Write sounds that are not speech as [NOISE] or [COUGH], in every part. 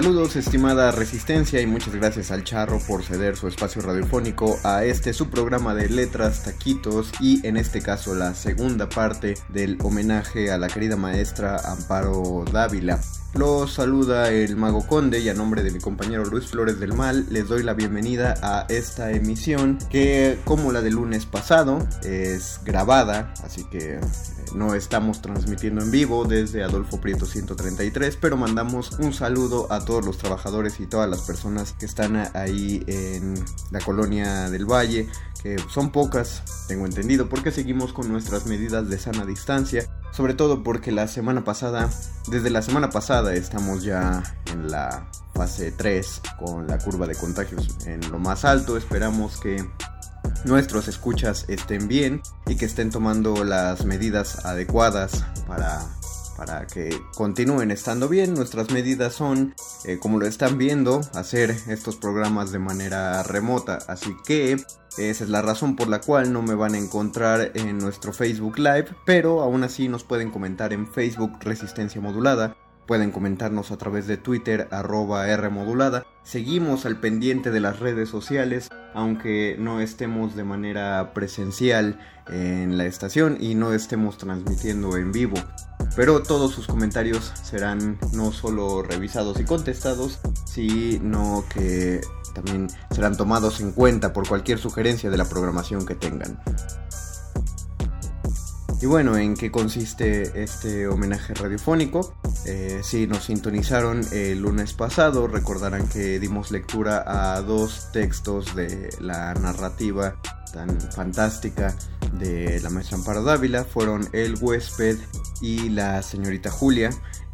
Saludos estimada Resistencia y muchas gracias al Charro por ceder su espacio radiofónico a este su programa de letras, taquitos y en este caso la segunda parte del homenaje a la querida maestra Amparo Dávila. Los saluda el Mago Conde y a nombre de mi compañero Luis Flores del Mal les doy la bienvenida a esta emisión que como la del lunes pasado es grabada, así que eh, no estamos transmitiendo en vivo desde Adolfo Prieto 133, pero mandamos un saludo a todos los trabajadores y todas las personas que están ahí en la colonia del Valle, que son pocas, tengo entendido, porque seguimos con nuestras medidas de sana distancia sobre todo porque la semana pasada, desde la semana pasada estamos ya en la fase 3 con la curva de contagios en lo más alto. Esperamos que nuestros escuchas estén bien y que estén tomando las medidas adecuadas para para que continúen estando bien. Nuestras medidas son, eh, como lo están viendo, hacer estos programas de manera remota. Así que esa es la razón por la cual no me van a encontrar en nuestro Facebook Live, pero aún así nos pueden comentar en Facebook Resistencia Modulada. Pueden comentarnos a través de Twitter arroba Rmodulada. Seguimos al pendiente de las redes sociales, aunque no estemos de manera presencial en la estación y no estemos transmitiendo en vivo. Pero todos sus comentarios serán no solo revisados y contestados, sino que también serán tomados en cuenta por cualquier sugerencia de la programación que tengan. Y bueno, ¿en qué consiste este homenaje radiofónico? Eh, si nos sintonizaron el lunes pasado, recordarán que dimos lectura a dos textos de la narrativa tan fantástica de la maestra Amparo Dávila. Fueron El huésped y la señorita Julia.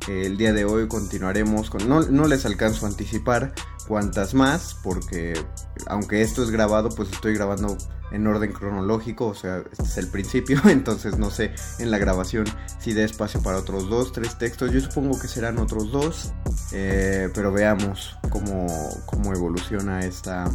El día de hoy continuaremos con... No, no les alcanzo a anticipar cuantas más, porque aunque esto es grabado, pues estoy grabando en orden cronológico, o sea, este es el principio, [LAUGHS] entonces no sé en la grabación si da espacio para otros dos, tres textos, yo supongo que serán otros dos, eh, pero veamos cómo, cómo evoluciona esta,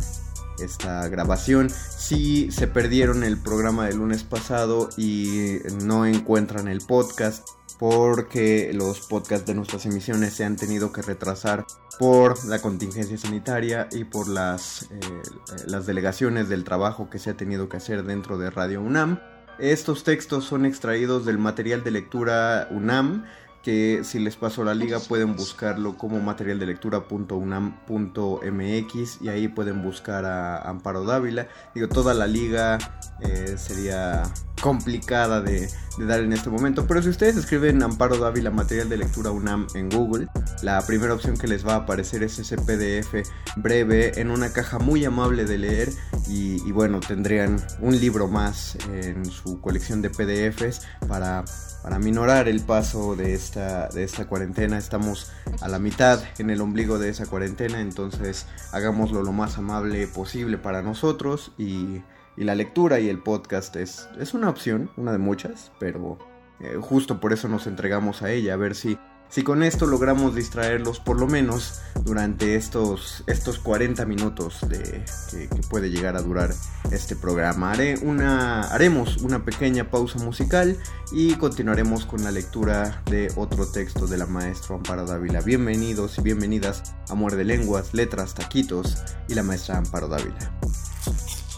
esta grabación. Si se perdieron el programa del lunes pasado y no encuentran el podcast, porque los podcasts de nuestras emisiones se han tenido que retrasar por la contingencia sanitaria y por las, eh, las delegaciones del trabajo que se ha tenido que hacer dentro de Radio UNAM. Estos textos son extraídos del material de lectura UNAM que si les paso la liga pueden buscarlo como material de lectura.unam.mx y ahí pueden buscar a Amparo Dávila. Digo, toda la liga eh, sería complicada de, dar en este momento, pero si ustedes escriben Amparo Dávila material de lectura UNAM en Google, la primera opción que les va a aparecer es ese PDF breve en una caja muy amable de leer y, y bueno, tendrían un libro más en su colección de PDFs para para minorar el paso de esta, de esta cuarentena. Estamos a la mitad en el ombligo de esa cuarentena, entonces hagámoslo lo más amable posible para nosotros y, la lectura y el podcast es, es una opción, una de muchas, pero eh, justo por eso nos entregamos a ella, a ver si si con esto logramos distraerlos por lo menos durante estos, estos 40 minutos de, que, puede llegar a durar este programa. Haré una, haremos una pequeña pausa musical y continuaremos con la lectura de otro texto de la maestra Amparo Dávila. Bienvenidos y bienvenidas a Muerde Lenguas, Letras, Taquitos y la maestra Amparo Dávila.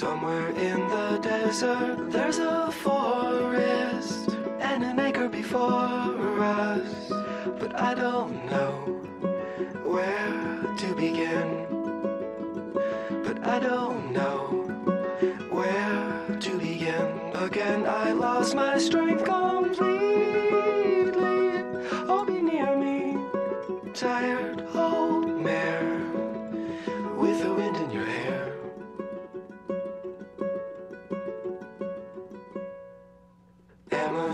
Somewhere in the desert, there's a forest and an acre before us, but I don't know where to begin. But I don't know where to begin. Again, I lost my strength completely.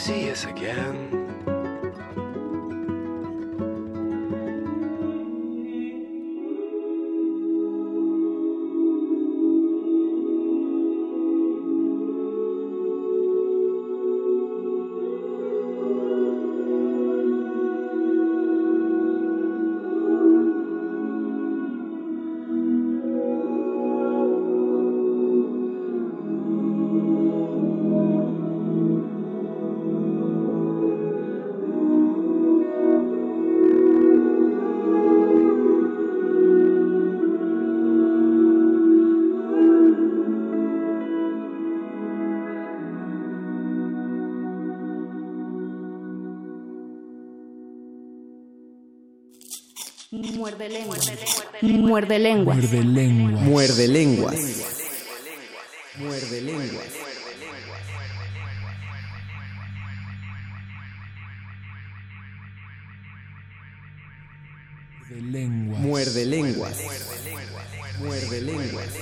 See us again. Muerde lenguas. Muerde lenguas. Muerde lenguas. Muerde lenguas. Muerde lenguas. Muerde lenguas. Muerde lenguas.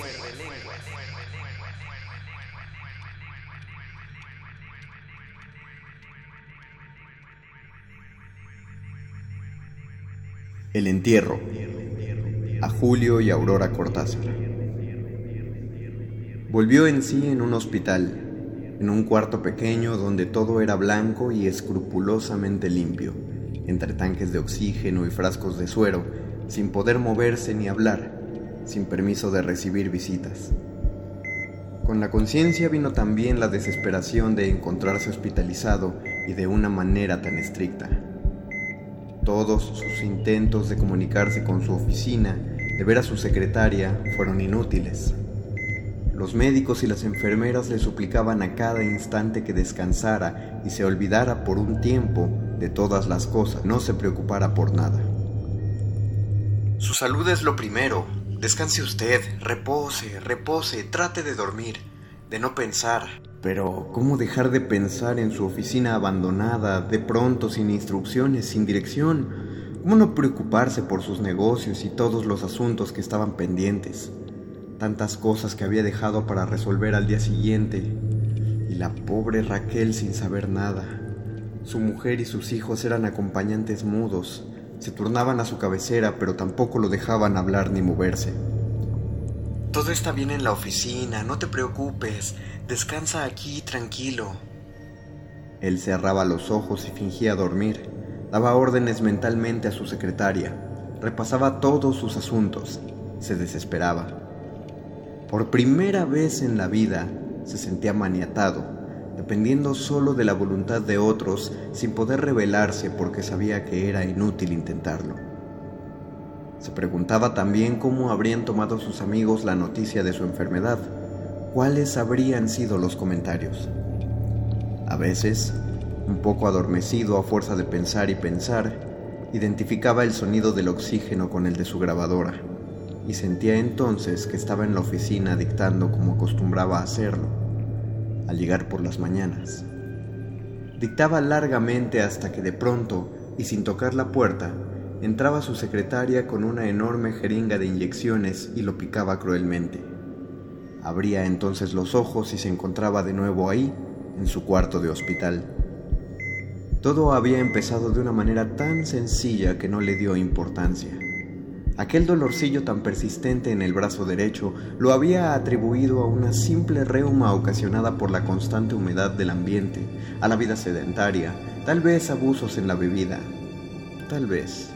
El entierro. A Julio y Aurora Cortázar. Volvió en sí en un hospital, en un cuarto pequeño donde todo era blanco y escrupulosamente limpio, entre tanques de oxígeno y frascos de suero, sin poder moverse ni hablar, sin permiso de recibir visitas. Con la conciencia vino también la desesperación de encontrarse hospitalizado y de una manera tan estricta. Todos sus intentos de comunicarse con su oficina, de ver a su secretaria, fueron inútiles. Los médicos y las enfermeras le suplicaban a cada instante que descansara y se olvidara por un tiempo de todas las cosas, no se preocupara por nada. Su salud es lo primero. Descanse usted, repose, repose, trate de dormir, de no pensar. Pero, ¿cómo dejar de pensar en su oficina abandonada, de pronto sin instrucciones, sin dirección? ¿Cómo no preocuparse por sus negocios y todos los asuntos que estaban pendientes? Tantas cosas que había dejado para resolver al día siguiente. Y la pobre Raquel sin saber nada. Su mujer y sus hijos eran acompañantes mudos. Se turnaban a su cabecera, pero tampoco lo dejaban hablar ni moverse. Todo está bien en la oficina, no te preocupes. Descansa aquí tranquilo. Él cerraba los ojos y fingía dormir. Daba órdenes mentalmente a su secretaria. Repasaba todos sus asuntos. Se desesperaba. Por primera vez en la vida se sentía maniatado, dependiendo solo de la voluntad de otros sin poder rebelarse porque sabía que era inútil intentarlo. Se preguntaba también cómo habrían tomado sus amigos la noticia de su enfermedad, cuáles habrían sido los comentarios. A veces, un poco adormecido a fuerza de pensar y pensar, identificaba el sonido del oxígeno con el de su grabadora y sentía entonces que estaba en la oficina dictando como acostumbraba hacerlo, al llegar por las mañanas. Dictaba largamente hasta que de pronto, y sin tocar la puerta, entraba su secretaria con una enorme jeringa de inyecciones y lo picaba cruelmente. Abría entonces los ojos y se encontraba de nuevo ahí, en su cuarto de hospital. Todo había empezado de una manera tan sencilla que no le dio importancia. Aquel dolorcillo tan persistente en el brazo derecho lo había atribuido a una simple reuma ocasionada por la constante humedad del ambiente, a la vida sedentaria, tal vez abusos en la bebida, tal vez.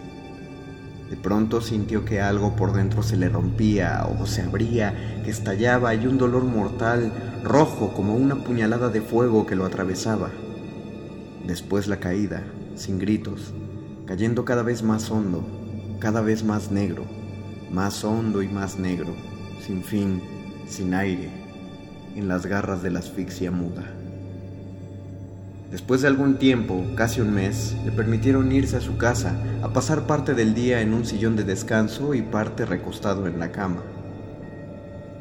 De pronto sintió que algo por dentro se le rompía o se abría, que estallaba y un dolor mortal, rojo como una puñalada de fuego que lo atravesaba. Después la caída, sin gritos, cayendo cada vez más hondo, cada vez más negro, más hondo y más negro, sin fin, sin aire, en las garras de la asfixia muda. Después de algún tiempo, casi un mes, le permitieron irse a su casa, a pasar parte del día en un sillón de descanso y parte recostado en la cama.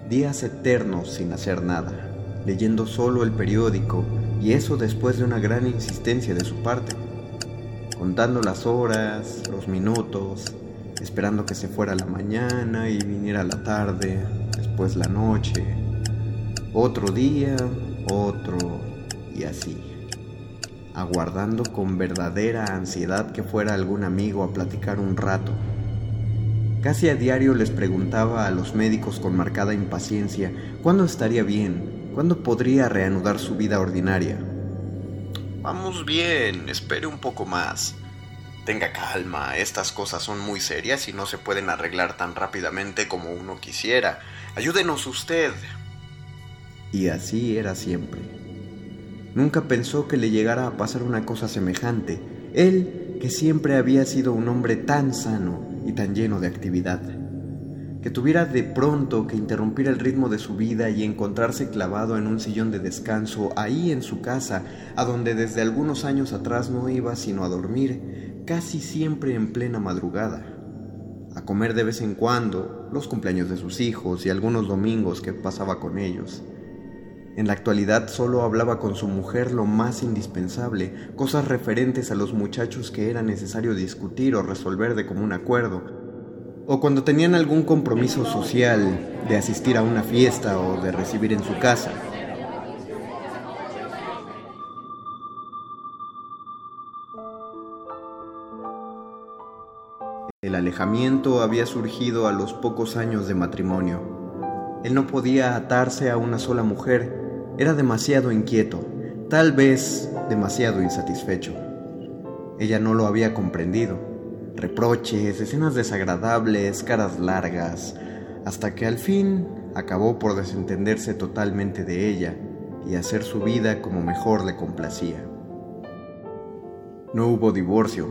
Días eternos sin hacer nada, leyendo solo el periódico, y eso después de una gran insistencia de su parte, contando las horas, los minutos, esperando que se fuera la mañana y viniera la tarde, después la noche, otro día, otro y así aguardando con verdadera ansiedad que fuera algún amigo a platicar un rato. Casi a diario les preguntaba a los médicos con marcada impaciencia cuándo estaría bien, cuándo podría reanudar su vida ordinaria. Vamos bien, espere un poco más. Tenga calma, estas cosas son muy serias y no se pueden arreglar tan rápidamente como uno quisiera. Ayúdenos usted. Y así era siempre. Nunca pensó que le llegara a pasar una cosa semejante. Él, que siempre había sido un hombre tan sano y tan lleno de actividad. Que tuviera de pronto que interrumpir el ritmo de su vida y encontrarse clavado en un sillón de descanso ahí en su casa, a donde desde algunos años atrás no iba sino a dormir, casi siempre en plena madrugada. A comer de vez en cuando, los cumpleaños de sus hijos y algunos domingos que pasaba con ellos en la actualidad solo hablaba con su mujer lo más indispensable, cosas referentes a los muchachos que era necesario discutir o resolver de común acuerdo, o cuando tenían algún compromiso social de asistir a una fiesta o de recibir en su casa. El alejamiento había surgido a los pocos años de matrimonio. Él no podía atarse a una sola mujer era demasiado inquieto, tal vez demasiado insatisfecho. Ella no lo había comprendido. Reproches, escenas desagradables, caras largas, hasta que al fin acabó por desentenderse totalmente de ella y hacer su vida como mejor le complacía. No hubo divorcio.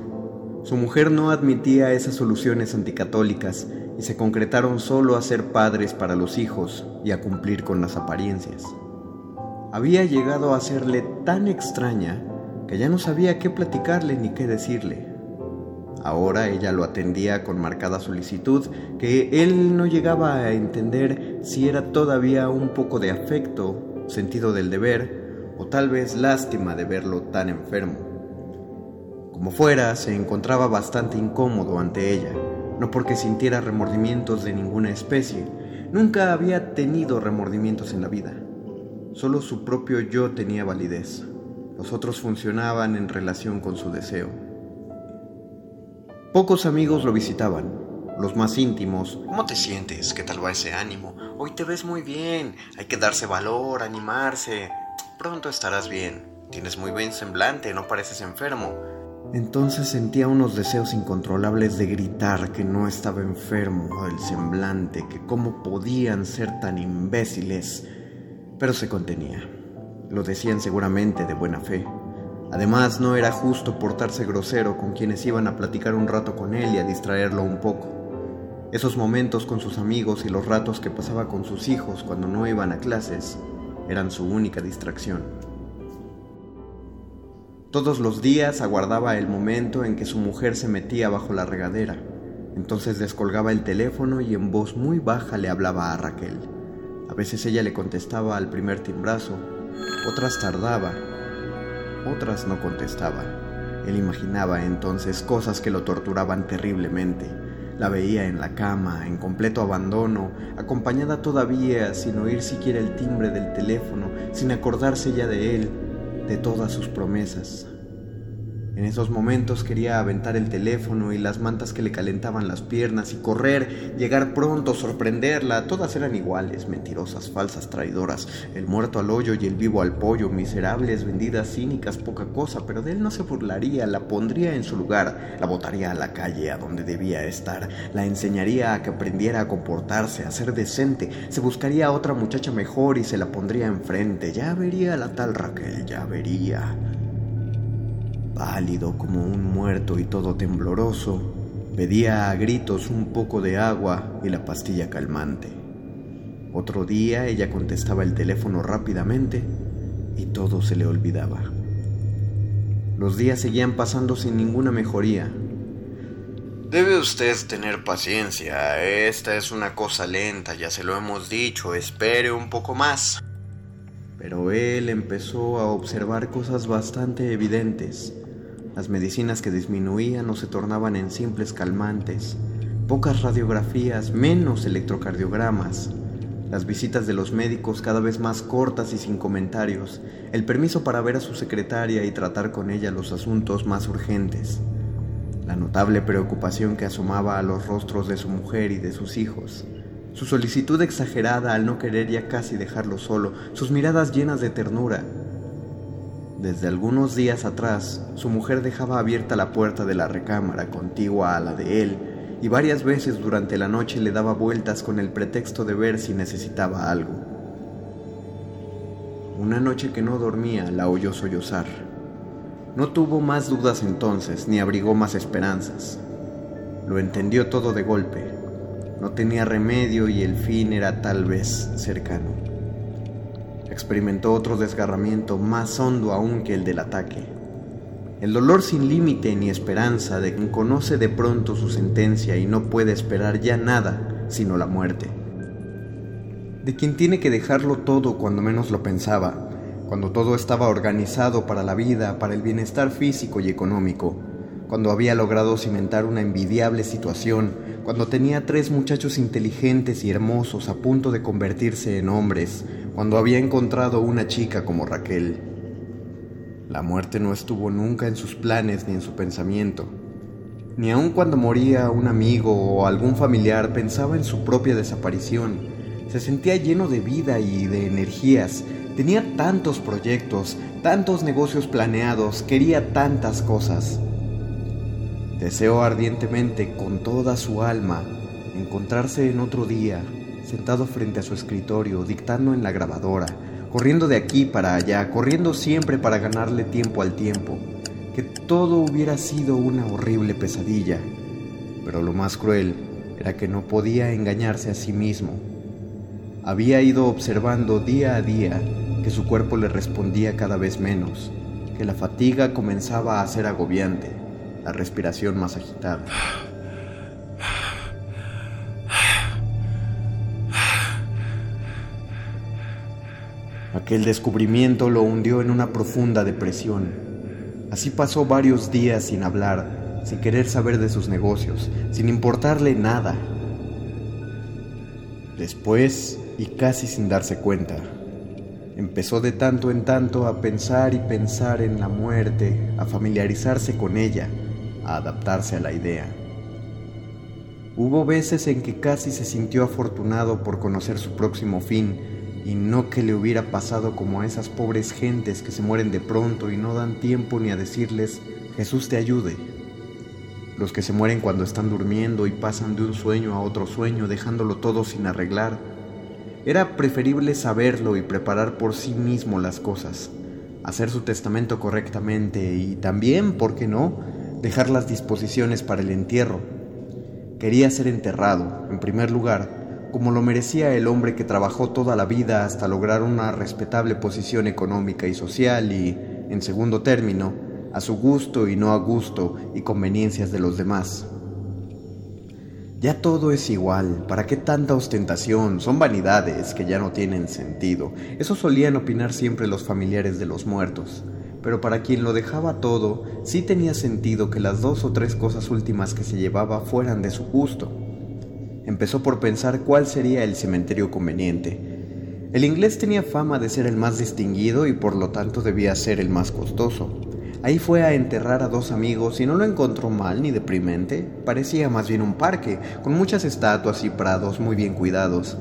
Su mujer no admitía esas soluciones anticatólicas se concretaron solo a ser padres para los hijos y a cumplir con las apariencias había llegado a serle tan extraña que ya no sabía qué platicarle ni qué decirle. Ahora ella lo atendía con marcada solicitud que él no llegaba a entender si era todavía un poco de afecto, sentido del deber o tal vez lástima de verlo tan enfermo. Como fuera, se encontraba bastante incómodo ante ella, no porque sintiera remordimientos de ninguna especie, nunca había tenido remordimientos en la vida, solo su propio yo tenía validez, los otros funcionaban en relación con su deseo. Pocos amigos lo visitaban, los más íntimos. ¿Cómo te sientes? ¿Qué tal va ese ánimo? Hoy te ves muy bien. Hay que darse valor, animarse. Pronto estarás bien. Tienes muy buen semblante, no pareces enfermo. Entonces sentía unos deseos incontrolables de gritar que no estaba enfermo del semblante, que cómo podían ser tan imbéciles. Pero se contenía. Lo decían seguramente de buena fe. Además, no era justo portarse grosero con quienes iban a platicar un rato con él y a distraerlo un poco. Esos momentos con sus amigos y los ratos que pasaba con sus hijos cuando no iban a clases eran su única distracción. Todos los días aguardaba el momento en que su mujer se metía bajo la regadera. Entonces descolgaba el teléfono y en voz muy baja le hablaba a Raquel. A veces ella le contestaba al primer timbrazo, otras tardaba, otras no contestaba. Él imaginaba entonces cosas que lo torturaban terriblemente la veía en la cama, en completo abandono, acompañada todavía sin oír siquiera el timbre del teléfono, sin acordarse ya de él, de todas sus promesas. En esos momentos quería aventar el teléfono y las mantas que le calentaban las piernas y correr, llegar pronto, sorprenderla. Todas eran iguales, mentirosas, falsas, traidoras. El muerto al hoyo y el vivo al pollo, miserables, vendidas, cínicas, poca cosa. Pero de él no se burlaría, la pondría en su lugar, la botaría a la calle a donde debía estar, la enseñaría a que aprendiera a comportarse, a ser decente. Se buscaría a otra muchacha mejor y se la pondría enfrente. Ya vería a la tal Raquel, ya vería pálido como un muerto y todo tembloroso, pedía a gritos un poco de agua y la pastilla calmante. Otro día ella contestaba el teléfono rápidamente y todo se le olvidaba. Los días seguían pasando sin ninguna mejoría. Debe usted tener paciencia, esta es una cosa lenta, ya se lo hemos dicho, espere un poco más. Pero él empezó a observar cosas bastante evidentes. Las medicinas que disminuían o se tornaban en simples calmantes, pocas radiografías, menos electrocardiogramas, las visitas de los médicos cada vez más cortas y sin comentarios, el permiso para ver a su secretaria y tratar con ella los asuntos más urgentes, la notable preocupación que asomaba a los rostros de su mujer y de sus hijos, su solicitud exagerada al no querer ya casi dejarlo solo, sus miradas llenas de ternura, desde algunos días atrás, su mujer dejaba abierta la puerta de la recámara contigua a la de él y varias veces durante la noche le daba vueltas con el pretexto de ver si necesitaba algo. Una noche que no dormía la oyó sollozar. No tuvo más dudas entonces, ni abrigó más esperanzas. Lo entendió todo de golpe. No tenía remedio y el fin era tal vez cercano experimentó otro desgarramiento más hondo aún que el del ataque. El dolor sin límite ni esperanza de quien conoce de pronto su sentencia y no puede esperar ya nada sino la muerte. De quien tiene que dejarlo todo cuando menos lo pensaba, cuando todo estaba organizado para la vida, para el bienestar físico y económico, cuando había logrado cimentar una envidiable situación, cuando tenía tres muchachos inteligentes y hermosos a punto de convertirse en hombres, cuando había encontrado una chica como Raquel. La muerte no estuvo nunca en sus planes ni en su pensamiento. Ni aun cuando moría un amigo o algún familiar pensaba en su propia desaparición. Se sentía lleno de vida y de energías. Tenía tantos proyectos, tantos negocios planeados, quería tantas cosas. Deseó ardientemente, con toda su alma, encontrarse en otro día, sentado frente a su escritorio, dictando en la grabadora, corriendo de aquí para allá, corriendo siempre para ganarle tiempo al tiempo, que todo hubiera sido una horrible pesadilla. Pero lo más cruel era que no podía engañarse a sí mismo. Había ido observando día a día que su cuerpo le respondía cada vez menos, que la fatiga comenzaba a ser agobiante, la respiración más agitada. Aquel descubrimiento lo hundió en una profunda depresión. Así pasó varios días sin hablar, sin querer saber de sus negocios, sin importarle nada. Después, y casi sin darse cuenta, empezó de tanto en tanto a pensar y pensar en la muerte, a familiarizarse con ella, a adaptarse a la idea. Hubo veces en que casi se sintió afortunado por conocer su próximo fin y no que le hubiera pasado como a esas pobres gentes que se mueren de pronto y no dan tiempo ni a decirles Jesús te ayude. Los que se mueren cuando están durmiendo y pasan de un sueño a otro sueño dejándolo todo sin arreglar. Era preferible saberlo y preparar por sí mismo las cosas, hacer su testamento correctamente y también, ¿por qué no?, dejar las disposiciones para el entierro Quería ser enterrado, en primer lugar, como lo merecía el hombre que trabajó toda la vida hasta lograr una respetable posición económica y social y, en segundo término, a su gusto y no a gusto y conveniencias de los demás. Ya todo es igual, ¿para qué tanta ostentación? Son vanidades que ya no tienen sentido. Eso solían opinar siempre los familiares de los muertos pero para quien lo dejaba todo, sí tenía sentido que las dos o tres cosas últimas que se llevaba fueran de su gusto. Empezó por pensar cuál sería el cementerio conveniente. El inglés tenía fama de ser el más distinguido y por lo tanto debía ser el más costoso. Ahí fue a enterrar a dos amigos y no lo encontró mal ni deprimente. Parecía más bien un parque, con muchas estatuas y prados muy bien cuidados.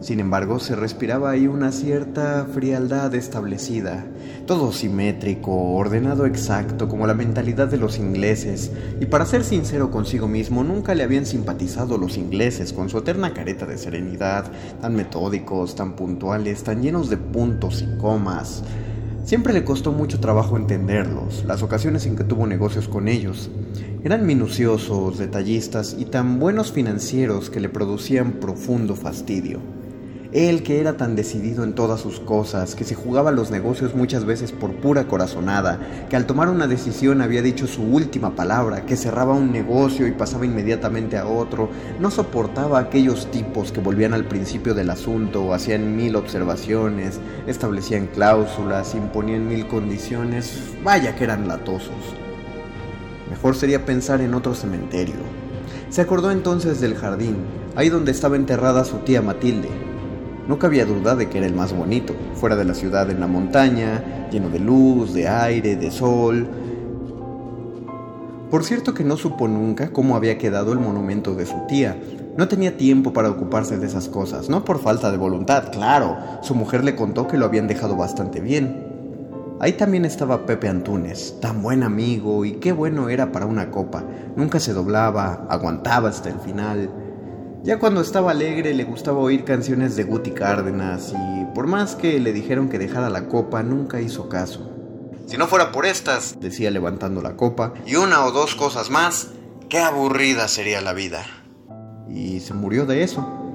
Sin embargo, se respiraba ahí una cierta frialdad establecida, todo simétrico, ordenado exacto, como la mentalidad de los ingleses, y para ser sincero consigo mismo, nunca le habían simpatizado los ingleses con su eterna careta de serenidad, tan metódicos, tan puntuales, tan llenos de puntos y comas. Siempre le costó mucho trabajo entenderlos, las ocasiones en que tuvo negocios con ellos. Eran minuciosos, detallistas y tan buenos financieros que le producían profundo fastidio. Él que era tan decidido en todas sus cosas, que se jugaba los negocios muchas veces por pura corazonada, que al tomar una decisión había dicho su última palabra, que cerraba un negocio y pasaba inmediatamente a otro, no soportaba aquellos tipos que volvían al principio del asunto, hacían mil observaciones, establecían cláusulas, imponían mil condiciones, vaya que eran latosos. Mejor sería pensar en otro cementerio. Se acordó entonces del jardín, ahí donde estaba enterrada su tía Matilde, no cabía duda de que era el más bonito, fuera de la ciudad en la montaña, lleno de luz, de aire, de sol. Por cierto que no supo nunca cómo había quedado el monumento de su tía. No tenía tiempo para ocuparse de esas cosas, no por falta de voluntad, claro. Su mujer le contó que lo habían dejado bastante bien. Ahí también estaba Pepe Antunes, tan buen amigo y qué bueno era para una copa. Nunca se doblaba, aguantaba hasta el final. Ya cuando estaba alegre le gustaba oír canciones de Guti Cárdenas y por más que le dijeron que dejara la copa, nunca hizo caso. Si no fuera por estas, Decía levantando la copa y una o dos cosas más, qué aburrida sería la vida. y se murió de eso.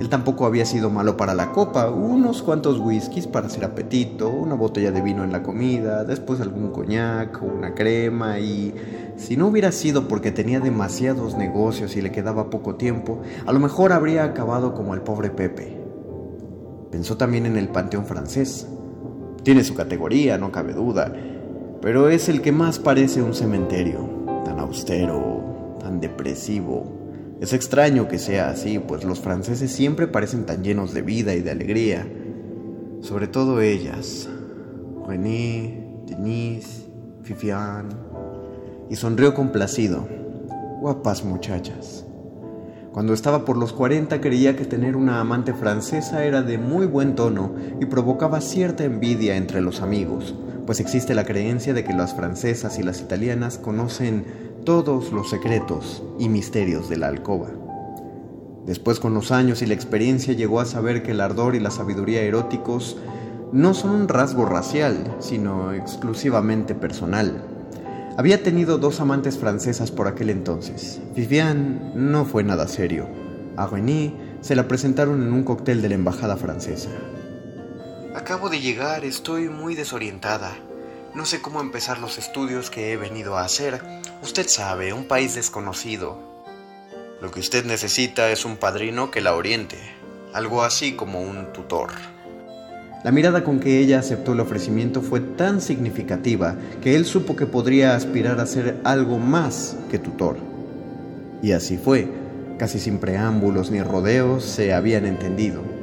Él tampoco había sido malo para la copa, unos cuantos whiskies para hacer apetito, una botella de vino en la comida, después algún coñac una crema y si no hubiera sido porque tenía demasiados negocios y le quedaba poco tiempo, a lo mejor habría acabado como el pobre Pepe. Pensó también en el Panteón francés. Tiene su categoría, no cabe duda, pero es el que más parece un cementerio, tan austero, tan depresivo. Es extraño que sea así, pues los franceses siempre parecen tan llenos de vida y de alegría, sobre todo ellas, René, Denise, Viviane, y sonrió complacido. Guapas muchachas. Cuando estaba por los 40 creía que tener una amante francesa era de muy buen tono y provocaba cierta envidia entre los amigos, pues existe la creencia de que las francesas y las italianas conocen todos los secretos y misterios de la alcoba. Después con los años y la experiencia llegó a saber que el ardor y la sabiduría eróticos no son un rasgo racial, sino exclusivamente personal. Había tenido dos amantes francesas por aquel entonces. Viviane no fue nada serio. A René se la presentaron en un cóctel de la embajada francesa. Acabo de llegar, estoy muy desorientada. No sé cómo empezar los estudios que he venido a hacer. Usted sabe, un país desconocido. Lo que usted necesita es un padrino que la oriente, algo así como un tutor. La mirada con que ella aceptó el ofrecimiento fue tan significativa que él supo que podría aspirar a ser algo más que tutor. Y así fue, casi sin preámbulos ni rodeos se habían entendido.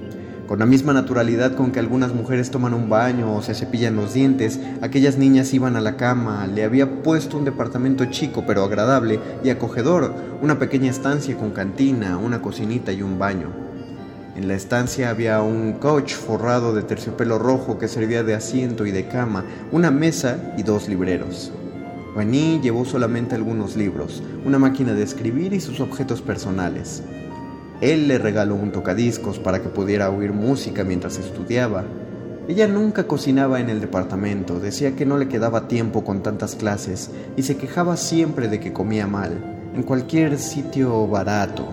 Con la misma naturalidad con que algunas mujeres toman un baño o se cepillan los dientes, aquellas niñas iban a la cama, le había puesto un departamento chico pero agradable y acogedor, una pequeña estancia con cantina, una cocinita y un baño. En la estancia había un couch forrado de terciopelo rojo que servía de asiento y de cama, una mesa y dos libreros. Vani llevó solamente algunos libros, una máquina de escribir y sus objetos personales. Él le regaló un tocadiscos para que pudiera oír música mientras estudiaba. Ella nunca cocinaba en el departamento, decía que no le quedaba tiempo con tantas clases y se quejaba siempre de que comía mal, en cualquier sitio barato.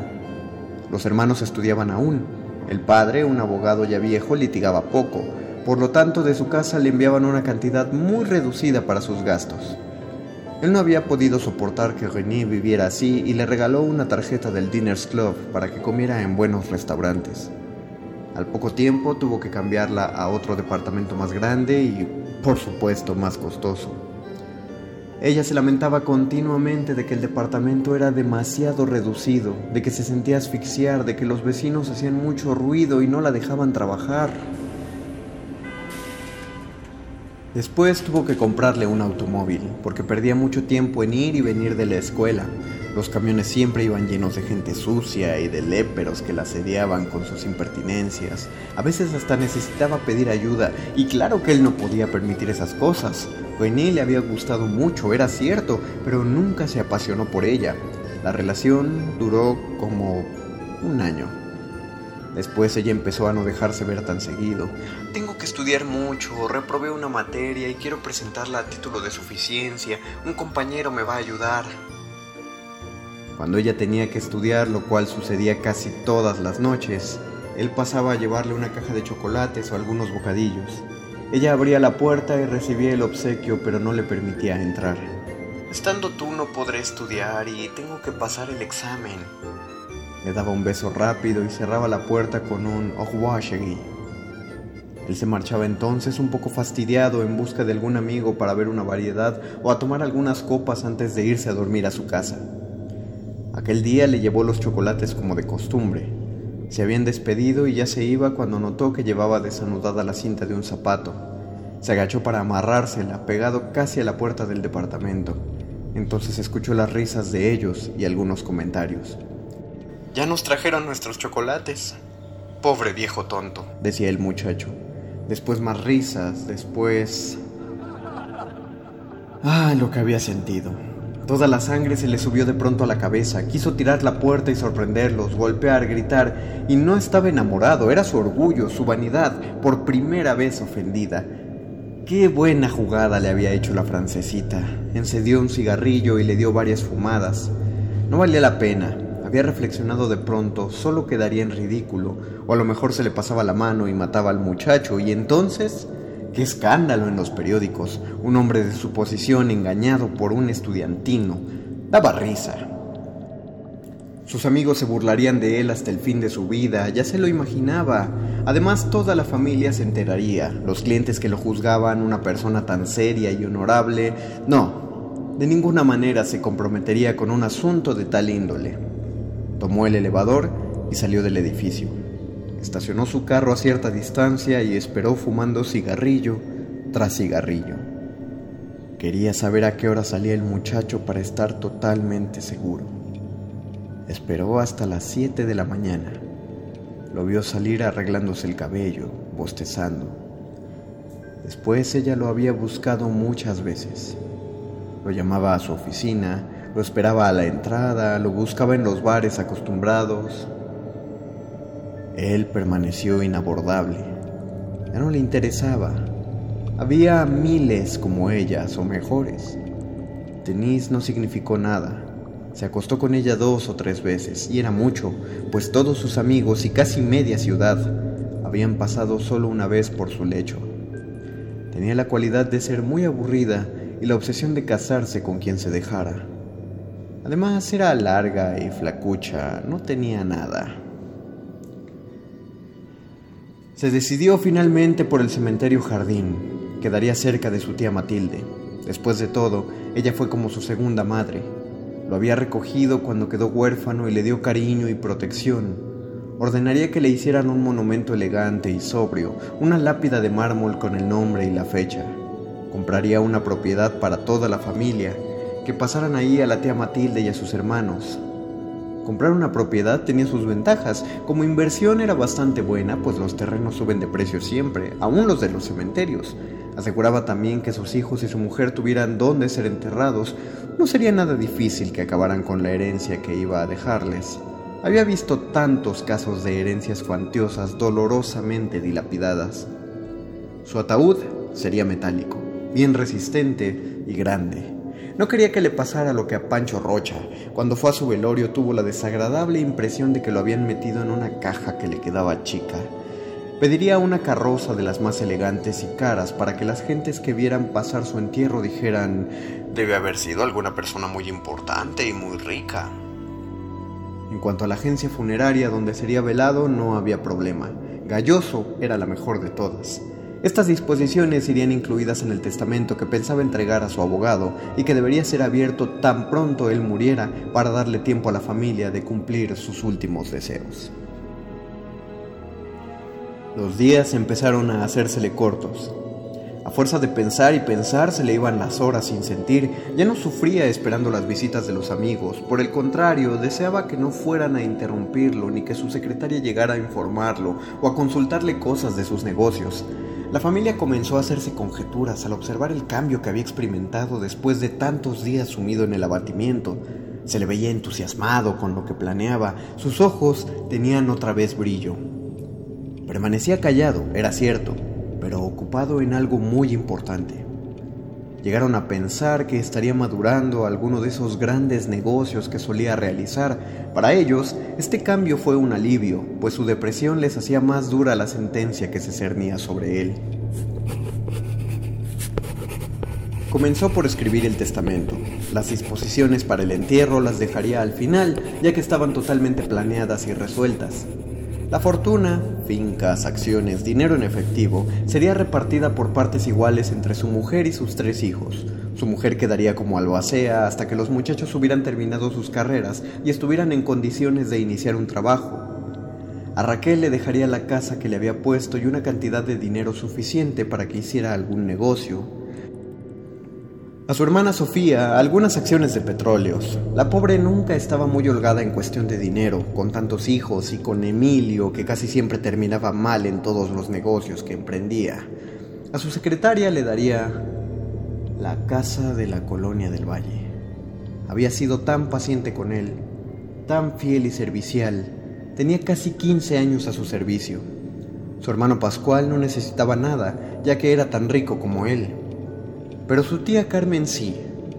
Los hermanos estudiaban aún, el padre, un abogado ya viejo, litigaba poco, por lo tanto de su casa le enviaban una cantidad muy reducida para sus gastos. Él no había podido soportar que René viviera así y le regaló una tarjeta del Diners Club para que comiera en buenos restaurantes. Al poco tiempo tuvo que cambiarla a otro departamento más grande y, por supuesto, más costoso. Ella se lamentaba continuamente de que el departamento era demasiado reducido, de que se sentía asfixiar, de que los vecinos hacían mucho ruido y no la dejaban trabajar. Después tuvo que comprarle un automóvil, porque perdía mucho tiempo en ir y venir de la escuela. Los camiones siempre iban llenos de gente sucia y de léperos que la asediaban con sus impertinencias. A veces hasta necesitaba pedir ayuda, y claro que él no podía permitir esas cosas. René le había gustado mucho, era cierto, pero nunca se apasionó por ella. La relación duró como un año. Después ella empezó a no dejarse ver tan seguido. Tengo que estudiar mucho, reprobé una materia y quiero presentarla a título de suficiencia. Un compañero me va a ayudar. Cuando ella tenía que estudiar, lo cual sucedía casi todas las noches, él pasaba a llevarle una caja de chocolates o algunos bocadillos. Ella abría la puerta y recibía el obsequio, pero no le permitía entrar. Estando tú no podré estudiar y tengo que pasar el examen. Le daba un beso rápido y cerraba la puerta con un au revoir, Él se marchaba entonces un poco fastidiado en busca de algún amigo para ver una variedad o a tomar algunas copas antes de irse a dormir a su casa. Aquel día le llevó los chocolates como de costumbre, se habían despedido y ya se iba cuando notó que llevaba desanudada la cinta de un zapato. Se agachó para amarrársela, pegado casi a la puerta del departamento. Entonces escuchó las risas de ellos y algunos comentarios. Ya nos trajeron nuestros chocolates. Pobre viejo tonto, decía el muchacho. Después más risas, después... Ah, lo que había sentido. Toda la sangre se le subió de pronto a la cabeza, quiso tirar la puerta y sorprenderlos, golpear, gritar, y no estaba enamorado, era su orgullo, su vanidad, por primera vez ofendida. Qué buena jugada le había hecho la francesita. Encedió un cigarrillo y le dio varias fumadas. No valía la pena, había reflexionado de pronto, solo quedaría en ridículo, o a lo mejor se le pasaba la mano y mataba al muchacho, y entonces Qué escándalo en los periódicos. Un hombre de su posición engañado por un estudiantino. Daba risa. Sus amigos se burlarían de él hasta el fin de su vida, ya se lo imaginaba. Además, toda la familia se enteraría. Los clientes que lo juzgaban una persona tan seria y honorable, no, de ninguna manera se comprometería con un asunto de tal índole. Tomó el elevador y salió del edificio. Estacionó su carro a cierta distancia y esperó fumando cigarrillo tras cigarrillo. Quería saber a qué hora salía el muchacho para estar totalmente seguro. Esperó hasta las 7 de la mañana. Lo vio salir arreglándose el cabello, bostezando. Después ella lo había buscado muchas veces. Lo llamaba a su oficina, lo esperaba a la entrada, lo buscaba en los bares acostumbrados, él permaneció inabordable. Ya no le interesaba. Había miles como ellas o mejores. Denise no significó nada. Se acostó con ella dos o tres veces, y era mucho, pues todos sus amigos y casi media ciudad habían pasado solo una vez por su lecho. Tenía la cualidad de ser muy aburrida y la obsesión de casarse con quien se dejara. Además era larga y flacucha, no tenía nada. Se decidió finalmente por el cementerio jardín, que daría cerca de su tía Matilde. Después de todo, ella fue como su segunda madre. Lo había recogido cuando quedó huérfano y le dio cariño y protección. Ordenaría que le hicieran un monumento elegante y sobrio, una lápida de mármol con el nombre y la fecha. Compraría una propiedad para toda la familia, que pasaran ahí a la tía Matilde y a sus hermanos, Comprar una propiedad tenía sus ventajas. Como inversión era bastante buena, pues los terrenos suben de precio siempre, aún los de los cementerios. Aseguraba también que sus hijos y su mujer tuvieran dónde ser enterrados. No sería nada difícil que acabaran con la herencia que iba a dejarles. Había visto tantos casos de herencias cuantiosas dolorosamente dilapidadas. Su ataúd sería metálico, bien resistente y grande. No quería que le pasara lo que a Pancho Rocha. Cuando fue a su velorio tuvo la desagradable impresión de que lo habían metido en una caja que le quedaba chica. Pediría una carroza de las más elegantes y caras para que las gentes que vieran pasar su entierro dijeran Debe haber sido alguna persona muy importante y muy rica. En cuanto a la agencia funeraria donde sería velado, no había problema. Galloso era la mejor de todas. Estas disposiciones irían incluidas en el testamento que pensaba entregar a su abogado y que debería ser abierto tan pronto él muriera para darle tiempo a la familia de cumplir sus últimos deseos. Los días empezaron a hacérsele cortos. A fuerza de pensar y pensar se le iban las horas sin sentir. Ya no sufría esperando las visitas de los amigos. Por el contrario, deseaba que no fueran a interrumpirlo ni que su secretaria llegara a informarlo o a consultarle cosas de sus negocios. La familia comenzó a hacerse conjeturas al observar el cambio que había experimentado después de tantos días sumido en el abatimiento. Se le veía entusiasmado con lo que planeaba, sus ojos tenían otra vez brillo. Permanecía callado, era cierto, pero ocupado en algo muy importante. Llegaron a pensar que estaría madurando alguno de esos grandes negocios que solía realizar. Para ellos, este cambio fue un alivio, pues su depresión les hacía más dura la sentencia que se cernía sobre él. Comenzó por escribir el testamento. Las disposiciones para el entierro las dejaría al final, ya que estaban totalmente planeadas y resueltas. La fortuna, fincas, acciones, dinero en efectivo, sería repartida por partes iguales entre su mujer y sus tres hijos. Su mujer quedaría como albacea hasta que los muchachos hubieran terminado sus carreras y estuvieran en condiciones de iniciar un trabajo. A Raquel le dejaría la casa que le había puesto y una cantidad de dinero suficiente para que hiciera algún negocio, a su hermana Sofía algunas acciones de petróleos. La pobre nunca estaba muy holgada en cuestión de dinero, con tantos hijos y con Emilio que casi siempre terminaba mal en todos los negocios que emprendía. A su secretaria le daría la casa de la colonia del Valle. Había sido tan paciente con él, tan fiel y servicial. Tenía casi 15 años a su servicio. Su hermano Pascual no necesitaba nada, ya que era tan rico como él. Pero su tía Carmen sí,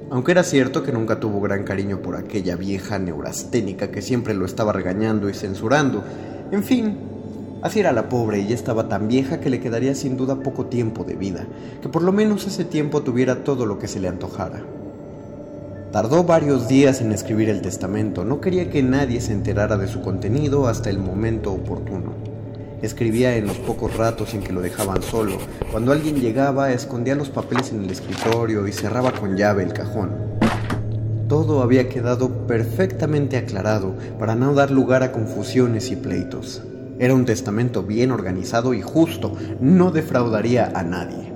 aunque era cierto que nunca tuvo gran cariño por aquella vieja neurasténica que siempre lo estaba regañando y censurando. En fin, así era la pobre y ya estaba tan vieja que le quedaría sin duda poco tiempo de vida, que por lo menos ese tiempo tuviera todo lo que se le antojara. Tardó varios días en escribir el testamento, no quería que nadie se enterara de su contenido hasta el momento oportuno. Escribía en los pocos ratos en que lo dejaban solo. Cuando alguien llegaba, escondía los papeles en el escritorio y cerraba con llave el cajón. Todo había quedado perfectamente aclarado para no dar lugar a confusiones y pleitos. Era un testamento bien organizado y justo, no defraudaría a nadie.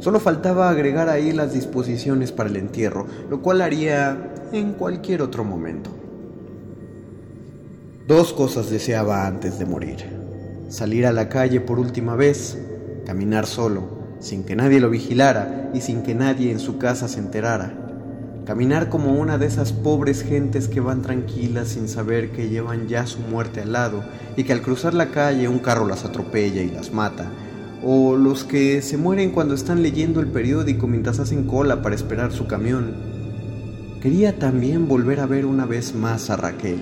Solo faltaba agregar ahí las disposiciones para el entierro, lo cual haría en cualquier otro momento. Dos cosas deseaba antes de morir salir a la calle por última vez, caminar solo, sin que nadie lo vigilara y sin que nadie en su casa se enterara. Caminar como una de esas pobres gentes que van tranquilas sin saber que llevan ya su muerte al lado y que al cruzar la calle un carro las atropella y las mata. O los que se mueren cuando están leyendo el periódico mientras hacen cola para esperar su camión. Quería también volver a ver una vez más a Raquel.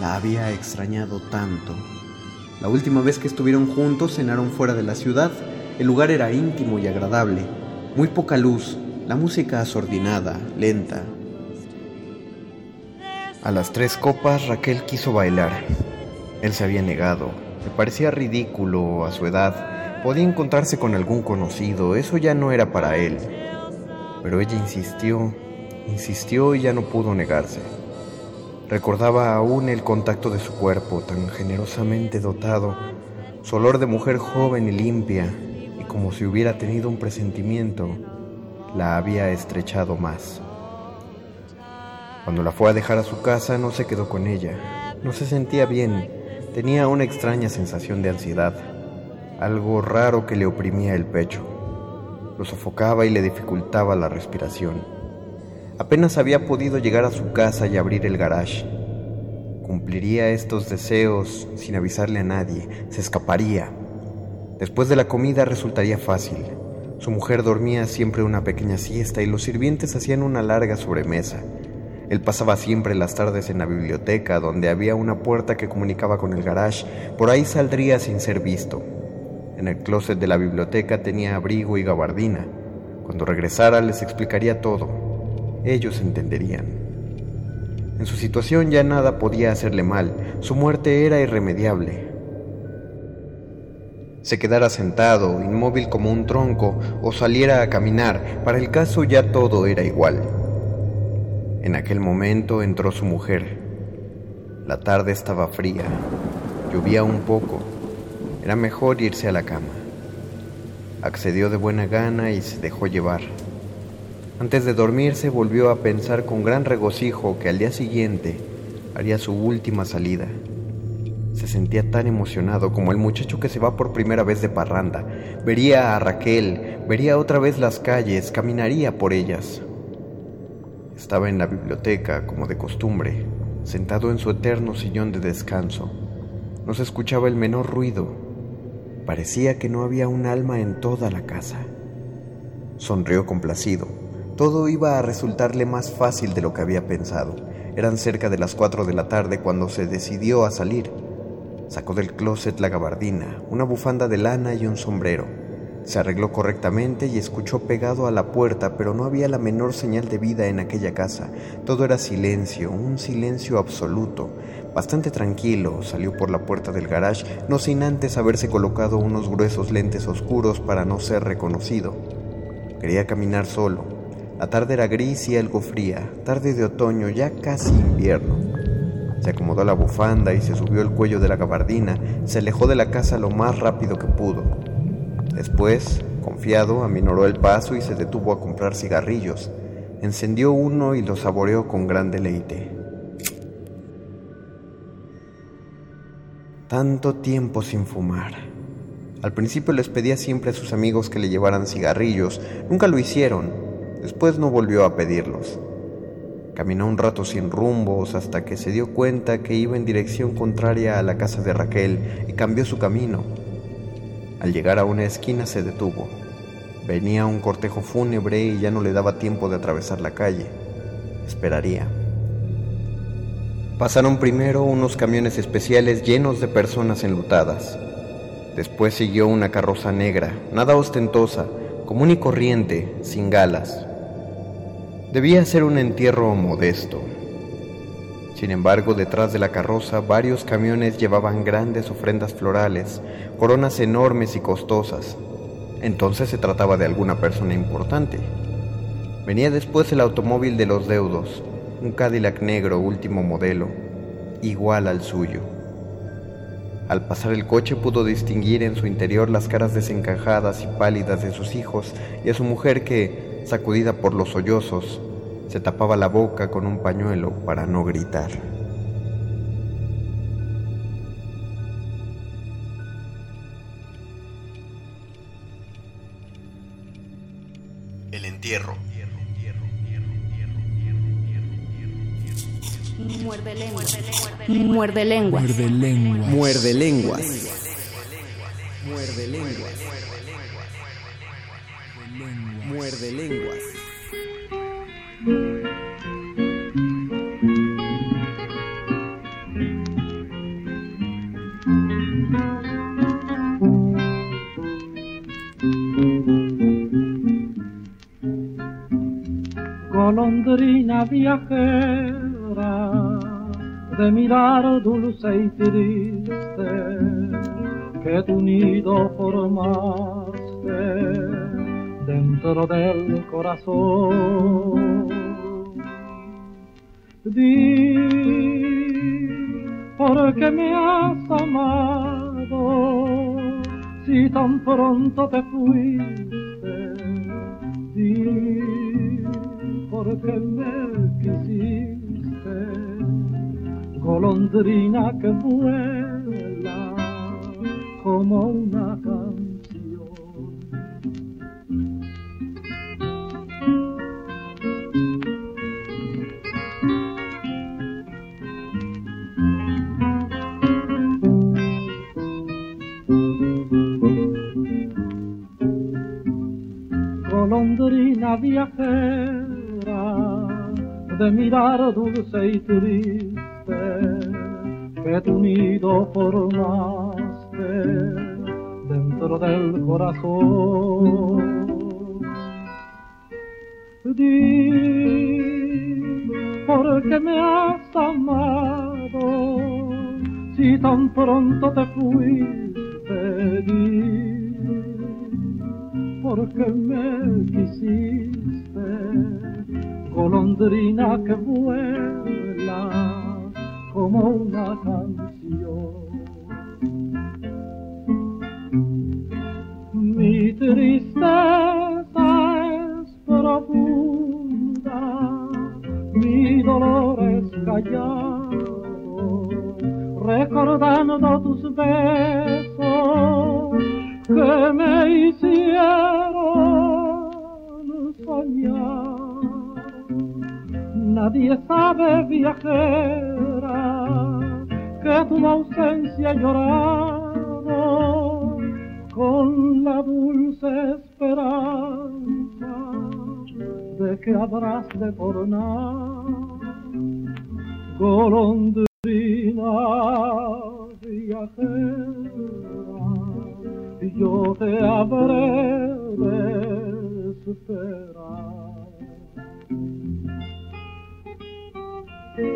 La había extrañado tanto. La última vez que estuvieron juntos cenaron fuera de la ciudad. El lugar era íntimo y agradable. Muy poca luz, la música asordinada, lenta. A las tres copas Raquel quiso bailar. Él se había negado. Le parecía ridículo a su edad. Podía encontrarse con algún conocido, eso ya no era para él. Pero ella insistió, insistió y ya no pudo negarse. Recordaba aún el contacto de su cuerpo, tan generosamente dotado, su olor de mujer joven y limpia, y como si hubiera tenido un presentimiento, la había estrechado más. Cuando la fue a dejar a su casa no se quedó con ella, no se sentía bien, tenía una extraña sensación de ansiedad, algo raro que le oprimía el pecho, lo sofocaba y le dificultaba la respiración. Apenas había podido llegar a su casa y abrir el garage. Cumpliría estos deseos sin avisarle a nadie, se escaparía. Después de la comida resultaría fácil. Su mujer dormía siempre una pequeña siesta y los sirvientes hacían una larga sobremesa. Él pasaba siempre las tardes en la biblioteca, donde había una puerta que comunicaba con el garage. Por ahí saldría sin ser visto. En el closet de la biblioteca tenía abrigo y gabardina. Cuando regresara les explicaría todo. Ellos entenderían. En su situación ya nada podía hacerle mal. Su muerte era irremediable. Se quedara sentado, inmóvil como un tronco, o saliera a caminar, para el caso ya todo era igual. En aquel momento entró su mujer. La tarde estaba fría, llovía un poco, era mejor irse a la cama. Accedió de buena gana y se dejó llevar. Antes de dormirse volvió a pensar con gran regocijo que al día siguiente haría su última salida. Se sentía tan emocionado como el muchacho que se va por primera vez de parranda. Vería a Raquel, vería otra vez las calles, caminaría por ellas. Estaba en la biblioteca, como de costumbre, sentado en su eterno sillón de descanso. No se escuchaba el menor ruido. Parecía que no había un alma en toda la casa. Sonrió complacido. Todo iba a resultarle más fácil de lo que había pensado. Eran cerca de las cuatro de la tarde cuando se decidió a salir. Sacó del closet la gabardina, una bufanda de lana y un sombrero. Se arregló correctamente y escuchó pegado a la puerta, pero no había la menor señal de vida en aquella casa. Todo era silencio, un silencio absoluto. Bastante tranquilo, salió por la puerta del garage, no sin antes haberse colocado unos gruesos lentes oscuros para no ser reconocido. Quería caminar solo. La tarde era gris y algo fría, tarde de otoño, ya casi invierno. Se acomodó la bufanda y se subió el cuello de la gabardina, se alejó de la casa lo más rápido que pudo. Después, confiado, aminoró el paso y se detuvo a comprar cigarrillos. Encendió uno y lo saboreó con gran deleite. Tanto tiempo sin fumar. Al principio les pedía siempre a sus amigos que le llevaran cigarrillos. Nunca lo hicieron. Después no volvió a pedirlos. Caminó un rato sin rumbos hasta que se dio cuenta que iba en dirección contraria a la casa de Raquel y cambió su camino. Al llegar a una esquina se detuvo. Venía un cortejo fúnebre y ya no le daba tiempo de atravesar la calle. Esperaría. Pasaron primero unos camiones especiales llenos de personas enlutadas. Después siguió una carroza negra, nada ostentosa, común y corriente, sin galas. Debía ser un entierro modesto. Sin embargo, detrás de la carroza varios camiones llevaban grandes ofrendas florales, coronas enormes y costosas. Entonces se trataba de alguna persona importante. Venía después el automóvil de los deudos, un Cadillac negro último modelo, igual al suyo. Al pasar el coche pudo distinguir en su interior las caras desencajadas y pálidas de sus hijos y a su mujer que, sacudida por los sollozos, se tapaba la boca con un pañuelo para no gritar. El entierro. Muerde lenguas. Muerde lenguas. Muerde lenguas. Muerde lenguas. Muerde lenguas. Muerde lenguas. golondrina viajera de mirar dulce y triste que tu nido formaste dentro del corazón. Di, ¿por qué me has amado si tan pronto te fuiste? Di, ¿por qué me quisiste? Golondrina que vuela como una viajera de mirar dulce y triste que tu nido formaste dentro del corazón. Di, ¿por qué me has amado si tan pronto te fuiste? Di, ¿por qué me quisiste? Golondrina que vuela como una canción. Mi tristeza es profunda, mi dolor es callado, recordando tus besos que me hicieron soñar. Nadie sabe, viajera, que tu ausencia llorado con la dulce esperanza de que habrás de tornar. Golondrina viajera, yo te habré de esperar. Muerde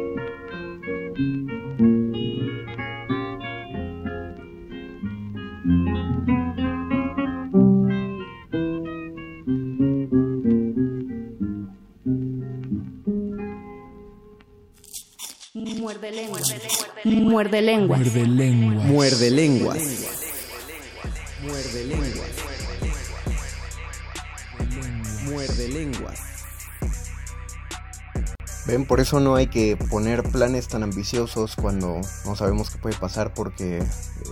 lenguas. Muerde lenguas. Muerde lenguas. Muerde lenguas. Muerde lenguas. Muerde lenguas. Por eso no hay que poner planes tan ambiciosos cuando no sabemos qué puede pasar, porque eh,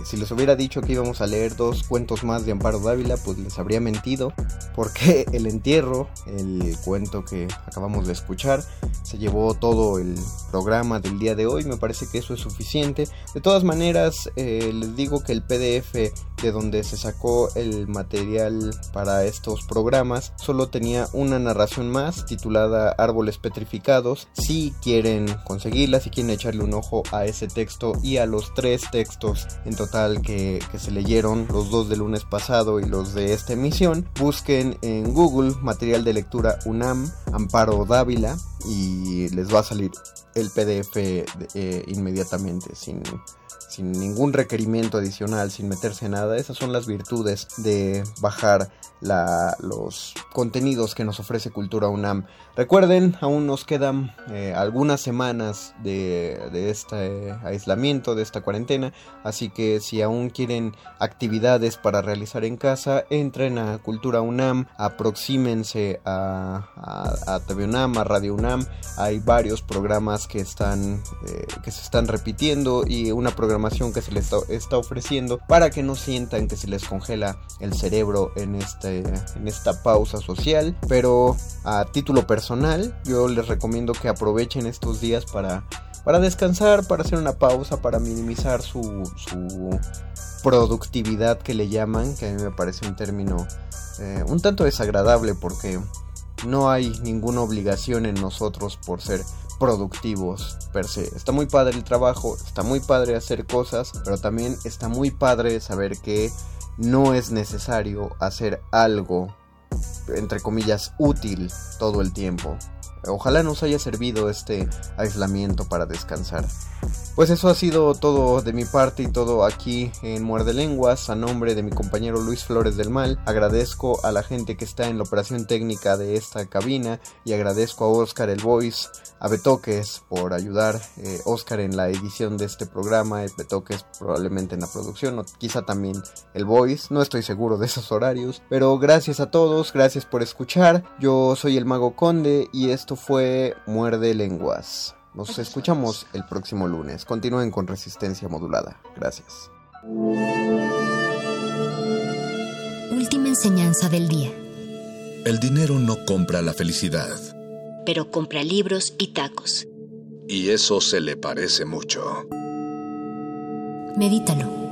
si les hubiera dicho que íbamos a leer dos cuentos más de Amparo Dávila, pues les habría mentido, porque [LAUGHS] El Entierro, el cuento que acabamos de escuchar, se llevó todo el programa del día de hoy, me parece que eso es suficiente. De todas maneras, eh, les digo que el PDF de donde se sacó el material para estos programas solo tenía una narración más titulada Árboles Petrificados. Si quieren conseguirla, si quieren echarle un ojo a ese texto y a los tres textos en total que, que se leyeron, los dos del lunes pasado y los de esta emisión, busquen en Google material de lectura UNAM Amparo Dávila y les va a salir el PDF eh, inmediatamente sin sin ningún requerimiento adicional, sin meterse en nada. Esas son las virtudes de bajar la, los contenidos que nos ofrece Cultura UNAM. Recuerden, aún nos quedan eh, algunas semanas de, de este aislamiento, de esta cuarentena, así que si aún quieren actividades para realizar en casa, entren a Cultura UNAM, aproxímense a, a, TV UNAM, a Radio UNAM. Hay varios programas que están eh, que se están repitiendo y una programación que se les está, está, ofreciendo para que no sientan que se les congela el cerebro en este en esta pausa social. Pero a título personal, yo les recomiendo que aprovechen estos días para para descansar, para hacer una pausa, para minimizar su, su productividad que le llaman, que a mí me parece un término eh, un tanto desagradable porque no hay ninguna obligación en nosotros por ser productivos per se. Está muy padre el trabajo, está muy padre hacer cosas, pero también está muy padre saber que no es necesario hacer algo, entre comillas, útil todo el tiempo. Ojalá nos haya servido este aislamiento para descansar. Pues eso ha sido todo de mi parte y todo aquí en Muerde Lenguas. A nombre de mi compañero Luis Flores del Mal, agradezco a la gente que está en la operación técnica de esta cabina y agradezco a Oscar el Voice, a Betoques por ayudar, eh, Oscar en la edición de este programa, el Betoques probablemente en la producción, o quizá también el Voice, no estoy seguro de esos horarios, pero gracias a todos, gracias por escuchar. Yo soy el Mago Conde y esto fue Muerde Lenguas. Nos escuchamos el próximo lunes. Continúen con resistencia modulada. Gracias. Última enseñanza del día. El dinero no compra la felicidad. Pero compra libros y tacos. Y eso se le parece mucho. Medítalo.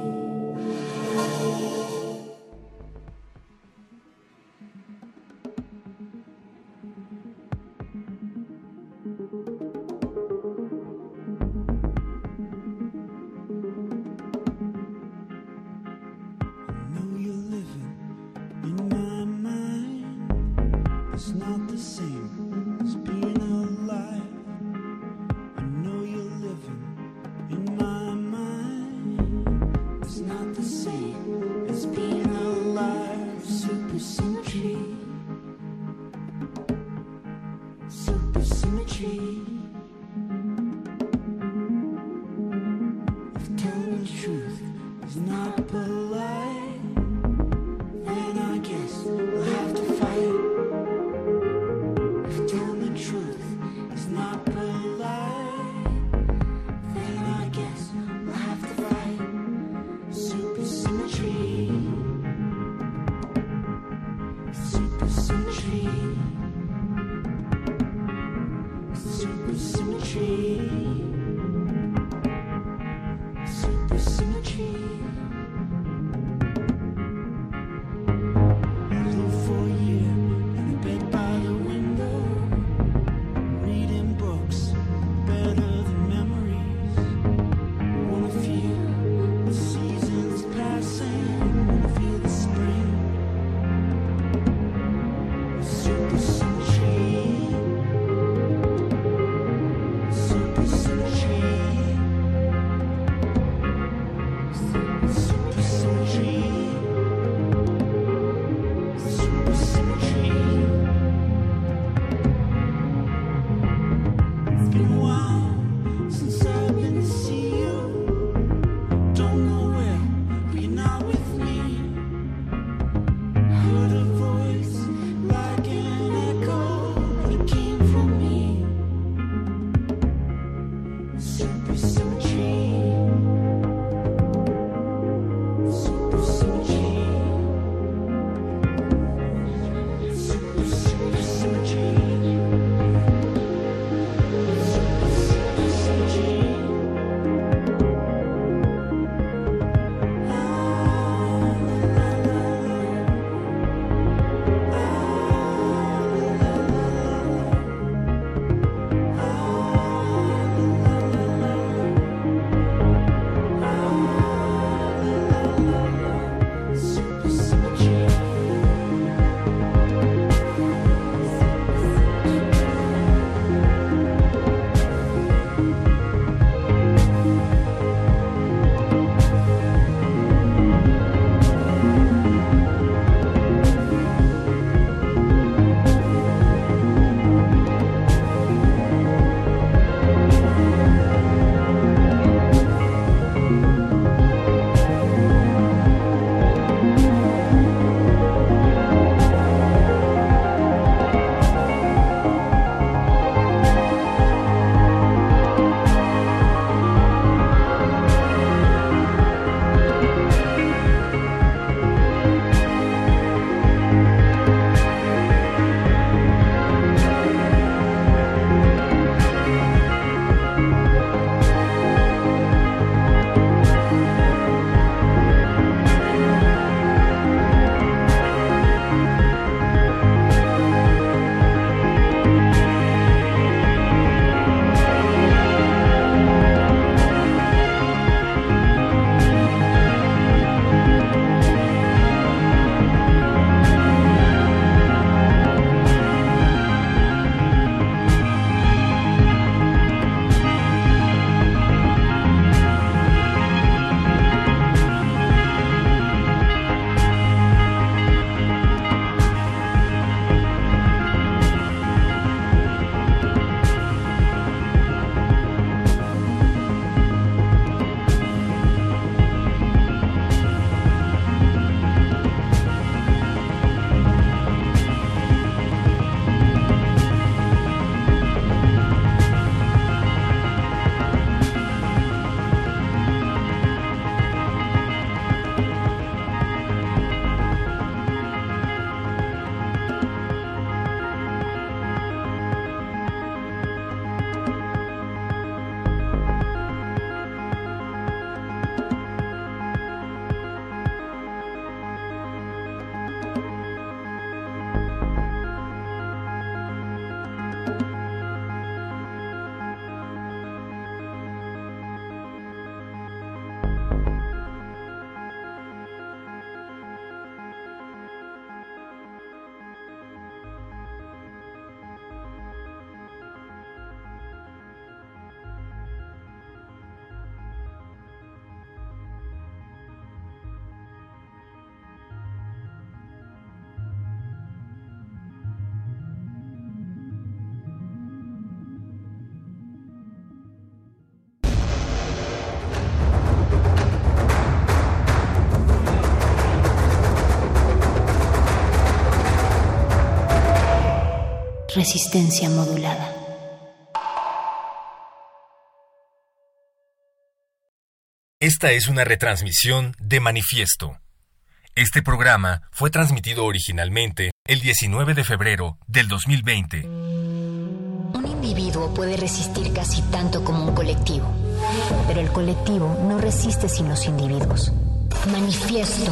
Super, super cheap Resistencia modulada. Esta es una retransmisión de Manifiesto. Este programa fue transmitido originalmente el 19 de febrero del 2020. Un individuo puede resistir casi tanto como un colectivo, pero el colectivo no resiste sin los individuos. Manifiesto.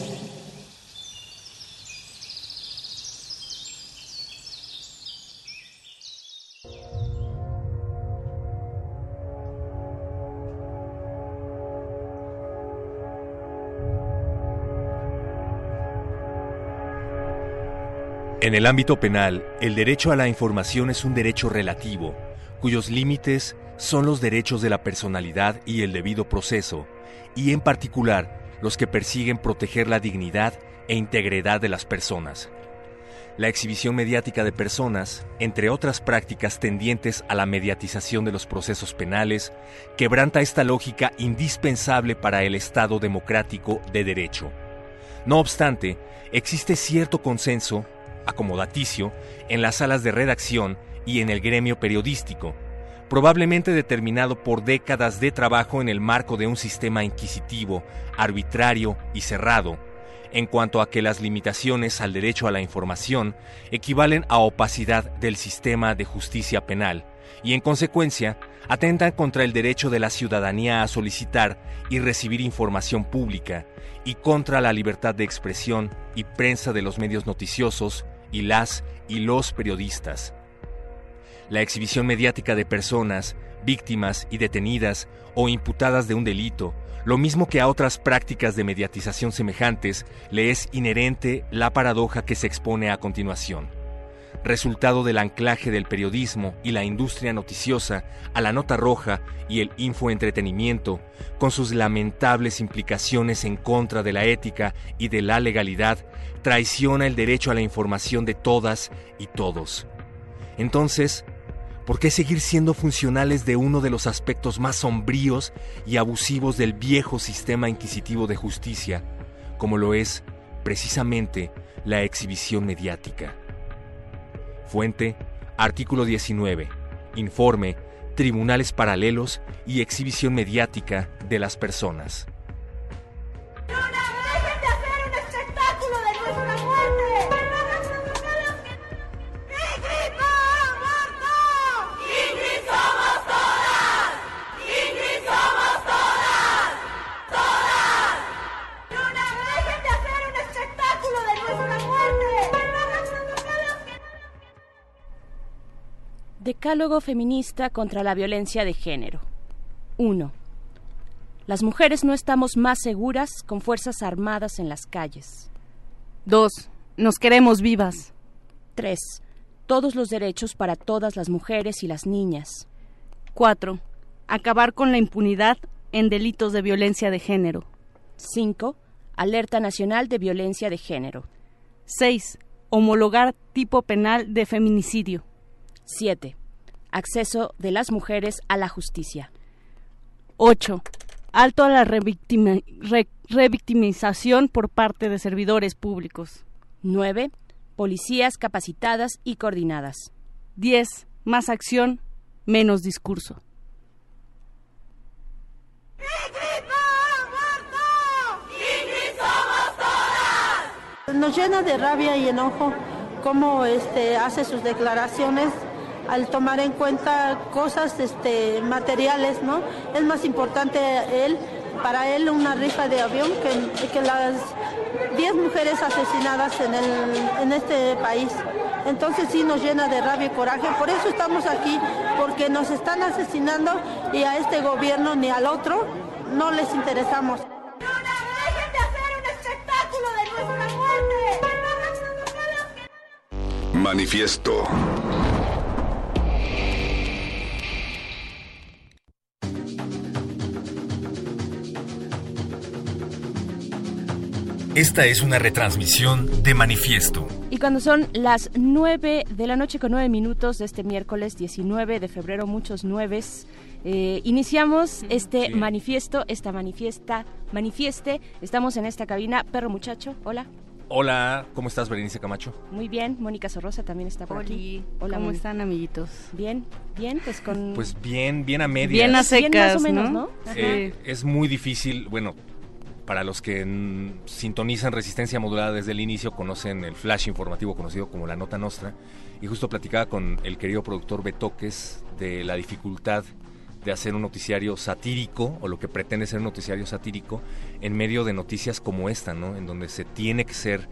En el ámbito penal, el derecho a la información es un derecho relativo, cuyos límites son los derechos de la personalidad y el debido proceso, y en particular los que persiguen proteger la dignidad e integridad de las personas. La exhibición mediática de personas, entre otras prácticas tendientes a la mediatización de los procesos penales, quebranta esta lógica indispensable para el Estado democrático de derecho. No obstante, existe cierto consenso, acomodaticio, en las salas de redacción y en el gremio periodístico, probablemente determinado por décadas de trabajo en el marco de un sistema inquisitivo, arbitrario y cerrado, en cuanto a que las limitaciones al derecho a la información equivalen a opacidad del sistema de justicia penal y, en consecuencia, atentan contra el derecho de la ciudadanía a solicitar y recibir información pública y contra la libertad de expresión y prensa de los medios noticiosos y las y los periodistas. La exhibición mediática de personas, víctimas y detenidas o imputadas de un delito, lo mismo que a otras prácticas de mediatización semejantes, le es inherente la paradoja que se expone a continuación. Resultado del anclaje del periodismo y la industria noticiosa a la nota roja y el infoentretenimiento, con sus lamentables implicaciones en contra de la ética y de la legalidad, traiciona el derecho a la información de todas y todos. Entonces, ¿Por qué seguir siendo funcionales de uno de los aspectos más sombríos y abusivos del viejo sistema inquisitivo de justicia, como lo es precisamente la exhibición mediática? Fuente, artículo 19, informe, tribunales paralelos y exhibición mediática de las personas. Decálogo feminista contra la violencia de género. 1. Las mujeres no estamos más seguras con fuerzas armadas en las calles. 2. Nos queremos vivas. 3. Todos los derechos para todas las mujeres y las niñas. 4. Acabar con la impunidad en delitos de violencia de género. 5. Alerta Nacional de Violencia de Género. 6. Homologar tipo penal de feminicidio. 7. Acceso de las mujeres a la justicia. 8. Alto a la revictimización por parte de servidores públicos. 9. Policías capacitadas y coordinadas. 10. Más acción, menos discurso. Nos llena de rabia y enojo cómo este, hace sus declaraciones al tomar en cuenta cosas este, materiales, ¿no? Es más importante él, para él una rifa de avión que, que las 10 mujeres asesinadas en, el, en este país. Entonces sí nos llena de rabia y coraje, por eso estamos aquí, porque nos están asesinando y a este gobierno ni al otro no les interesamos. Manifiesto. Esta es una retransmisión de Manifiesto. Y cuando son las 9 de la noche con 9 minutos de este miércoles 19 de febrero, muchos nueves, eh, iniciamos este Sí. manifiesto, esta manifiesta, manifieste. Estamos en esta cabina. Perro muchacho, hola. Hola, ¿cómo estás, Berenice Camacho? Muy bien. Mónica Sorrosa también está por aquí. Hola, ¿Cómo Moni. están, amiguitos? Bien, bien, pues con... Pues bien, bien a medias. Bien a secas, Bien más o menos, ¿no? Eh, es muy difícil, bueno, para los que sintonizan resistencia modulada desde el inicio, conocen el flash informativo conocido como la Nota Nostra, y justo platicaba con el querido productor Betoques de la dificultad de hacer un noticiario satírico, o lo que pretende ser un noticiario satírico, en medio de noticias como esta, ¿no? En donde se tiene que ser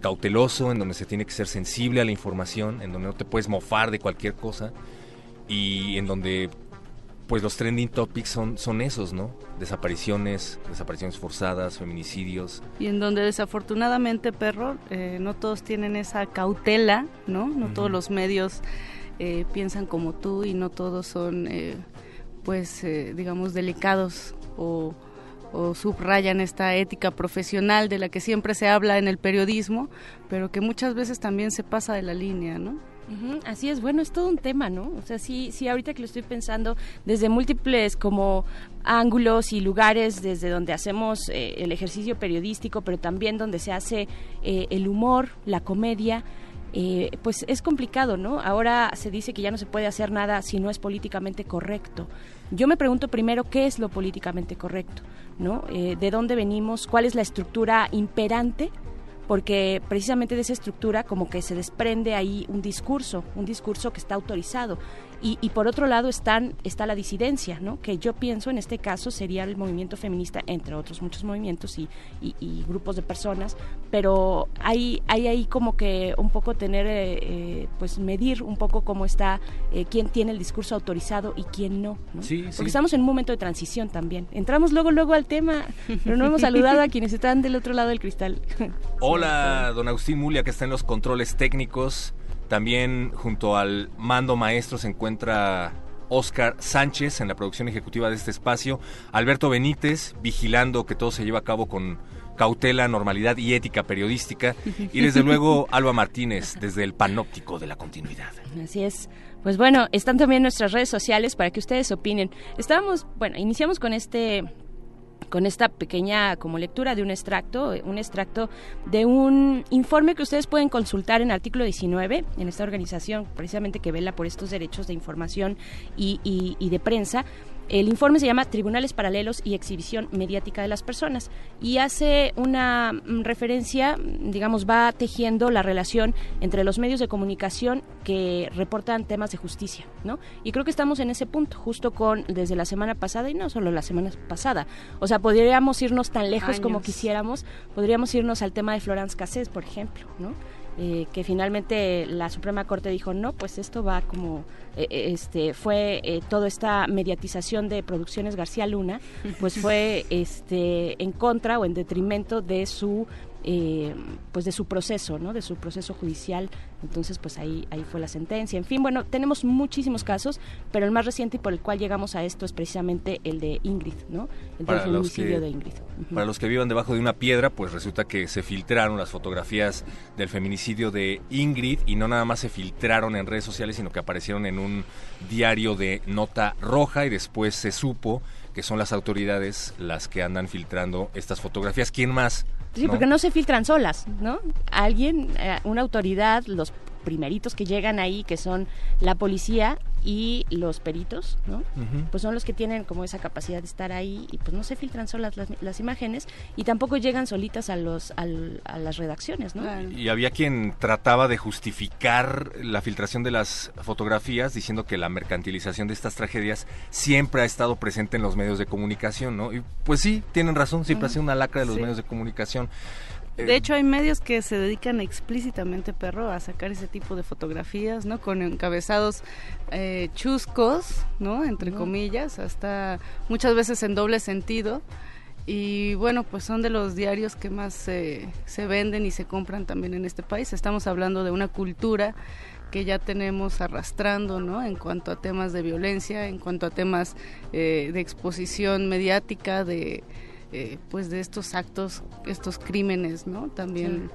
cauteloso, en donde se tiene que ser sensible a la información, en donde no te puedes mofar de cualquier cosa, y en donde pues los trending topics son, son esos, ¿no? Desapariciones, desapariciones forzadas, feminicidios. Y en donde desafortunadamente, perro, eh, no todos tienen esa cautela, ¿no? No todos los medios eh, piensan como tú y no todos son, eh, pues, eh, digamos, delicados o, o subrayan esta ética profesional de la que siempre se habla en el periodismo, pero que muchas veces también se pasa de la línea, ¿no? Así es, bueno, es todo un tema, ¿no? O sea, sí, sí, ahorita que lo estoy pensando, desde múltiples como ángulos y lugares desde donde hacemos eh, el ejercicio periodístico, pero también donde se hace eh, el humor, la comedia, eh, pues es complicado, ¿no? Ahora se dice que ya no se puede hacer nada si no es políticamente correcto. Yo me pregunto primero qué es lo políticamente correcto, ¿no? Eh, ¿De dónde venimos? ¿Cuál es la estructura imperante? Porque precisamente de esa estructura como que se desprende ahí un discurso, un discurso que está autorizado. Y, y por otro lado están, está la disidencia, ¿no? que yo pienso en este caso sería el movimiento feminista, entre otros muchos movimientos y, y- y grupos de personas, pero hay, hay ahí como que un poco tener, eh, eh, pues medir un poco cómo está, eh, quién tiene el discurso autorizado y quién no. ¿no? Sí, Porque sí. estamos en un momento de transición también. Entramos luego, luego al tema, pero no hemos saludado a [LAUGHS] quienes están del otro lado del cristal. Hola, don Agustín Mulia, que está en los controles técnicos. También junto al mando maestro se encuentra Oscar Sánchez en la producción ejecutiva de este espacio. Alberto Benítez, vigilando que todo se lleve a cabo con cautela, normalidad y ética periodística. Y desde luego [LAUGHS] Alba Martínez, desde el panóptico de la continuidad. Así es. Pues bueno, están también nuestras redes sociales para que ustedes opinen. Estábamos, bueno, iniciamos con este con esta pequeña como lectura de un extracto, eh, un extracto de un informe que ustedes pueden consultar en artículo 19, en esta organización precisamente que vela por estos derechos de información y, y- y de prensa. El informe se llama Tribunales Paralelos y Exhibición Mediática de las Personas y hace una mm, referencia, mm, digamos, va tejiendo la relación entre los medios de comunicación que reportan temas de justicia, ¿no? Y creo que estamos en ese punto, justo con desde la semana pasada y no solo la semana pasada. O sea, podríamos irnos tan lejos como quisiéramos, podríamos irnos al tema de Florence Cassés, por ejemplo, ¿no? Eh, que finalmente la Suprema Corte dijo no, pues esto va como eh, eh, este fue eh, toda esta mediatización de producciones García Luna, pues fue [LAUGHS] este en contra o en detrimento de su eh, pues de su proceso, ¿no? De su proceso judicial. Entonces, pues ahí ahí fue la sentencia. En fin, bueno, tenemos muchísimos casos, pero el más reciente y por el cual llegamos a esto es precisamente el de Ingrid, ¿no? El del Para los feminicidio que- de Ingrid. Para los que vivan debajo de una piedra, pues resulta que se filtraron las fotografías del feminicidio de Ingrid y no nada más se filtraron en redes sociales, sino que aparecieron en un diario de nota roja y después se supo que son las autoridades las que andan filtrando estas fotografías. ¿Quién más? Sí, porque no se filtran solas, ¿no? Alguien, eh, una autoridad, los primeritos que llegan ahí, que son la policía y los peritos, ¿no? Pues son los que tienen como esa capacidad de estar ahí y pues no se filtran solas las, las imágenes y tampoco llegan solitas a los al- a las redacciones, ¿no? Y había quien trataba de justificar la filtración de las fotografías diciendo que la mercantilización de estas tragedias siempre ha estado presente en los medios de comunicación, ¿no? Y pues sí, tienen razón, siempre ha sido una lacra de los Sí. medios de comunicación. Eh, De hecho, hay medios que se dedican explícitamente, perro, a sacar ese tipo de fotografías, ¿no? Con encabezados eh, chuscos, ¿no? Entre comillas, hasta muchas veces en doble sentido. Y bueno, pues son de los diarios que más se se venden y se compran también en este país. Estamos hablando de una cultura que ya tenemos arrastrando, ¿no? En cuanto a temas de violencia, en cuanto a temas eh, de exposición mediática, de eh, pues de estos actos, estos crímenes, ¿no? También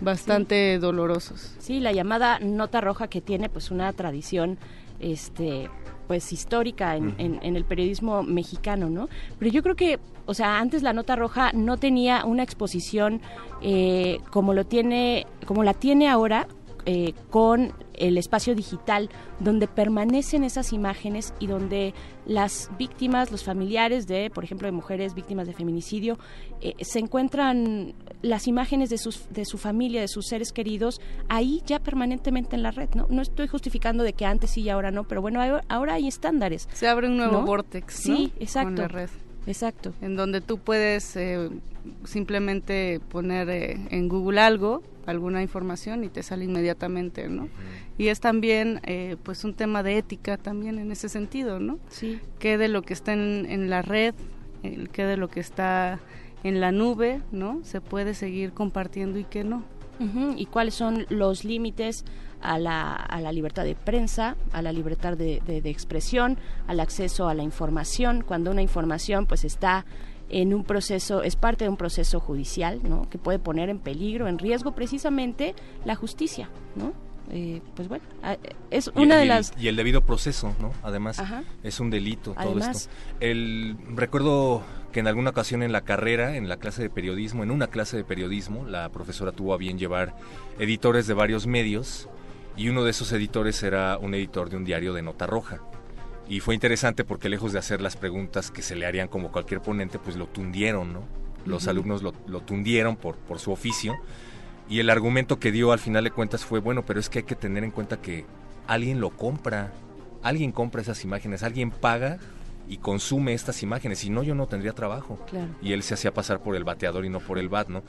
bastante dolorosos. Sí, la llamada nota roja que tiene pues una tradición este pues histórica en, en- en el periodismo mexicano, ¿no? Pero yo creo que, o sea, antes la nota roja no tenía una exposición eh, como lo tiene, como la tiene ahora eh, con el espacio digital, donde permanecen esas imágenes y donde las víctimas, los familiares de, por ejemplo, de mujeres víctimas de feminicidio, eh, se encuentran las imágenes de, sus, de su familia, de sus seres queridos, ahí ya permanentemente en la red, ¿no? No estoy justificando de que antes sí y ahora no, pero bueno, ahora hay estándares. Se abre un nuevo ¿no? vortex, Sí, exacto. Con la red. Exacto. En donde tú puedes eh, simplemente poner eh, en Google algo, alguna información y te sale inmediatamente, ¿no? Y es también, eh, pues, un tema de ética también en ese sentido, ¿no? Sí. ¿Qué de lo que está en, en la red, el qué de lo que está en la nube, ¿no? Se puede seguir compartiendo y qué no. ¿Y cuáles son los límites a la, a la libertad de prensa, a la libertad de, de- de expresión, al acceso a la información? Cuando una información pues está en un proceso, es parte de un proceso judicial, ¿no? Que puede poner en peligro, en riesgo precisamente la justicia, ¿no? Eh, pues bueno, ah, es Y- una y de el- las... y el debido proceso, ¿no? Además, Ajá. es un delito todo Además. esto. El recuerdo que en alguna ocasión en la carrera, en la clase de periodismo, en una clase de periodismo, la profesora tuvo a bien llevar editores de varios medios y uno de esos editores era un editor de un diario de nota roja. Y fue interesante porque lejos de hacer las preguntas que se le harían como cualquier ponente, pues lo tundieron, ¿no? Los alumnos lo, lo tundieron por, por su oficio. Y el argumento que dio al final de cuentas fue, bueno, pero es que hay que tener en cuenta que alguien lo compra, alguien compra esas imágenes, alguien paga y consume estas imágenes, si no yo no tendría trabajo. Claro. Y él se hacía pasar por el bateador y no por el bat, ¿no?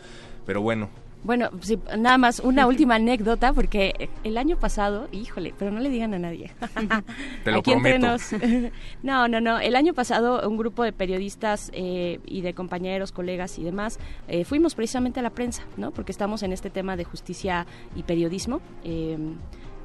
Pero bueno, Bueno, sí, nada más una [LAUGHS] última anécdota, porque el año pasado, híjole, pero no le digan a nadie. [LAUGHS] Te lo Aquí prometo. nos. [LAUGHS] No, no, no. El año pasado un grupo de periodistas eh, y de compañeros, colegas y demás, eh, fuimos precisamente a la prensa, ¿no? Porque estamos en este tema de justicia y periodismo. eh,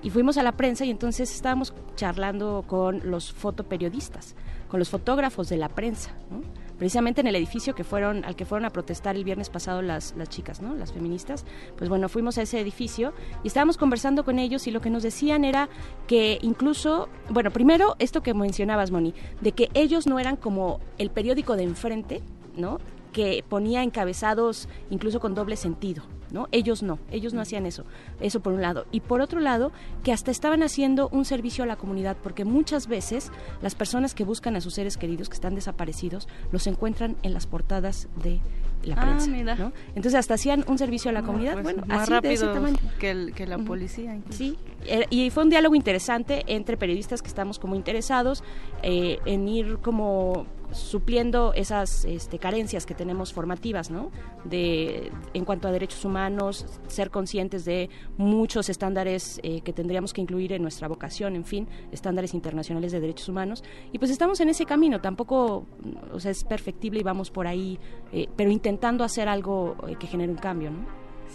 y fuimos a la prensa y entonces estábamos charlando con los fotoperiodistas, con los fotógrafos de la prensa, ¿no? precisamente en el edificio que fueron al que fueron a protestar el viernes pasado las, las chicas, ¿no? Las feministas. Pues bueno, fuimos a ese edificio y estábamos conversando con ellos y lo que nos decían era que incluso, bueno, primero esto que mencionabas, Moni, de que ellos no eran como el periódico de enfrente, ¿no? Que ponía encabezados incluso con doble sentido, ¿no? Ellos no, ellos no hacían eso, eso por un lado. Y por otro lado, que hasta estaban haciendo un servicio a la comunidad, porque muchas veces las personas que buscan a sus seres queridos que están desaparecidos, los encuentran en las portadas de la Ah, prensa, mira. ¿no? Entonces hasta hacían un servicio a la comunidad, Pues, bueno, más así de ese rápido tamaño. que, el- que la policía. incluso. Sí, eh, y fue un diálogo interesante entre periodistas que estamos como interesados eh, en ir como supliendo esas este, carencias que tenemos formativas, ¿no? De, en cuanto a derechos humanos, ser conscientes de muchos estándares eh, que tendríamos que incluir en nuestra vocación, en fin, estándares internacionales de derechos humanos. Y pues estamos en ese camino, tampoco, o sea, es perfectible y vamos por ahí, eh, pero intentando hacer algo eh, que genere un cambio, ¿no?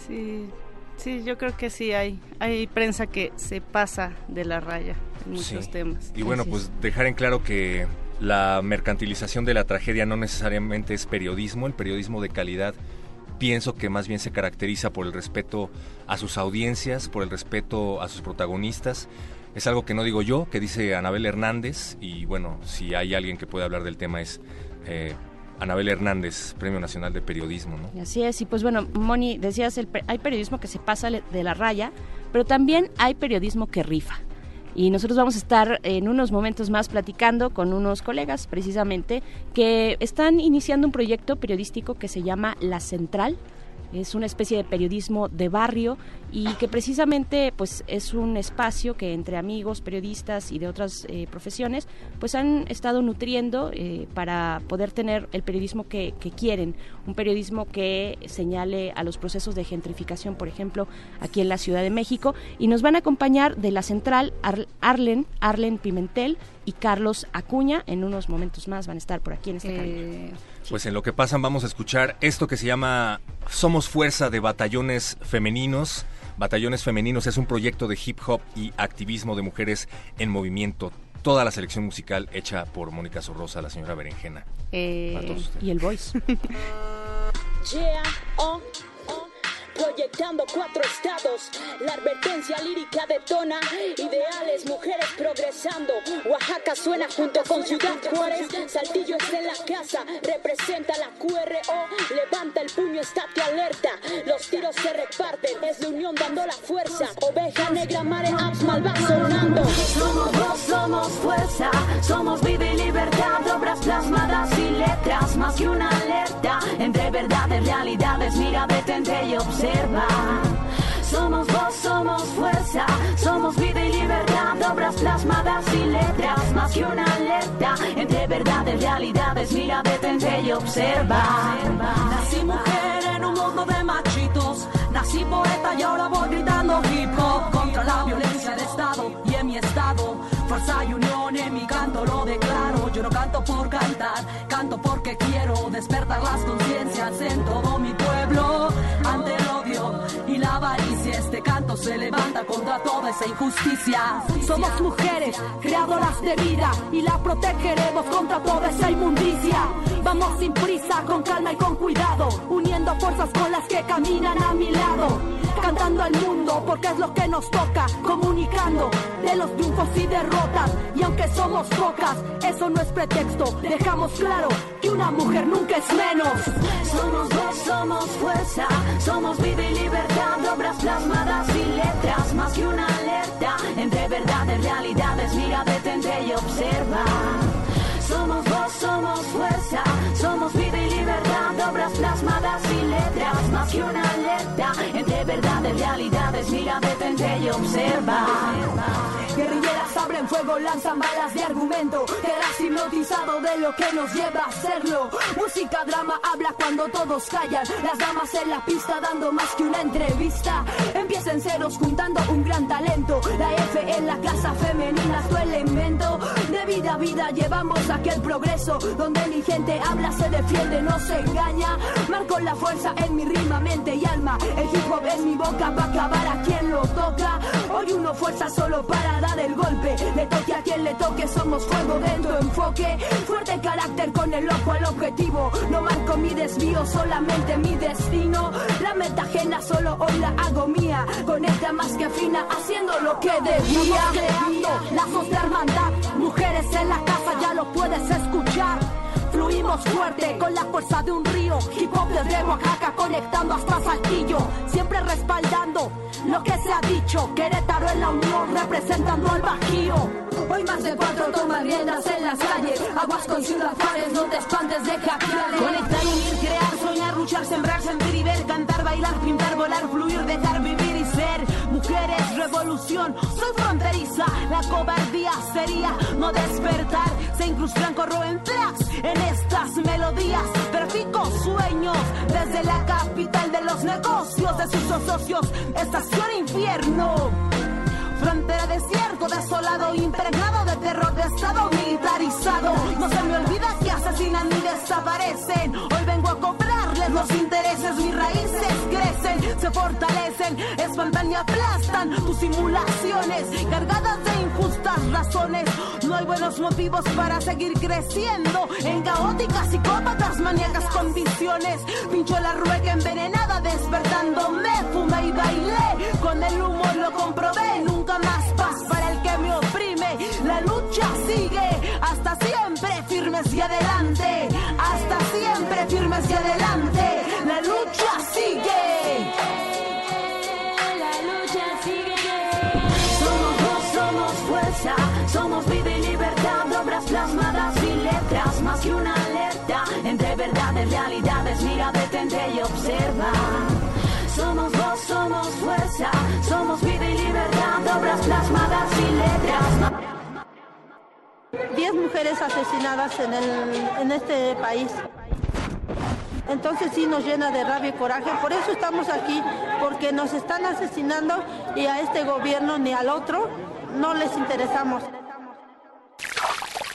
Sí, sí, yo creo que sí hay, hay prensa que se pasa de la raya en muchos Sí. temas. Y bueno, pues dejar en claro que la mercantilización de la tragedia no necesariamente es periodismo, el periodismo de calidad pienso que más bien se caracteriza por el respeto a sus audiencias, por el respeto a sus protagonistas. Es algo que no digo yo, que dice Anabel Hernández, y bueno, si hay alguien que puede hablar del tema es eh, Anabel Hernández, Premio Nacional de Periodismo, ¿no? Así es, y pues bueno, Moni, decías, el hay periodismo que se pasa de la raya, pero también hay periodismo que rifa. Y nosotros vamos a estar en unos momentos más platicando con unos colegas, precisamente, que están iniciando un proyecto periodístico que se llama La Central. Es una especie de periodismo de barrio y que precisamente pues es un espacio que entre amigos, periodistas y de otras eh, profesiones pues han estado nutriendo eh, para poder tener el periodismo que, que quieren, un periodismo que señale a los procesos de gentrificación, por ejemplo, aquí en la Ciudad de México. Y nos van a acompañar de la central Ar- Arlen, Arlen Pimentel y Carlos Acuña, en unos momentos más van a estar por aquí en esta cabina. Pues en lo que pasan vamos a escuchar esto que se llama Somos Fuerza de Batallones Femeninos. Batallones Femeninos es un proyecto de hip hop y activismo de mujeres en movimiento. toda la selección musical hecha por Mónica Sorrosa, la señora Berenjena. Eh, y el voice. Yeah, oh. Proyectando cuatro estados, la advertencia lírica detona, ideales, mujeres progresando. Oaxaca suena junto con Ciudad Juárez, Saltillo está en la casa, representa la QRO, levanta el puño, estate alerta. Los tiros se reparten, es la unión dando la fuerza. Oveja negra, mare mal va sonando. Somos voz, somos fuerza, somos vida y libertad, obras plasmadas y letras, más que una alerta, entre verdades, realidades, mira, detente y observa. Somos voz, somos fuerza, somos vida y libertad, obras plasmadas y letras, más que una alerta, entre verdades, realidades, mira, detente y observa. Nací mujer en un mundo de machitos. Nací poeta y ahora voy gritando hip hop contra la violencia de Estado y en mi estado. Fuerza y unión en mi canto lo declaro. Yo no canto por cantar, canto porque quiero despertar las conciencias en todo mi pueblo. Este canto se levanta contra toda esa injusticia. Somos mujeres, creadoras de vida y la protegeremos contra toda esa inmundicia. Vamos sin prisa, con calma y con cuidado, uniendo fuerzas con las que caminan a mi lado. Cantando al mundo porque es lo que nos toca, comunicando de los triunfos y derrotas. Y aunque somos pocas, eso no es pretexto. Dejamos claro que una mujer nunca es menos. Somos voz, somos fuerza, somos vida y libertad, obras plasmadas y letras, más que una alerta, entre verdades, realidades, mira, detente y observa. Somos voz, somos fuerza, somos vida y libertad, obras plasmadas y letras, más que una alerta, entre verdades, realidades, mira, detente y observa. Abren fuego, lanzan balas de argumento. Quedas hipnotizado de lo que nos lleva a hacerlo. Música, drama, habla cuando todos callan. Las damas en la pista dando más que una entrevista. Empieza en ceros juntando un gran talento. La F en la casa femenina fue el invento. De vida a vida llevamos aquel progreso. Donde mi gente habla, se defiende, no se engaña. Marco la fuerza en mi rima, mente y alma. El hip hop en mi boca va a acabar a quien lo toca. Hoy uno fuerza solo para dar el golpe. Le toque a quien le toque, somos fuego dentro enfoque. Fuerte carácter con el ojo al objetivo. No marco mi desvío, solamente mi destino. La meta ajena solo hoy la hago mía. Conecta más que afina, haciendo lo que debía. Creando lazos de hermandad. Mujeres en la casa, ya lo puedes escuchar. Fluimos fuerte con la fuerza de un río. Hip hop desde Oaxaca conectando hasta Saltillo. Siempre respaldando lo que se ha dicho. Querétaro en la unión representando al Bajío. Hoy más de cuatro toman riendas en las calles. Aguas con Ciudad Juárez, no te espantes de capiales. Conectar, unir, crear, soñar, luchar, sembrar, sentir y ver, cantar, bailar, pintar, volar, fluir, dejar vivir Mujeres, revolución, soy fronteriza. La cobardía sería no despertar. Se incrustan blanco roen tracks en estas melodías. Trafico sueños desde la capital de los negocios de sus socios. Estación infierno. Frontera desierto, desolado, impregnado de terror de estado militarizado. No se me olvida que asesinan y desaparecen. Hoy vengo a cobrarles los intereses, mis raíces crecen, se fortalecen, espantan y aplastan tus simulaciones, cargadas de injustas razones. No hay buenos motivos para seguir creciendo en caóticas psicópatas, maníacas con visiones. Pincho la rueca envenenada, despertándome, fumé y bailé. Con el humo lo comprobé, nunca más paz para el que me oprime. La lucha sigue hasta siempre, firmes y adelante. Hasta siempre, firmes y adelante. La lucha sigue. La lucha sigue. Somos voz, somos fuerza, somos vida y libertad, obras plasmadas y letras, más que una alerta, entre verdades, realidades, mira, detente y observa. Somos voz, somos fuerza, somos vida y obras plasmadas y letras. 10 mujeres asesinadas en, el, en este país. Entonces sí nos llena de rabia y coraje. Por eso estamos aquí, porque nos están asesinando y a este gobierno ni al otro no les interesamos.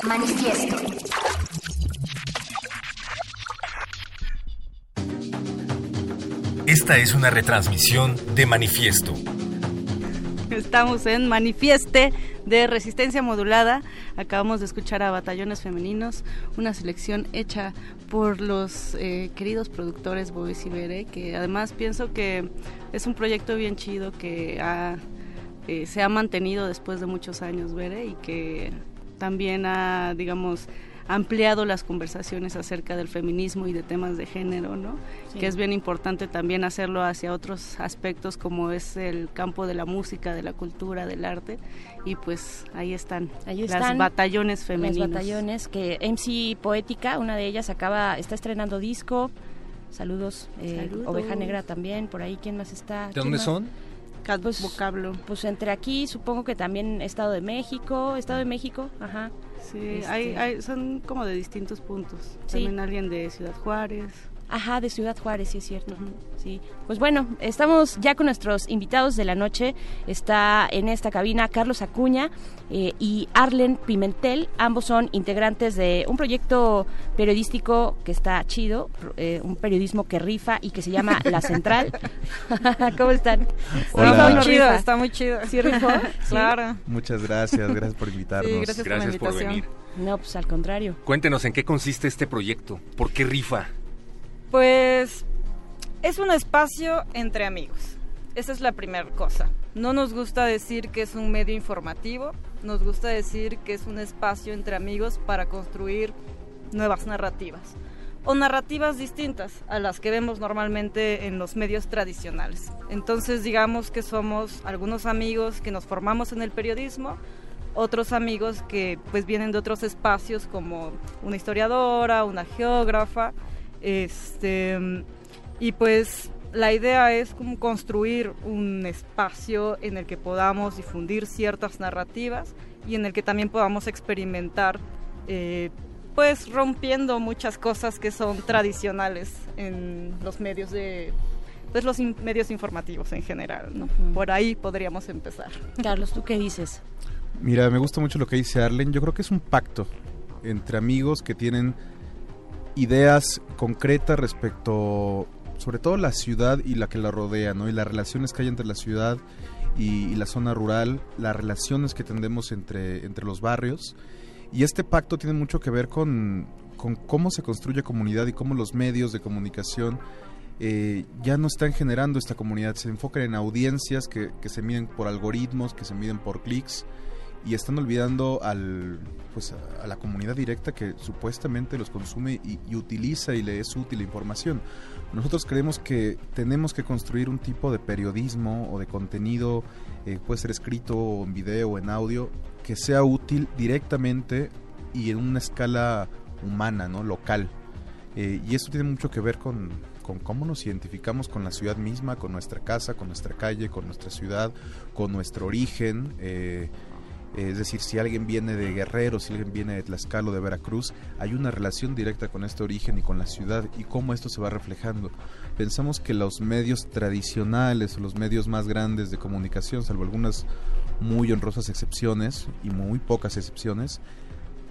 Manifiesto. Esta es una retransmisión de Manifiesto. Estamos en Manifieste de Resistencia Modulada. Acabamos de escuchar a Batallones Femeninos, una selección hecha por los eh, queridos productores Boys y Bere, que además pienso que es un proyecto bien chido que ha, eh, se ha mantenido después de muchos años, Bere, y que también ha, digamos, ampliado las conversaciones acerca del feminismo y de temas de género, ¿no? Sí. Que es bien importante también hacerlo hacia otros aspectos como es el campo de la música, de la cultura, del arte y pues ahí están, Ahí las batallones femeninos. Las batallones que MC Poética, una de ellas acaba está estrenando disco. Saludos, eh, Saludos. Oveja Negra también, por ahí quién más está. ¿De ¿Quién dónde más? son? Pues, vocablo. Pues entre aquí, supongo que también Estado de México, Estado de México, ajá. Sí, Este, hay, hay- son como de distintos puntos. Sí. También alguien de Ciudad Juárez. Ajá, de Ciudad Juárez, sí es cierto. Sí. Pues bueno, estamos ya con nuestros invitados de la noche. Está en esta cabina Carlos Acuña eh, y Arlen Pimentel. Ambos son integrantes de un proyecto periodístico que está chido, eh, un periodismo que rifa y que se llama La Central. [LAUGHS] [LAUGHS] ¿Cómo están? Hola. ¿Rifa o no Está muy chido, está muy chido. ¿Sí rifó? [LAUGHS] Sí. Claro. Muchas gracias, gracias por invitarnos. Sí, gracias por la por invitación. venir. No, pues al contrario. Cuéntenos en qué consiste este proyecto. ¿Por qué rifa? Pues es un espacio entre amigos. Esa es la primera cosa. No nos gusta decir que es un medio informativo, nos gusta decir que es un espacio entre amigos para construir nuevas narrativas o narrativas distintas a las que vemos normalmente en los medios tradicionales. Entonces digamos que somos algunos amigos que nos formamos en el periodismo, otros amigos que pues vienen de otros espacios como una historiadora, una geógrafa, este y pues la idea es como construir un espacio en el que podamos difundir ciertas narrativas y en el que también podamos experimentar eh, pues rompiendo muchas cosas que son tradicionales en los medios de pues los in- medios informativos en general ¿no? por ahí podríamos empezar Carlos tú qué dices Mira, me gusta mucho lo que dice Arlen. Yo creo que es un pacto entre amigos que tienen ideas concretas respecto, sobre todo la ciudad y la que la rodea, ¿no? Y las relaciones que hay entre la ciudad y, la zona rural, las relaciones que tendemos entre, entre los barrios. Y este pacto tiene mucho que ver con, con cómo se construye comunidad y cómo los medios de comunicación eh, ya no están generando esta comunidad, se enfocan en audiencias que, que se miden por algoritmos, que se miden por clics y están olvidando al pues a, a la comunidad directa que supuestamente los consume y, y utiliza y le es útil la información. Nosotros creemos que tenemos que construir un tipo de periodismo o de contenido, eh, puede ser escrito o en video o en audio, que sea útil directamente y en una escala humana, ¿no? local. Eh, y esto tiene mucho que ver con, con cómo nos identificamos con la ciudad misma, con nuestra casa, con nuestra calle, con nuestra ciudad, con nuestro origen. eh, es decir, si alguien viene de Guerrero, si alguien viene de Tlaxcala o de Veracruz, hay una relación directa con este origen y con la ciudad y cómo esto se va reflejando. Pensamos que los medios tradicionales los medios más grandes de comunicación, salvo algunas muy honrosas excepciones y muy pocas excepciones,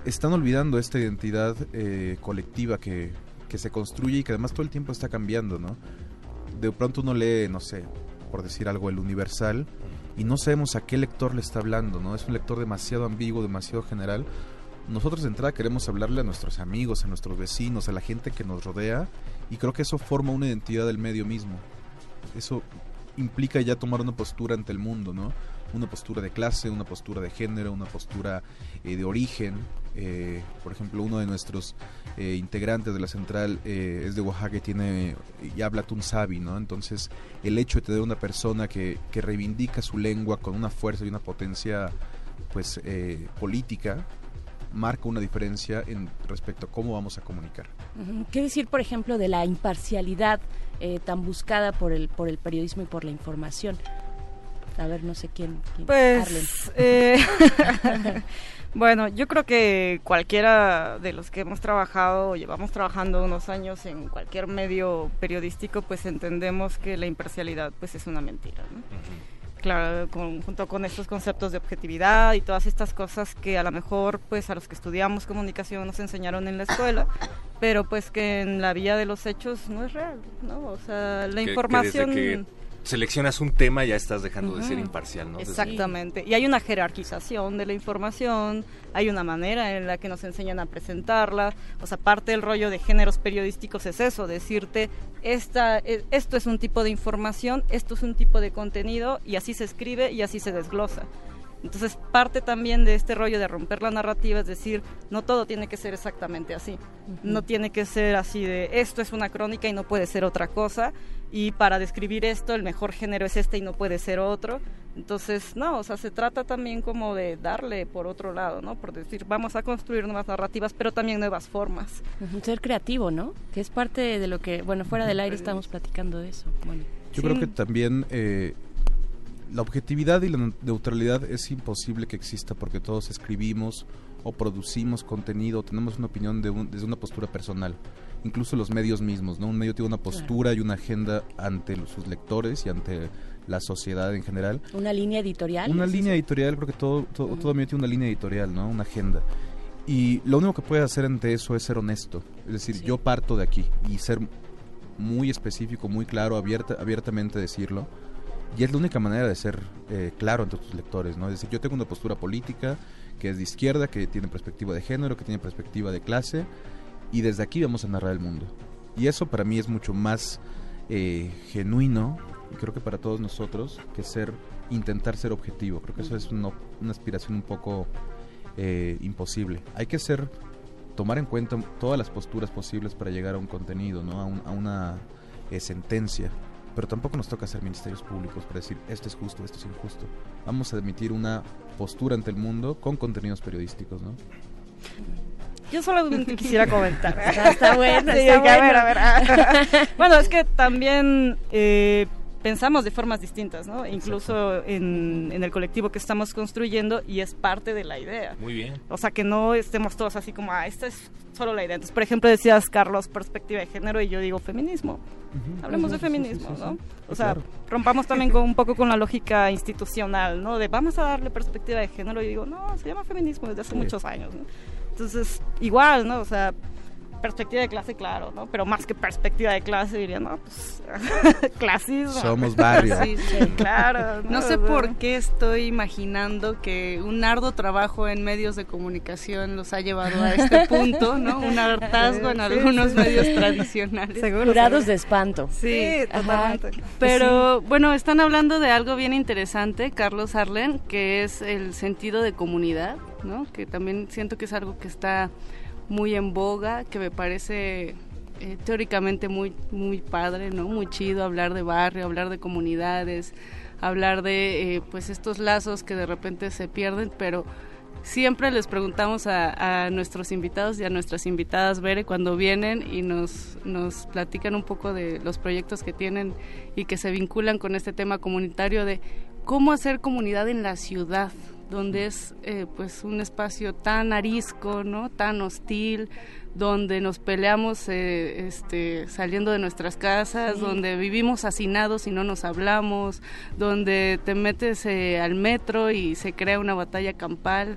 están olvidando esta identidad eh, colectiva que, que se construye y que además todo el tiempo está cambiando, ¿no? De pronto uno lee, no sé, por decir algo, el Universal y no sabemos a qué lector le está hablando, ¿no? Es un lector demasiado ambiguo, demasiado general. Nosotros de entrada queremos hablarle a nuestros amigos, a nuestros vecinos, a la gente que nos rodea y creo que eso forma una identidad del medio mismo. Eso implica ya tomar una postura ante el mundo, ¿no? Una postura de clase, una postura de género, una postura eh, de origen. Eh, por ejemplo, uno de nuestros eh, integrantes de la central eh, es de Oaxaca y tiene y habla tunsabi, ¿no? Entonces, el hecho de tener una persona que, que reivindica su lengua con una fuerza y una potencia, pues, eh, política, marca una diferencia en respecto a cómo vamos a comunicar. ¿Qué decir, por ejemplo, de la imparcialidad eh, tan buscada por el por el periodismo y por la información? A ver, no sé quién. quién- Arlen. Pues, eh, [LAUGHS] [LAUGHS] bueno, yo creo que cualquiera de los que hemos trabajado o llevamos trabajando unos años en cualquier medio periodístico, pues entendemos que la imparcialidad pues es una mentira, ¿no? Claro, con- junto con estos conceptos de objetividad y todas estas cosas que a lo mejor pues a los que estudiamos comunicación nos enseñaron en la escuela, pero pues que en la vía de los hechos no es real, ¿no? O sea, la Que- información... que seleccionas un tema ya estás dejando de ser imparcial, ¿no? Exactamente. Y hay una jerarquización de la información, hay una manera en la que nos enseñan a presentarla. O sea, parte del rollo de géneros periodísticos es eso, decirte, esta, eh, esto es un tipo de información, esto es un tipo de contenido, y así se escribe y así se desglosa. Entonces, parte también de este rollo de romper la narrativa, es decir, no todo tiene que ser exactamente así. No tiene que ser así de esto es una crónica y no puede ser otra cosa. Y para describir esto, el mejor género es este y no puede ser otro. Entonces, no, o sea, se trata también como de darle por otro lado, ¿no? Por decir, vamos a construir nuevas narrativas, pero también nuevas formas. Ser creativo, ¿no? Que es parte de lo que, bueno, fuera del aire estamos platicando de eso. Bueno. Yo creo que también eh, la objetividad y la neu- neutralidad es imposible que exista porque todos escribimos o producimos contenido, tenemos una opinión de un- desde una postura personal. Incluso los medios mismos, ¿no? Un medio tiene una postura y una agenda ante los- sus lectores y ante la sociedad en general. Una línea editorial. Una ¿es línea editorial, creo que todo, todo, Ujú. todo medio tiene una línea editorial, ¿no? Una agenda. Y lo único que puedes hacer ante eso es ser honesto. Es decir, yo parto de aquí y ser muy específico, muy claro, abierta, abiertamente decirlo. Y es la única manera de ser eh, claro ante tus lectores, ¿no? Es decir, yo tengo una postura política que es de izquierda, que tiene perspectiva de género, que tiene perspectiva de clase, y desde aquí vamos a narrar el mundo. Y eso para mí es mucho más eh, genuino, creo que para todos nosotros, que ser, intentar ser objetivo. Creo que eso es una, aspiración un poco eh, imposible. Hay que ser, tomar en cuenta todas las posturas posibles para llegar a un contenido, ¿no? a, un- a una sentencia. Pero tampoco nos toca ser ministerios públicos para decir esto es justo, esto es injusto. Vamos a emitir una postura ante el mundo con contenidos periodísticos, ¿no? Yo solamente quisiera comentar. Está- [LAUGHS] está bueno, Sí, está que a ver, bueno. a ver, ah. [LAUGHS] bueno, es que también eh, pensamos de formas distintas, ¿no? Incluso en, en el colectivo que estamos construyendo y es parte de la idea. Muy bien. O sea, que no estemos todos así como, ah, esta es solo la idea. Entonces, por ejemplo, decías, Carlos, perspectiva de género y yo digo feminismo. Hablemos de Ujú, sí, sí, feminismo, sí. ¿no? O sea, claro. rompamos también con, un poco con la lógica institucional, ¿no? De vamos a darle perspectiva de género y digo, no, se llama feminismo desde hace muchos años, ¿no? Entonces, igual, ¿no? O sea, perspectiva de clase, claro, ¿no? Pero más que perspectiva de clase, diría, no, pues, [LAUGHS] clasismo. Somos barrio. Sí, sí. Claro. No sé por qué estoy imaginando que un arduo trabajo en medios de comunicación los ha llevado a este [LAUGHS] punto, ¿no? Un hartazgo en algunos sí. medios tradicionales. Curados de espanto. Sí, Ajá. Pero bueno, están hablando de algo bien interesante, Carlos Arlen, que es el sentido de comunidad, ¿no? Que también siento que es algo que está muy en boga, que me parece eh, teóricamente muy muy padre, ¿no? Muy chido hablar de barrio, hablar de comunidades, hablar de eh, pues estos lazos que de repente se pierden, pero siempre les preguntamos a, a nuestros invitados y a nuestras invitadas, Bere, cuando vienen y nos, nos platican un poco de los proyectos que tienen y que se vinculan con este tema comunitario de cómo hacer comunidad en la ciudad, donde es eh, pues un espacio tan arisco, ¿no? tan hostil, donde nos peleamos eh, este, saliendo de nuestras casas, Sí. donde vivimos hacinados y no nos hablamos, donde te metes eh, al metro y se crea una batalla campal.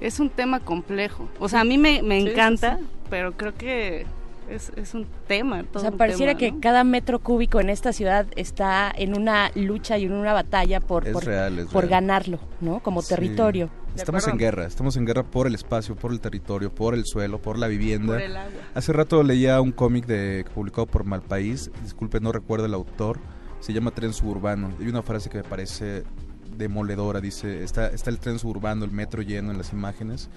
Es un tema complejo. O sea, a mí me, me sí, encanta, sí. pero creo que es, es un tema. O todo sea, un pareciera tema, que ¿no? cada metro cúbico en esta ciudad está en una lucha y en una batalla por, Es por, real, es por real. ganarlo, ¿no? Como Sí. territorio. Estamos en guerra, estamos en guerra por el espacio, por el territorio, por el suelo, por la vivienda. Por el agua. Hace rato leía un cómic de publicado por Malpaís, disculpe, no recuerdo el autor, se llama Tren Suburbano. Hay una frase que me parece demoledora, dice, está, está el tren suburbano, el metro lleno en las imágenes,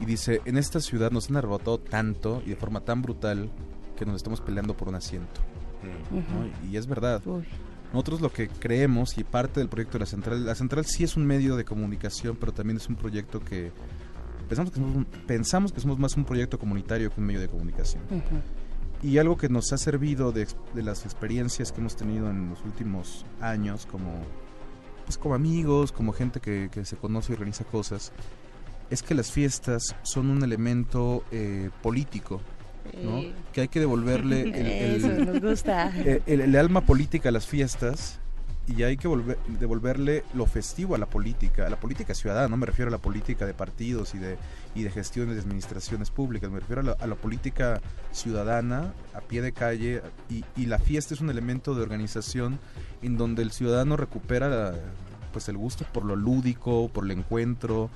y dice, en esta ciudad nos han arrebatado tanto y de forma tan brutal que nos estamos peleando por un asiento. ¿no? Y es verdad. Nosotros lo que creemos y parte del proyecto de la central, la central sí es un medio de comunicación, pero también es un proyecto que pensamos que somos, pensamos que somos más un proyecto comunitario que un medio de comunicación. Y algo que nos ha servido de, de las experiencias que hemos tenido en los últimos años como, pues como amigos, como gente que, que se conoce y organiza cosas, es que las fiestas son un elemento eh, político. Que hay que devolverle [LAUGHS] el, el- Eso, nos gusta. el- el- el alma política a las fiestas y hay que volver, devolverle lo festivo a la política, a la política ciudadana, no me refiero a la política de partidos y de, y de gestiones de administraciones públicas, me refiero a la, a la política ciudadana, a pie de calle, y, y la fiesta es un elemento de organización en donde el ciudadano recupera la- pues el gusto por lo lúdico, por el encuentro,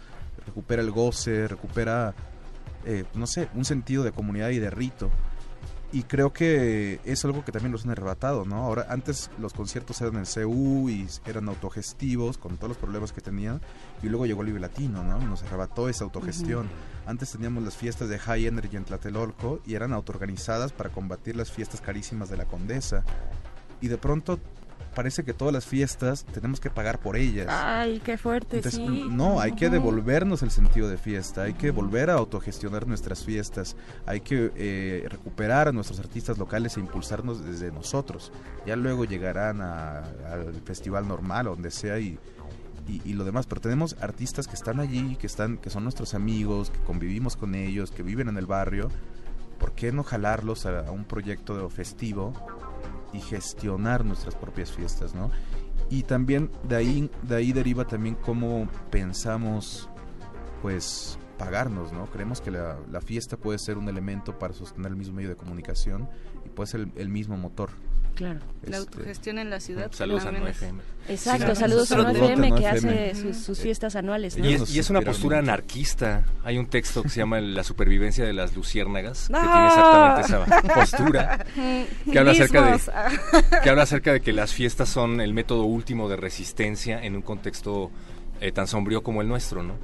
recupera el goce, recupera, eh, no sé, un sentido de comunidad y de rito. Y creo que es algo que también nos han arrebatado, ¿no? Ahora, antes los conciertos eran en CU y eran autogestivos con todos los problemas que tenían. Y luego llegó el Vive Latino, ¿no? Nos arrebató esa autogestión. Antes teníamos las fiestas de High Energy en Tlatelolco y eran autoorganizadas para combatir las fiestas carísimas de la Condesa. Y de pronto parece que todas las fiestas tenemos que pagar por ellas. Ay, qué fuerte, Entonces, sí. no, hay que devolvernos el sentido de fiesta, hay que volver a autogestionar nuestras fiestas, hay que eh, recuperar a nuestros artistas locales e impulsarnos desde nosotros. Ya luego llegarán a- al festival normal, donde sea, y, y, y lo demás. Pero tenemos artistas que están allí, que, están, que son nuestros amigos, que convivimos con ellos, que viven en el barrio. ¿Por qué no jalarlos a, a un proyecto festivo y gestionar nuestras propias fiestas, ¿no? Y también de ahí, de ahí deriva también cómo pensamos, pues, pagarnos, ¿no? Creemos que la, fiesta puede ser un elemento para sostener el mismo medio de comunicación y puede ser el mismo motor. Claro. La Este, autogestión en la ciudad. Saludos a. 9FM. Exacto, Sí, saludos a. 9FM que hace 9FM. sus, sus fiestas anuales. ¿no? Y es, y es una postura anarquista. Hay un texto que se llama La supervivencia de las luciérnagas, que tiene exactamente esa postura, que habla, acerca de, que habla acerca de que las fiestas son el método último de resistencia en un contexto eh, tan sombrío como el nuestro, ¿no?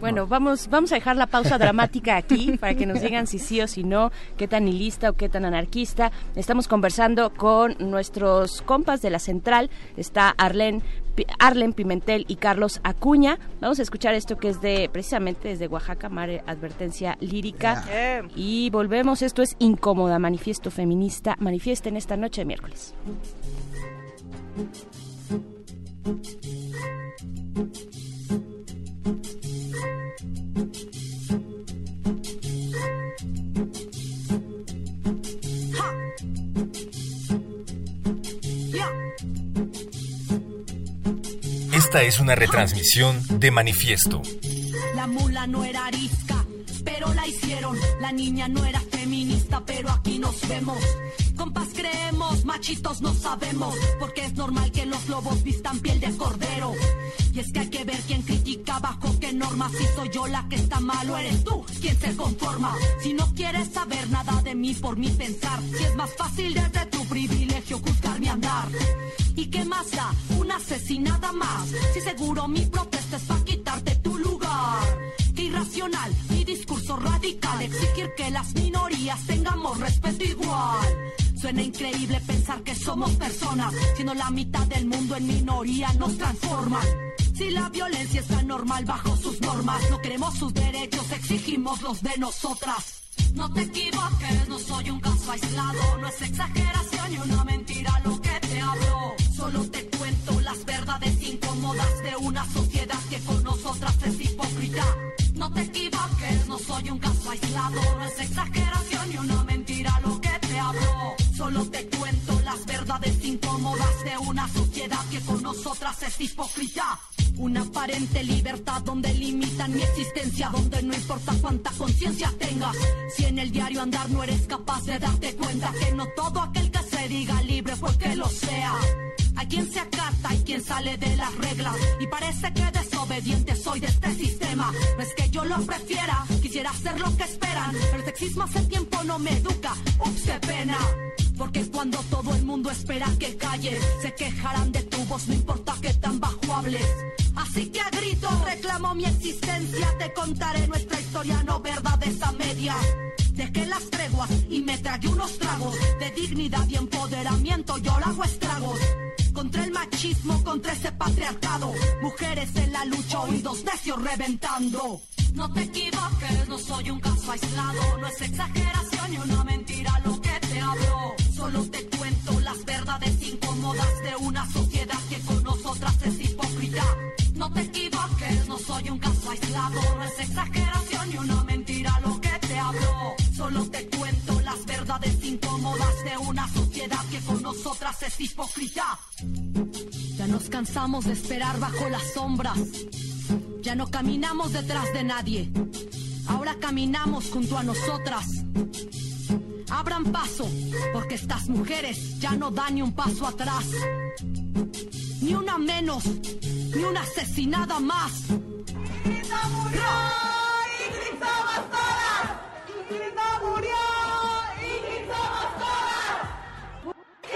Bueno, vamos, vamos a dejar la pausa [LAUGHS] dramática aquí para que nos digan si sí o si no, qué tan nihilista o qué tan anarquista. Estamos conversando con nuestros compas de la central. Está Arlen, Arlen Pimentel y Carlos Acuña. Vamos a escuchar esto que es de precisamente desde Oaxaca, Mare Advertencia Lírica. Y volvemos. Esto es Incómoda, Manifiesto Feminista. Manifiesten esta noche de miércoles. Esta es una retransmisión de Manifiesto. La mula no era arisca, pero la hicieron. La niña no era feminista, pero aquí nos vemos. Compas creemos, machitos no sabemos, porque es normal que los lobos vistan piel de cordero. Y es que hay que ver quién critica bajo qué normas. Si soy yo la que está mal o eres tú quien se conforma. Si no quieres saber nada de mí por mi pensar, si es más fácil desde tu privilegio juzgar mi andar. ¿Y qué más da? Una asesinada más. Si seguro mi protesta es para quitarte tu lugar. Qué irracional, discurso radical. Exigir que las minorías tengamos respeto igual. Suena increíble pensar que somos personas, siendo la mitad del mundo en minoría nos transforman. Si la violencia está normal bajo sus normas, no queremos sus derechos, exigimos los de nosotras. No te equivoques, no soy un caso aislado, no es exageración ni una mentira lo que te hablo. Solo te cuento las verdades incómodas de una sociedad que con nosotras es hipócrita. No te equivoques, aislado, no es exageración ni una mentira lo que te hablo. Solo te cuento las verdades incómodas de una sociedad que con nosotras es hipócrita. Una aparente libertad donde limitan mi existencia, donde no importa cuánta conciencia tengas. Si en el diario andar no eres capaz de darte cuenta que no todo aquel que se diga libre fue que lo sea. Hay quien se acata y quien sale de las reglas. Y parece que desobediente soy de este sistema. No es que yo lo prefiera, quisiera hacer lo que esperan. Pero el sexismo hace tiempo no me educa. Ups, qué pena. Porque cuando todo el mundo espera que calles, se quejarán de tu voz, no importa que tan bajo hables. Así que a grito reclamo mi existencia, te contaré nuestra historia, no verdades a medias. Dejé las treguas y me tragué unos tragos de dignidad y empoderamiento, yo hago estragos. Contra el machismo, contra ese patriarcado. Mujeres en la lucha, oídos necios reventando. No te equivoques, no soy un caso aislado. No es exageración ni una mentira lo que te hablo. Solo te cuento las verdades incómodas de una sociedad que con nosotras es hipócrita. No te equivoques, no soy un caso aislado. No es exageración ni una mentira lo que te hablo. Solo te cuento las verdades incómodas de una sociedad es hipócrita. Ya nos cansamos de esperar bajo las sombras. Ya no caminamos detrás de nadie. Ahora caminamos junto a nosotras. Abran paso, porque estas mujeres ya no dan ni un paso atrás. Ni una menos, ni una asesinada más. Murió,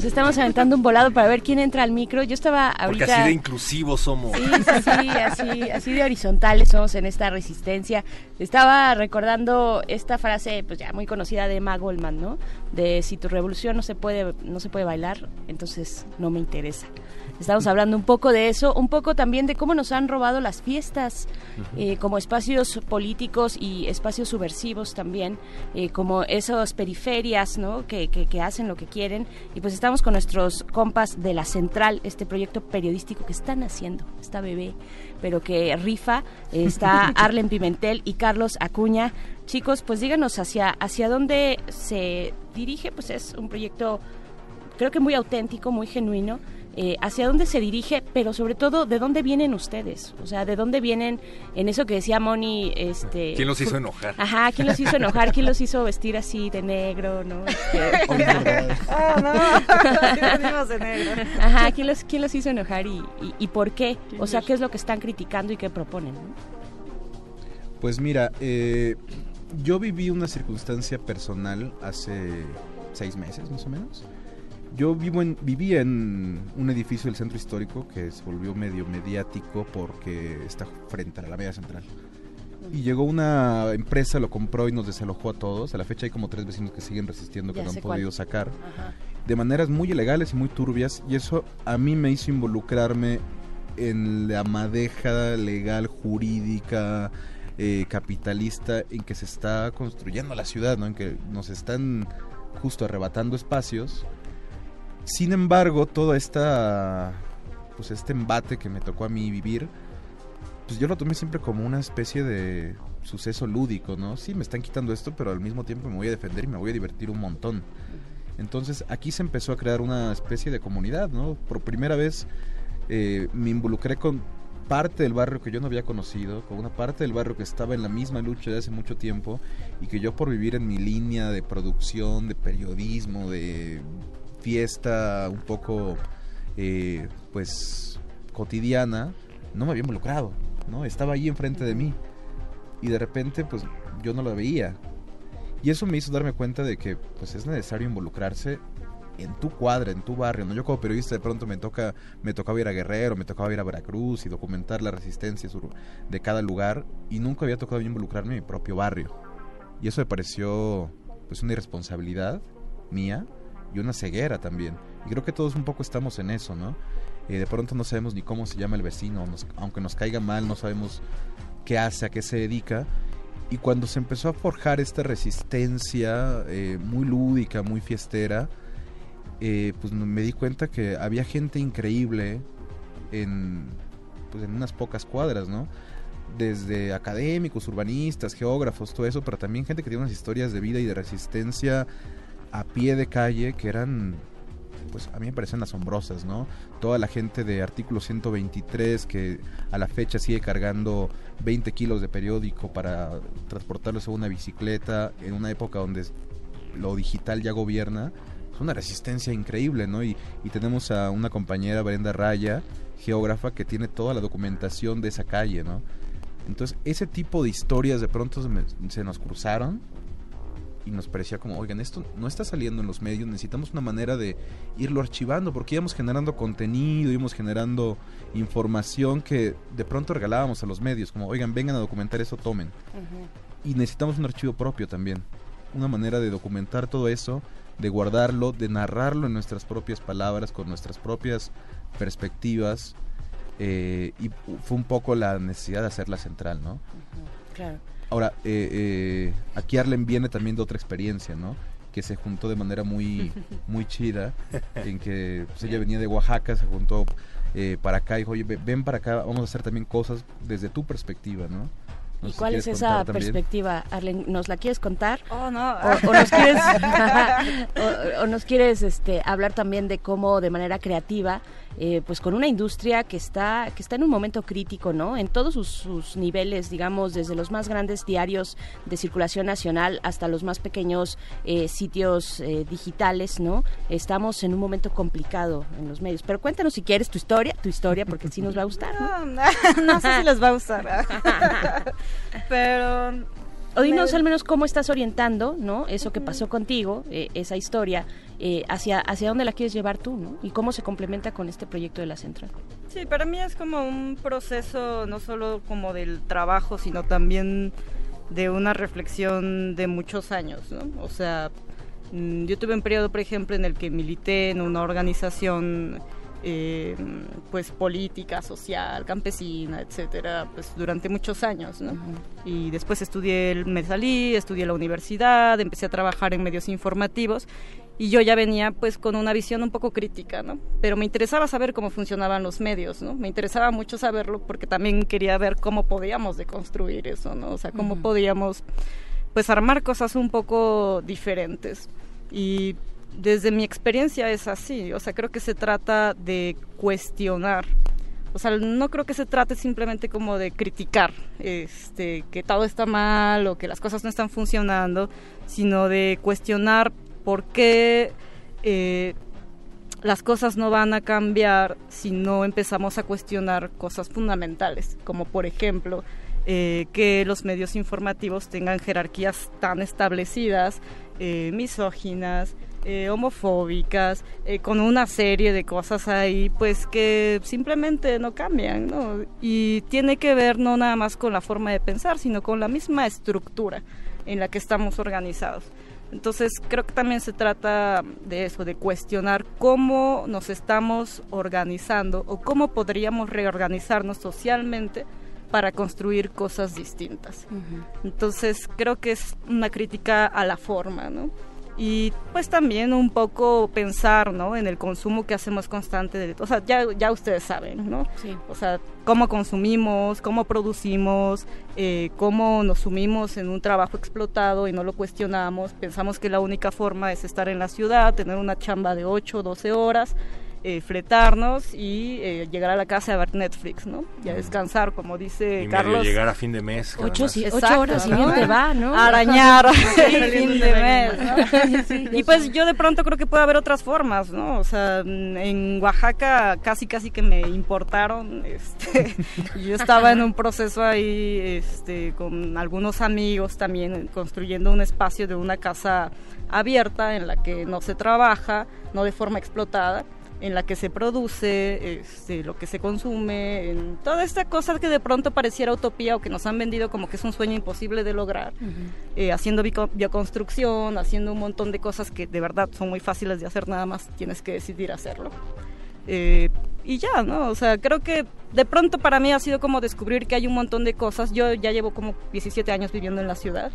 Nos estamos aventando un volado para ver quién entra al micro. Yo estaba Porque ahorita... así de inclusivos somos. Sí, sí, sí, así, así de horizontales somos en esta resistencia. Estaba recordando esta frase, pues ya muy conocida de Emma Goldman, ¿no? De si tu revolución no se puede, no se puede bailar, entonces no me interesa. Estamos hablando un poco de eso, un poco también de cómo nos han robado las fiestas eh, como espacios políticos y espacios subversivos también, eh, como esas periferias, ¿no? Que, que, que hacen lo que quieren. Y pues estamos con nuestros compas de la Central, este proyecto periodístico que están haciendo, esta bebé, pero que rifa. Eh, Está [LAUGHS] Arlen Pimentel y Carlos Acuña. Chicos, pues díganos hacia, hacia dónde se dirige, pues es un proyecto creo que muy auténtico, muy genuino. Eh, hacia dónde se dirige, pero sobre todo de dónde vienen ustedes, o sea, de dónde vienen en eso que decía Moni, este, ¿Quién los hizo enojar? Ajá, quién los hizo enojar, quién los hizo vestir así de negro, ¿no? Este, Oh, [LAUGHS] no. Ajá, quién los, quién los hizo enojar y, y, y por qué, o sea, qué es lo que están criticando y qué proponen. ¿no? Pues mira, eh, yo viví una circunstancia personal hace seis meses más o menos. Yo vivo en, vivía en un edificio del centro histórico que se volvió medio mediático porque está frente a la Alameda Central. Y llegó una empresa, lo compró y nos desalojó a todos. A la fecha hay como tres vecinos que siguen resistiendo, que Ya no han cuál. podido sacar. Ajá. De maneras muy ilegales y muy turbias. Y eso a mí me hizo involucrarme en la madeja legal, jurídica, eh, capitalista, en que se está construyendo la ciudad, ¿no? En que nos están justo arrebatando espacios. Sin embargo, toda esta pues este embate que me tocó a mí vivir, pues yo lo tomé siempre como una especie de suceso lúdico, ¿no? Sí, me están quitando esto, pero al mismo tiempo me voy a defender y me voy a divertir un montón. Entonces aquí se empezó a crear una especie de comunidad, ¿no? Por primera vez eh, me involucré con parte del barrio que yo no había conocido, con una parte del barrio que estaba en la misma lucha de hace mucho tiempo y que yo por vivir en mi línea de producción, de periodismo, de fiesta un poco eh, pues cotidiana, no me había involucrado, ¿no? Estaba ahí enfrente de mí y de repente pues yo no lo veía. Y eso me hizo darme cuenta de que pues es necesario involucrarse en tu cuadra, en tu barrio, ¿no? Yo como periodista de pronto me toca me tocaba ir a Guerrero, me tocaba ir a Veracruz y documentar la resistencia de cada lugar y nunca había tocado involucrarme en mi propio barrio. Y eso me pareció pues una irresponsabilidad mía y una ceguera también. Y creo que todos un poco estamos en eso, ¿no? Eh, de pronto no sabemos ni cómo se llama el vecino, nos- aunque nos caiga mal, no sabemos qué hace, a qué se dedica. Y cuando se empezó a forjar esta resistencia eh, muy lúdica, muy fiestera, eh, pues me di cuenta que había gente increíble en, pues en unas pocas cuadras, ¿no? Desde académicos, urbanistas, geógrafos, todo eso, pero también gente que tiene unas historias de vida y de resistencia a pie de calle que eran, pues a mí me parecen asombrosas, ¿no? Toda la gente de artículo 123 que a la fecha sigue cargando 20 kilos de periódico para transportarlos a una bicicleta en una época donde lo digital ya gobierna, es una resistencia increíble, ¿no? Y, y tenemos a una compañera, Brenda Raya, geógrafa, que tiene toda la documentación de esa calle, ¿no? Entonces, ese tipo de historias de pronto se, nos cruzaron y nos parecía como, oigan, esto no está saliendo en los medios, necesitamos una manera de irlo archivando, porque íbamos generando contenido, íbamos generando información que de pronto regalábamos a los medios, como, oigan, vengan a documentar eso, tomen. Y necesitamos un archivo propio también, una manera de documentar todo eso, de guardarlo, de narrarlo en nuestras propias palabras, con nuestras propias perspectivas. eh, y fue un poco la necesidad de hacerla central, ¿no? Claro. Ahora, eh, eh, aquí Arlen viene también de otra experiencia, ¿no? Que se juntó de manera muy, [LAUGHS] muy chida, en que pues, ella venía de Oaxaca, se juntó eh, para acá y dijo, oye, ve- ven para acá, vamos a hacer también cosas desde tu perspectiva, ¿no? No ¿Y si cuál es esa perspectiva, Arlen? ¿Nos la quieres contar? Oh, no. O, o nos quieres, [LAUGHS] o, o nos quieres este, hablar también de cómo de manera creativa, eh, pues con una industria que está, que está en un momento crítico, ¿no? En todos sus, sus niveles, digamos, desde los más grandes diarios de circulación nacional hasta los más pequeños eh, sitios eh, digitales, ¿no? Estamos en un momento complicado en los medios. Pero cuéntanos si quieres tu historia, tu historia, porque sí nos va a gustar, ¿no? [LAUGHS] no sé si les va a gustar. [LAUGHS] Pero O dinos al menos cómo estás orientando, ¿no? Eso que pasó contigo, eh, esa historia, eh, hacia, hacia dónde la quieres llevar tú, ¿no? Y cómo se complementa con este proyecto de la Central. Sí, para mí es como un proceso no solo como del trabajo, sino también de una reflexión de muchos años, ¿no? O sea, mm, yo tuve un periodo, por ejemplo, en el que milité en una organización eh, pues política, social, campesina, etcétera, pues durante muchos años, ¿no? Y después estudié, me salí, estudié la universidad, empecé a trabajar en medios informativos y yo ya venía pues con una visión un poco crítica, ¿no? Pero me interesaba saber cómo funcionaban los medios, ¿no? Me interesaba mucho saberlo porque también quería ver cómo podíamos deconstruir eso, ¿no? O sea, cómo Ujú. podíamos pues armar cosas un poco diferentes. Y desde mi experiencia es así, o sea, creo que se trata de cuestionar. O sea, no creo que se trate simplemente como de criticar, este, que todo está mal o que las cosas no están funcionando, sino de cuestionar por qué eh, las cosas no van a cambiar si no empezamos a cuestionar cosas fundamentales, como por ejemplo eh, que los medios informativos tengan jerarquías tan establecidas, eh, misóginas, eh, homofóbicas, con una serie de cosas ahí, pues que simplemente no cambian. Y tiene que ver no nada más con la forma de pensar, sino con la misma estructura en la que estamos organizados. Entonces creo que también se trata de eso, de cuestionar cómo nos estamos organizando o cómo podríamos reorganizarnos socialmente para construir cosas distintas. Entonces creo que es una crítica a la forma, ¿no? Y pues también un poco pensar, ¿no? En el consumo que hacemos constante de, o sea, ya, ya ustedes saben, ¿no? Sí. O sea, cómo consumimos, cómo producimos, eh, cómo nos sumimos en un trabajo explotado y no lo cuestionamos. Pensamos que la única forma es estar en la ciudad, tener una chamba de 8 o 12 horas, eh, fletarnos y eh, llegar a la casa a ver Netflix, ¿no? Y a descansar, como dice Y medio Carlos. llegar a fin de mes. Ocho, Exacto, horas y ¿no? bien te va, ¿no? Arañar Sí, [LAUGHS] el fin de mes, ¿no? Y pues yo de pronto creo que puede haber otras formas, ¿no? O sea, mm, en Oaxaca casi casi que me importaron, [LAUGHS] este, yo estaba en un proceso ahí, este, con algunos amigos también construyendo un espacio de una casa abierta en la que no se trabaja, no de forma explotada en la que se produce, este, lo que se consume, en toda esta cosa que de pronto pareciera utopía o que nos han vendido como que es un sueño imposible de lograr, eh, haciendo bioconstrucción, haciendo un montón de cosas que de verdad son muy fáciles de hacer, nada más tienes que decidir hacerlo. Eh, y ya, ¿no? O sea, creo que de pronto para mí ha sido como descubrir que hay un montón de cosas. Yo ya llevo como 17 años viviendo en la ciudad,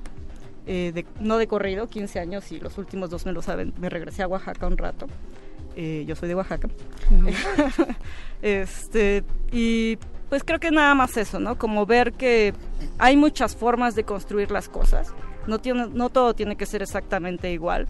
eh, de- no de corrido, 15 años y los últimos dos me lo saben, me regresé a Oaxaca un rato. Eh, yo soy de Oaxaca. [LAUGHS] este, y pues creo que nada más eso, ¿no? Como ver que hay muchas formas de construir las cosas. No, tiene, no todo tiene que ser exactamente igual.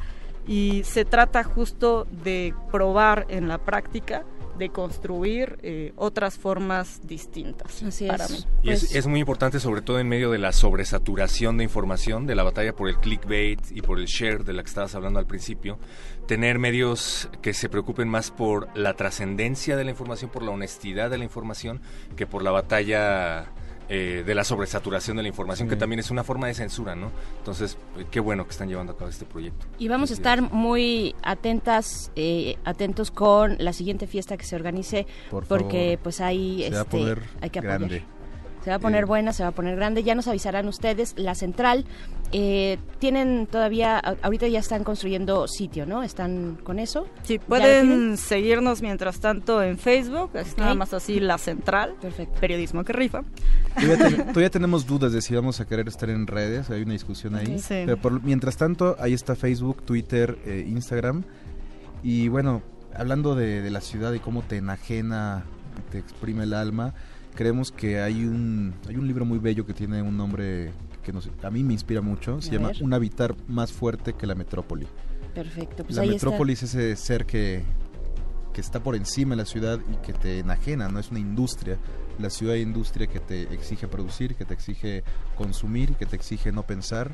Y se trata justo de probar en la práctica, de construir eh, otras formas distintas Así para es. mí. Y Pues es, es muy importante, sobre todo en medio de la sobresaturación de información, de la batalla por el clickbait y por el share de la que estabas hablando al principio, tener medios que se preocupen más por la trascendencia de la información, por la honestidad de la información, que por la batalla eh, de la sobresaturación de la información, que también es una forma de censura, ¿no? Entonces, eh, qué bueno que están llevando a cabo este proyecto. Y vamos a estar muy atentas, eh, atentos con la siguiente fiesta que se organice, Por porque favor. pues ahí este, hay que apoyar. grande. Se va a poner Eh, buena, se va a poner grande. Ya nos avisarán ustedes. La central, eh, tienen todavía, a- ahorita ya están construyendo sitio, ¿no? ¿Están con eso? Sí, pueden seguirnos mientras tanto en Facebook, es nada más así la central. Perfecto. Periodismo que rifa. Todavía, ten- todavía tenemos dudas de si vamos a querer estar en redes, hay una discusión ahí. Sí. Pero por- mientras tanto, ahí está Facebook, Twitter, eh, Instagram. Y bueno, hablando de, de la ciudad y cómo te enajena, te exprime el alma, creemos que hay un, hay un libro muy bello que tiene un nombre que nos- a mí me inspira mucho. Se A llama ver. Un habitar más fuerte que la metrópoli. Perfecto. Pues la ahí metrópoli es ese ser que, que está por encima de la ciudad y que te enajena, no es una industria. La ciudad es industria que te exige producir, que te exige consumir, que te exige no pensar.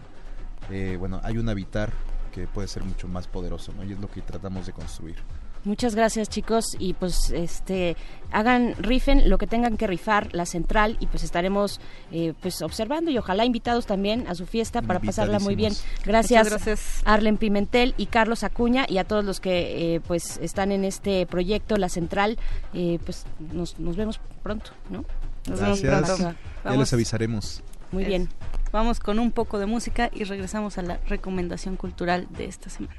Eh, bueno, hay un habitar que puede ser mucho más poderoso, ¿no? Y es lo que tratamos de construir. Muchas gracias chicos y pues este hagan rifen lo que tengan que rifar la central y pues estaremos eh, pues observando y ojalá invitados también a su fiesta para pasarla muy bien. Gracias, gracias. Arlen Pimentel y Carlos Acuña y a todos los que eh, pues están en este proyecto la central eh, pues nos, nos vemos pronto, ¿no? Nos vemos Gracias. pronto. Ya les avisaremos. Muy bien. Vamos con un poco de música y regresamos a la recomendación cultural de esta semana.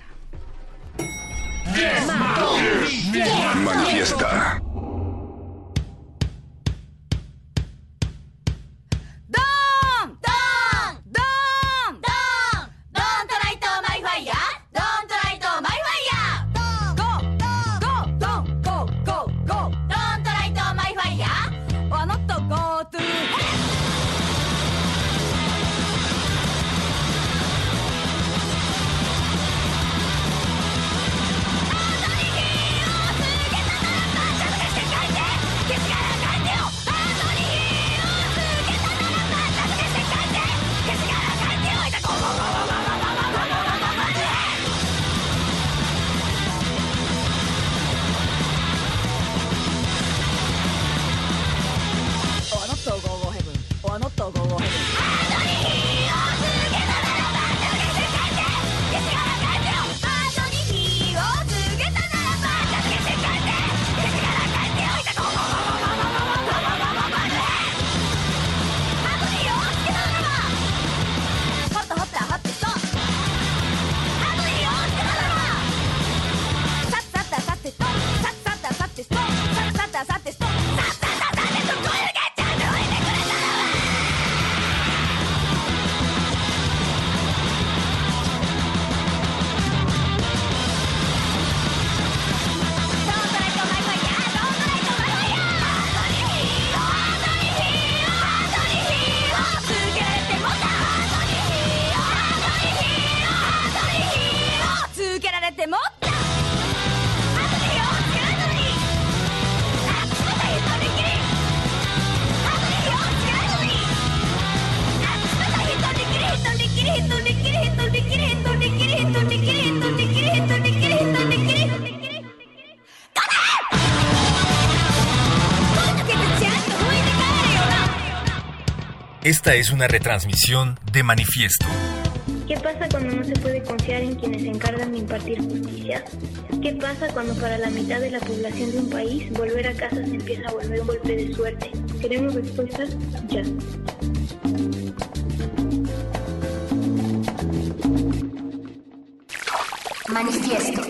Manifiesta. Esta es una retransmisión de Manifiesto. ¿Qué pasa cuando no se puede confiar en quienes se encargan de impartir justicia? ¿Qué pasa cuando para la mitad de la población de un país volver a casa se empieza a volver un golpe de suerte? ¿Queremos respuestas? Ya. Manifiesto.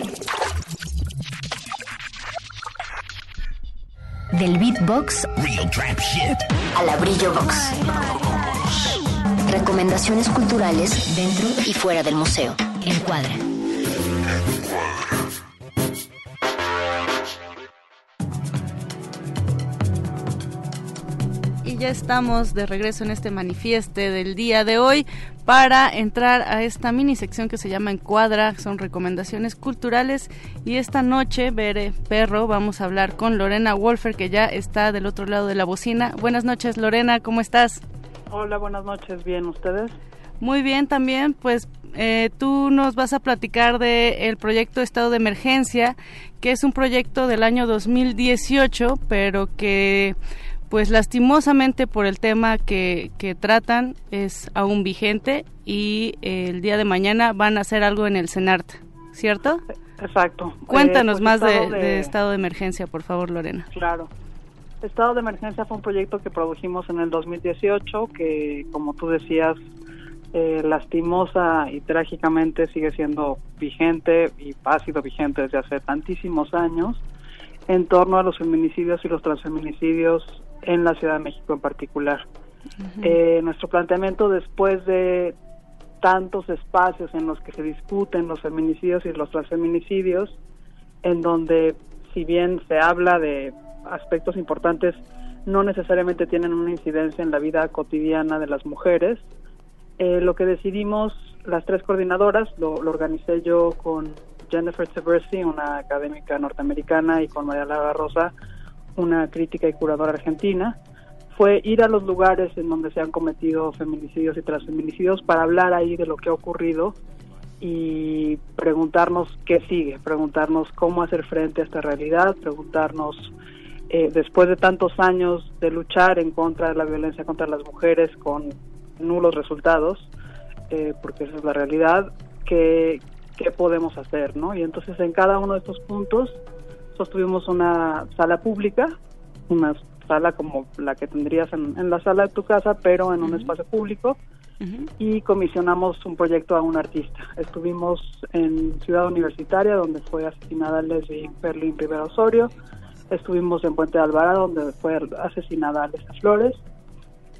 Del beatbox a la brillo box. Recomendaciones culturales dentro y fuera del museo. Encuadra. Y ya estamos de regreso en este manifieste del día de hoy para entrar a esta mini sección que se llama Encuadra, son recomendaciones culturales y esta noche, Bere Perro, vamos a hablar con Lorena Wolfer que ya está del otro lado de la bocina. Buenas noches Lorena, ¿cómo estás? Hola, buenas noches. Bien, ¿ustedes? Muy bien también, pues eh, tú nos vas a platicar de el proyecto Estado de Emergencia, que es un proyecto del año 2018, pero que pues lastimosamente por el tema que, que tratan es aún vigente y eh, el día de mañana van a hacer algo en el CENART, ¿cierto? Exacto. Cuéntanos Eh, pues, más de, estado de estado de emergencia, por favor, Lorena. Claro. Estado de Emergencia fue un proyecto que produjimos en el 2018 que, como tú decías, eh, lastimosa y trágicamente sigue siendo vigente y ha sido vigente desde hace tantísimos años en torno a los feminicidios y los transfeminicidios en la Ciudad de México en particular. Eh, nuestro planteamiento después de tantos espacios en los que se discuten los feminicidios y los transfeminicidios, en donde si bien se habla de aspectos importantes, no necesariamente tienen una incidencia en la vida cotidiana de las mujeres. Eh, lo que decidimos las tres coordinadoras, lo, lo organicé yo con Jennifer Seversi, una académica norteamericana, y con María Lara Rosa, una crítica y curadora argentina, fue ir a los lugares en donde se han cometido feminicidios y transfeminicidios para hablar ahí de lo que ha ocurrido y preguntarnos qué sigue, preguntarnos cómo hacer frente a esta realidad, preguntarnos eh, después de tantos años de luchar en contra de la violencia contra las mujeres con nulos resultados, eh, porque esa es la realidad, qué, qué podemos hacer, ¿no? Y entonces en cada uno de estos puntos sostuvimos una sala pública, una sala como la que tendrías en, en la sala de tu casa, pero en un espacio público, y comisionamos un proyecto a un artista. Estuvimos en Ciudad Universitaria, donde fue asesinada Leslie Berlín Rivera Osorio, estuvimos en Puente de Alvarado, donde fue asesinada Alessa Flores,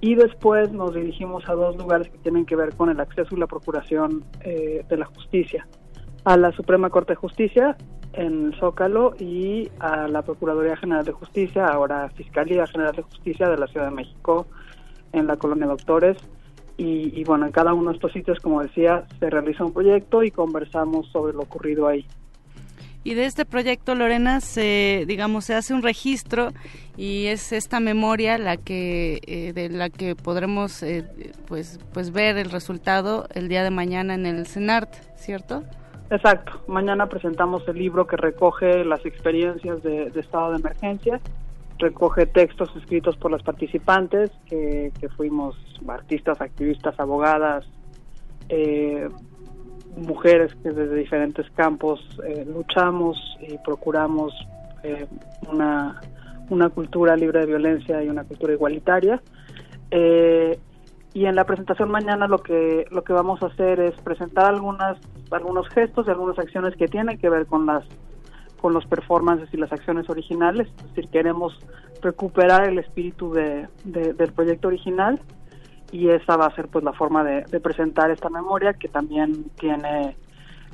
y después nos dirigimos a dos lugares que tienen que ver con el acceso y la procuración eh, de la justicia, a la Suprema Corte de Justicia en Zócalo y a la Procuraduría General de Justicia, ahora Fiscalía General de Justicia de la Ciudad de México en la colonia Doctores. Y, y bueno, en cada uno de estos sitios, como decía, se realiza un proyecto y conversamos sobre lo ocurrido ahí. Y de este proyecto, Lorena, se, digamos, se hace un registro y es esta memoria la que, eh, de la que podremos, eh, pues, pues ver el resultado el día de mañana en el CENART, ¿cierto? Exacto. Mañana presentamos el libro que recoge las experiencias de, estado de emergencia, recoge textos escritos por las participantes, que, fuimos artistas, activistas, abogadas, eh, mujeres que desde diferentes campos eh, luchamos y procuramos eh, una, una cultura libre de violencia y una cultura igualitaria. Y en la presentación mañana lo que lo que vamos a hacer es presentar algunas algunos gestos y algunas acciones que tienen que ver con las con los performances y las acciones originales. Es decir queremos recuperar el espíritu de, de- del proyecto original y esa va a ser pues la forma de presentar esta memoria que también tiene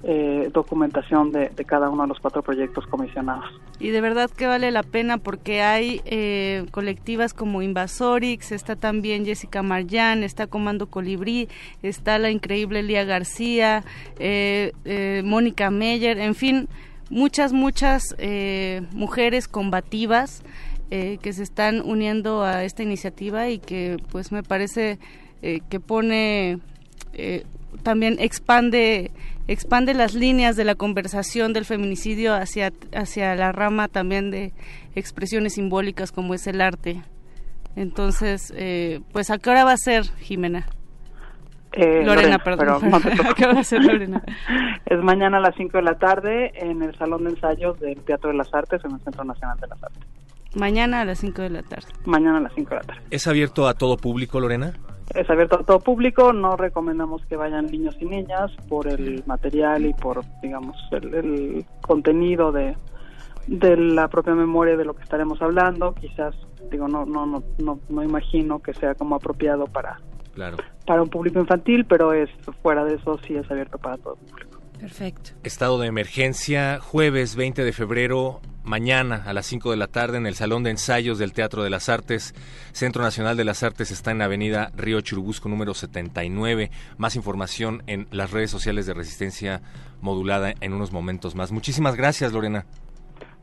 eh, documentación de, cada uno de los cuatro proyectos comisionados. Y de verdad que vale la pena porque hay eh, colectivas como Invasorix, está también Jessica Marjan, está Comando Colibrí, está la increíble Lía García, eh, eh, Mónica Meyer, en fin, muchas, muchas eh, mujeres combativas que se están uniendo a esta iniciativa y que pues me parece que pone eh, también expande expande las líneas de la conversación del feminicidio hacia hacia la rama también de expresiones simbólicas como es el arte entonces eh, pues a qué hora va a ser Jimena Eh, Lorena, perdón. pero no te [LAUGHS] ¿A qué hora va a ser Lorena? [LAUGHS] Es mañana a las 5 de la tarde en el Salón de Ensayos del Teatro de las Artes en el Centro Nacional de las Artes. mañana a las 5 de la tarde Mañana a las 5 de la tarde. ¿Es abierto a todo público, Lorena? Es abierto a todo público, no recomendamos que vayan niños y niñas por el material y por, digamos, el, el contenido de, de la propia memoria de lo que estaremos hablando. Quizás, digo, no, no, no, no, no imagino que sea como apropiado para, Claro. para un público infantil, pero es fuera de eso sí es abierto para todo público. Perfecto. Estado de emergencia, jueves 20 de febrero, mañana a las 5 de la tarde en el Salón de Ensayos del Teatro de las Artes. Centro Nacional de las Artes está en Avenida Río Churubusco número 79. Más información en las redes sociales de Resistencia Modulada en unos momentos más. Muchísimas gracias, Lorena.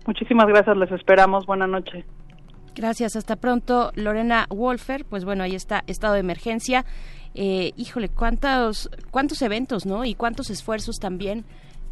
Muchísimas gracias, les esperamos. Buenas noches. Gracias, hasta pronto. Lorena Wolfer, pues bueno, ahí está, estado de emergencia. Eh, híjole, cuántos, cuántos eventos, ¿no? Y cuántos esfuerzos también.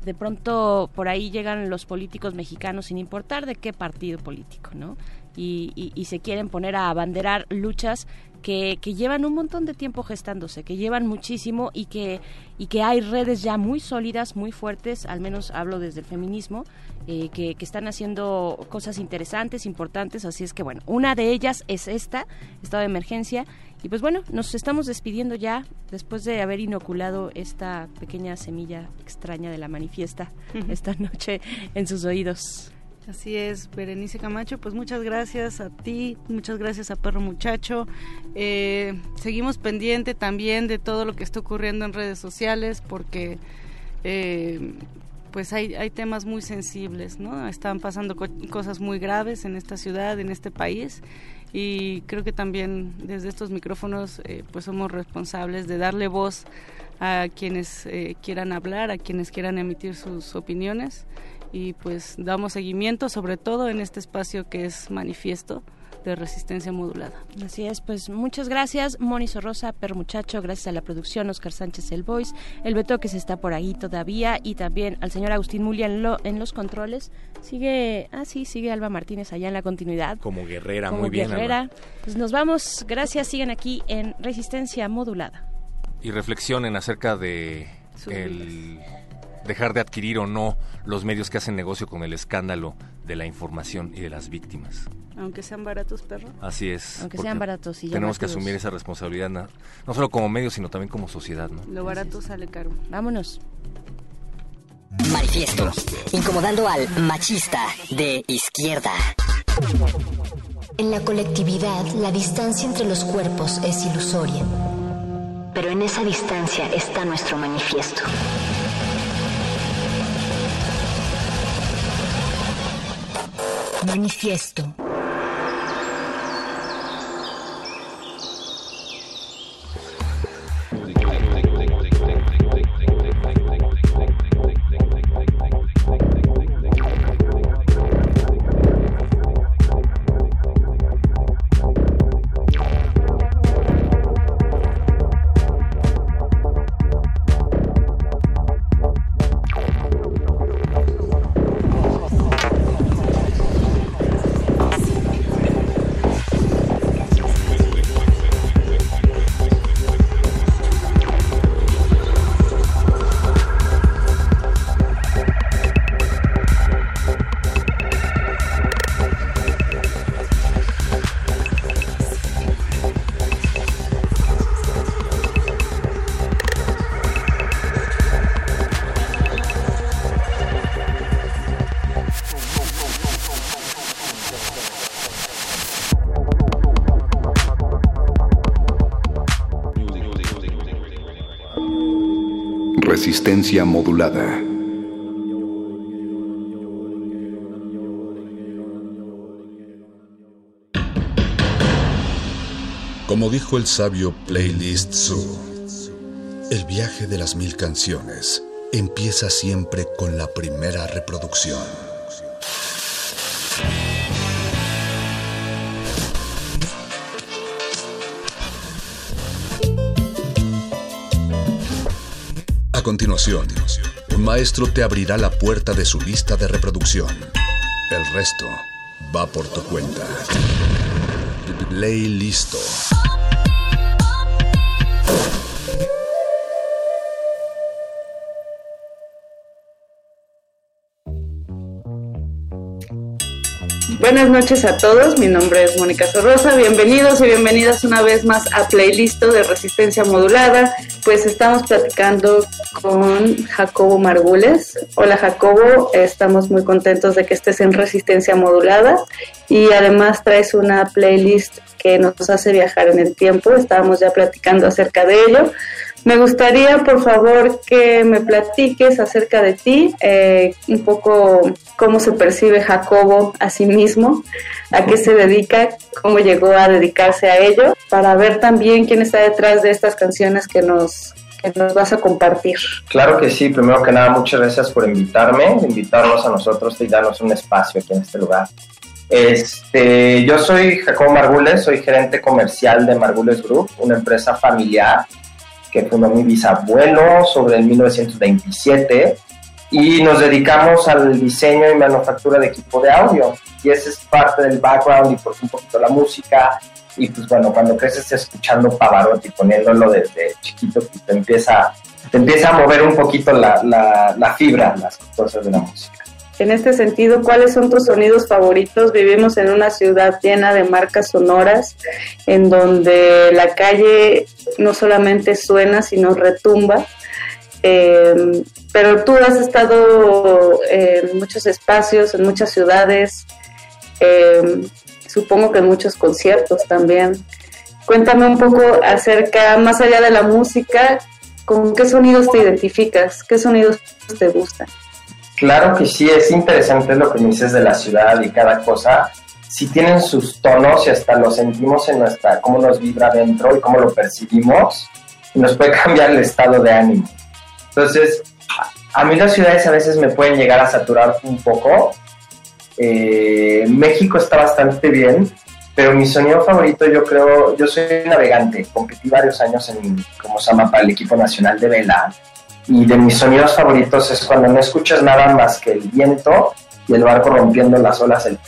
De pronto por ahí llegan los políticos mexicanos sin importar de qué partido político, ¿no? y, y- y se quieren poner a abanderar luchas que, que llevan un montón de tiempo gestándose, que llevan muchísimo y que, y que hay redes ya muy sólidas, muy fuertes, al menos hablo desde el feminismo, eh, que, que están haciendo cosas interesantes, importantes, así es que bueno, una de ellas es esta, estado de emergencia, y pues bueno, nos estamos despidiendo ya después de haber inoculado esta pequeña semilla extraña de la manifiesta esta noche en sus oídos. Así es, Berenice Camacho, pues muchas gracias a ti, muchas gracias a Perro Muchacho. Eh, seguimos pendiente también de todo lo que está ocurriendo en redes sociales porque eh, pues hay, hay temas muy sensibles, ¿no? Están pasando co- cosas muy graves en esta ciudad, en este país y creo que también desde estos micrófonos eh, pues somos responsables de darle voz a quienes eh, quieran hablar, a quienes quieran emitir sus opiniones y pues damos seguimiento sobre todo en este espacio que es manifiesto de resistencia modulada. Así es, pues muchas gracias, Moni Sorrosa, Per Muchacho, gracias a la producción, Oscar Sánchez El Voice, el Beto que se está por ahí todavía y también al señor Agustín Mulia en, lo- en los controles. Sigue, ah sí, sigue Alba Martínez allá en la continuidad. Como guerrera, Como muy bien. guerrera. Alba. Pues nos vamos, gracias, siguen aquí en Resistencia Modulada. Y reflexionen acerca de Sus el dejar de adquirir o no los medios que hacen negocio con el escándalo de la información y de las víctimas. Aunque sean baratos, perro. Así es. Aunque sean baratos y Tenemos que asumir esa responsabilidad, na- no solo como medios, sino también como sociedad, ¿no? Lo barato sale caro. Vámonos. Manifiesto. Incomodando al machista de izquierda. En la colectividad, la distancia entre los cuerpos es ilusoria. Pero en esa distancia está nuestro manifiesto. Manifiesto. Modulada. Como dijo el sabio Playlist Zoo, el viaje de las mil canciones empieza siempre con la primera reproducción. Continuación, un maestro te abrirá la puerta de su lista de reproducción. El resto va por tu cuenta. Play listo. Buenas noches a todos, mi nombre es Mónica Sorrosa, bienvenidos y bienvenidas una vez más a Playlisto de Resistencia Modulada, pues estamos platicando con Jacobo Margules. Hola Jacobo, estamos muy contentos de que estés en Resistencia Modulada y además traes una playlist que nos hace viajar en el tiempo, estábamos ya platicando acerca de ello. Me gustaría, por favor, que me platiques acerca de ti, eh, un poco cómo se percibe Jacobo a sí mismo, a qué se dedica, cómo llegó a dedicarse a ello, para ver también quién está detrás de estas canciones que nos, que nos vas a compartir. Claro que sí, primero que nada, muchas gracias por invitarme, invitarnos a nosotros y darnos un espacio aquí en este lugar. Este, yo soy Jacobo Margules, soy gerente comercial de Margules Group, una empresa familiar que fundó mi bisabuelo sobre el 1927 y nos dedicamos al diseño y manufactura de equipo de audio. Y ese es parte del background y por un poquito la música. Y pues bueno, cuando creces escuchando Pavarotti, poniéndolo desde chiquito, pues te empieza, te empieza a mover un poquito la, la, la fibra, las cosas de la música. En este sentido, ¿cuáles son tus sonidos favoritos? Vivimos en una ciudad llena de marcas sonoras, en donde la calle no solamente suena, sino retumba. Eh, pero tú has estado en muchos espacios, en muchas ciudades, eh, supongo que en muchos conciertos también. Cuéntame un poco acerca, más allá de la música, ¿con qué sonidos te identificas? ¿Qué sonidos te gustan? Claro que sí, es interesante lo que me dices de la ciudad y cada cosa. Sí tienen sus tonos y hasta lo sentimos en nuestra, cómo nos vibra dentro y cómo lo percibimos. Nos puede [LAUGHS] cambiar el estado de ánimo. Entonces, a mí las ciudades a veces me pueden llegar a saturar un poco. Eh, México está bastante bien, pero mi sonido favorito yo creo, yo soy navegante, competí varios años en, como se llama, el equipo nacional de vela y de mis sonidos favoritos es cuando no escuchas nada más que el viento y el barco rompiendo las olas, el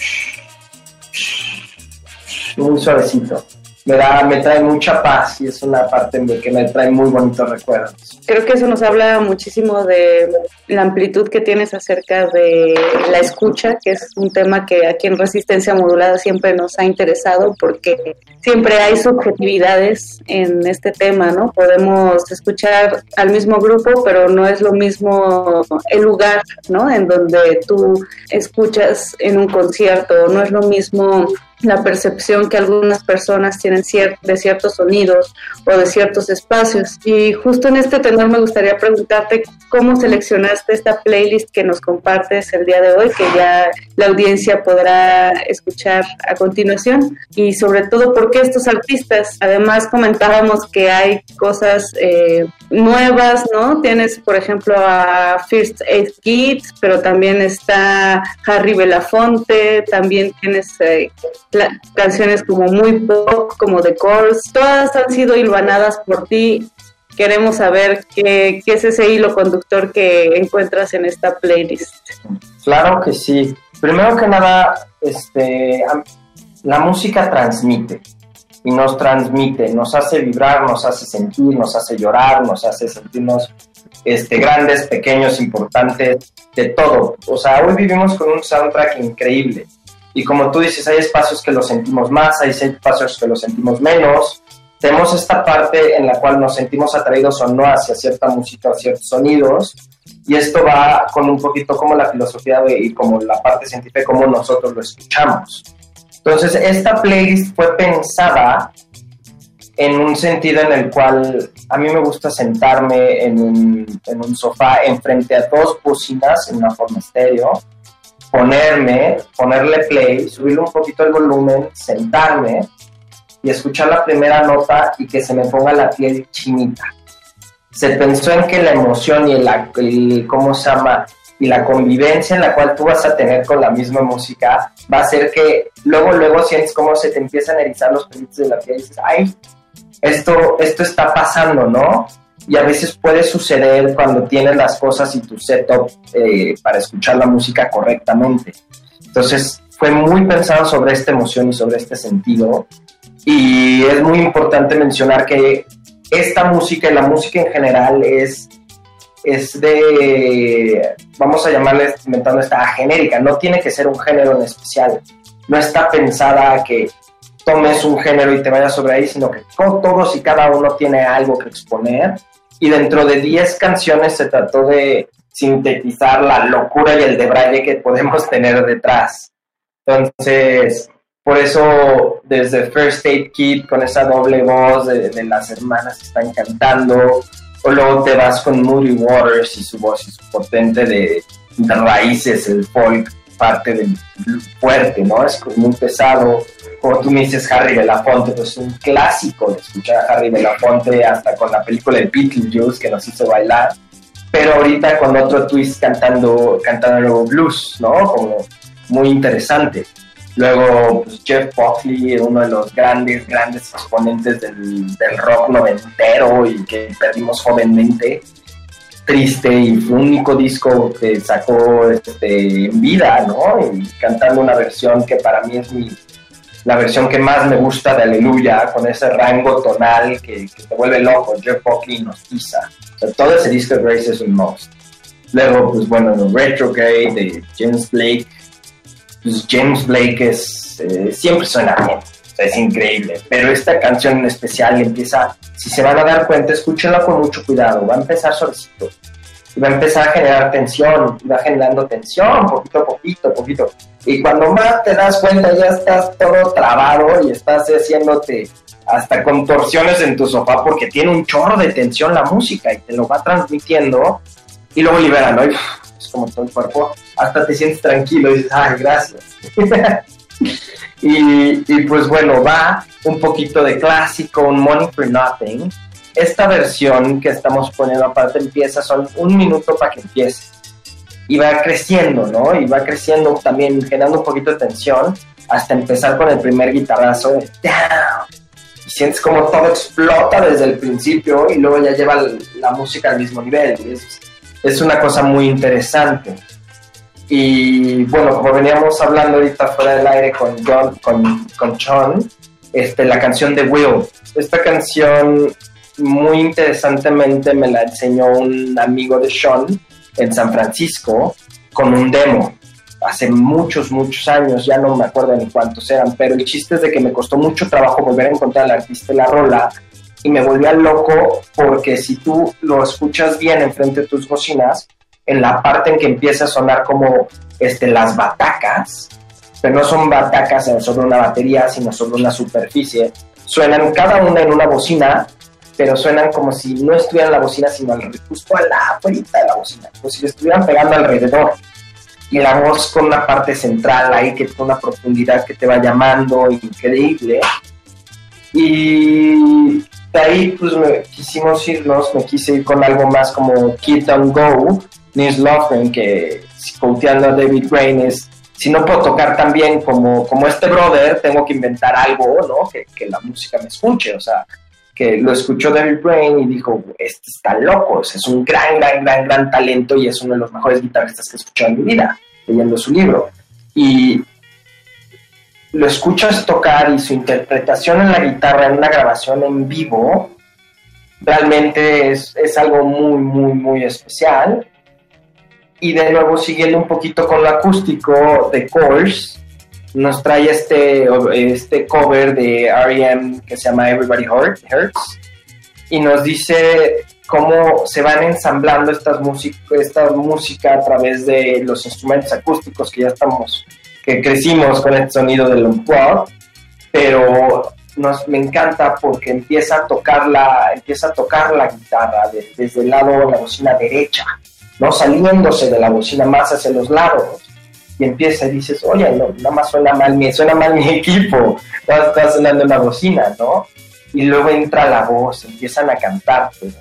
muy suavecito. Me, da, me trae mucha paz y es una parte que me trae muy bonitos recuerdos. Creo que eso nos habla muchísimo de la amplitud que tienes acerca de la escucha, que es un tema que aquí en Resistencia Modulada siempre nos ha interesado porque siempre hay subjetividades en este tema, ¿no? Podemos escuchar al mismo grupo, pero no es lo mismo el lugar, ¿no? En donde tú escuchas en un concierto, no es lo mismo la percepción que algunas personas tienen de ciertos sonidos o de ciertos espacios. Y justo en este tenor me gustaría preguntarte cómo seleccionaste esta playlist que nos compartes el día de hoy, que ya la audiencia podrá escuchar a continuación, y sobre todo por qué estos artistas. Además comentábamos que hay cosas eh, nuevas, ¿no? Tienes, por ejemplo, a First Aid Kids, pero también está Harry Belafonte, también tienes eh, canciones como muy pop, como The Calls, todas han sido hilvanadas por ti. Queremos saber qué, qué es ese hilo conductor que encuentras en esta playlist. Claro que sí. Primero que nada, este, la música transmite y nos transmite, nos hace vibrar, nos hace sentir, nos hace llorar, nos hace sentirnos este, grandes, pequeños, importantes, de todo. O sea, hoy vivimos con un soundtrack increíble. Y como tú dices, hay espacios que lo sentimos más, hay espacios que lo sentimos menos. Tenemos esta parte en la cual nos sentimos atraídos o no hacia cierta música o ciertos sonidos. Y esto va con un poquito como la filosofía de, y como la parte científica, como nosotros lo escuchamos. Entonces, esta playlist fue pensada en un sentido en el cual a mí me gusta sentarme en un, en un sofá enfrente a dos bocinas en una forma estéreo, ponerme, ponerle play, subirle un poquito el volumen, sentarme y escuchar la primera nota y que se me ponga la piel chinita. Se pensó en que la emoción y el, ¿cómo se llama? y la convivencia en la cual tú vas a tener con la misma música va a hacer que luego, luego sientes cómo se te empiezan a erizar los pelitos de la piel y dices, ay, esto, esto está pasando, ¿no? Y a veces puede suceder cuando tienes las cosas y tu setup eh, para escuchar la música correctamente. Entonces, fue muy pensado sobre esta emoción y sobre este sentido. Y es muy importante mencionar que esta música y la música en general es, es de, vamos a llamarle, inventando esta genérica, no tiene que ser un género en especial. No está pensada a que tomes un género y te vayas sobre ahí, sino que to- todos y cada uno tiene algo que exponer. Y dentro de 10 canciones se trató de sintetizar la locura y el debraye que podemos [LAUGHS] tener detrás. Entonces, por eso desde First Aid Kit con esa doble voz de, de las hermanas que están cantando, o luego te vas con Moody Waters y su voz y su potente de, de raíces, el folk, parte del fuerte, ¿no? Es muy pesado. Como tú me dices, Harry Belafonte, pues un clásico de escuchar a Harry Belafonte hasta con la película de Beetlejuice que nos hizo bailar. Pero ahorita con otro twist cantando, cantando luego blues, ¿no? Como muy interesante. Luego, pues, Jeff Buckley, uno de los grandes, grandes exponentes del, del rock noventero y que perdimos jovenmente. triste y único disco que sacó este, en vida, ¿no? Y cantando una versión que para mí es mi, la versión que más me gusta de Aleluya, con ese rango tonal que, que te vuelve loco, Jeff Buckley nos tiza. O sea, todo ese disco de Grace es un must. Luego, pues bueno, Retrograde de James Blake. Pues James Blake es, eh, siempre suena bien, o sea, es increíble. Pero esta canción en especial empieza, si se van a dar cuenta, escúchenla con mucho cuidado. Va a empezar suavecito. Y va a empezar a generar tensión, y va generando tensión, poquito a poquito, poquito. Y cuando más te das cuenta, ya estás todo trabado y estás haciéndote hasta contorsiones en tu sofá porque tiene un chorro de tensión la música y te lo va transmitiendo y luego libera, ¿no? Y, es como todo el cuerpo, hasta te sientes tranquilo y dices, ay, gracias. [LAUGHS] y, y pues bueno, va un poquito de clásico, un Money for Nothing. Esta versión que estamos poniendo aparte empieza, son un minuto para que empiece. Y va creciendo, ¿no? Y va creciendo también, generando un poquito de tensión, hasta empezar con el primer guitarrazo de down. Y sientes como todo explota desde el principio y luego ya lleva la música al mismo nivel. Es, es una cosa muy interesante. Y bueno, como veníamos hablando ahorita fuera del aire con John, con, con Sean, este, la canción de Will. Esta canción muy interesantemente me la enseñó un amigo de Sean en San Francisco con un demo. Hace muchos, muchos años, ya no me acuerdo ni cuántos eran, pero el chiste es de que me costó mucho trabajo volver a encontrar al artista y la rola y me volvía loco porque si tú lo escuchas bien enfrente de tus bocinas, en la parte en que empieza a sonar como este, las batacas, pero no son batacas sobre una batería, sino sobre una superficie, suenan cada una en una bocina, pero suenan como si no estuvieran en la bocina, sino al, justo a la afuera de la bocina, como si le estuvieran pegando alrededor. Y la voz con una parte central ahí, que con una profundidad que te va llamando, increíble. Y de ahí pues me, quisimos irnos, me quise ir con algo más como Kid and Go, Nils Lofgren, que coteando a David Brain es, si no puedo tocar tan bien como, como este brother, tengo que inventar algo, ¿no? Que, que la música me escuche, o sea, que lo escuchó David Brain y dijo, este está loco, es un gran, gran, gran, gran talento y es uno de los mejores guitarristas que he escuchado en mi vida, leyendo su libro. Y lo escuchas tocar y su interpretación en la guitarra en una grabación en vivo realmente es, es, algo muy, muy, muy especial. Y de nuevo, siguiendo un poquito con lo acústico de Course, nos trae este, este cover de R.E.M. que se llama Everybody Hurts y nos dice cómo se van ensamblando estas esta música a través de los instrumentos acústicos que ya estamos que crecimos con el sonido del unplug, pero nos, me encanta porque empieza a tocar la, empieza a tocar la guitarra de, desde el lado de la bocina derecha, no saliéndose de la bocina más hacia los lados. Y empieza y dices, oye, no, nada más suena mal, mi, suena mal mi [LAUGHS] equipo, está, está sonando una bocina, ¿no? Y luego entra la voz, empiezan a cantar, pero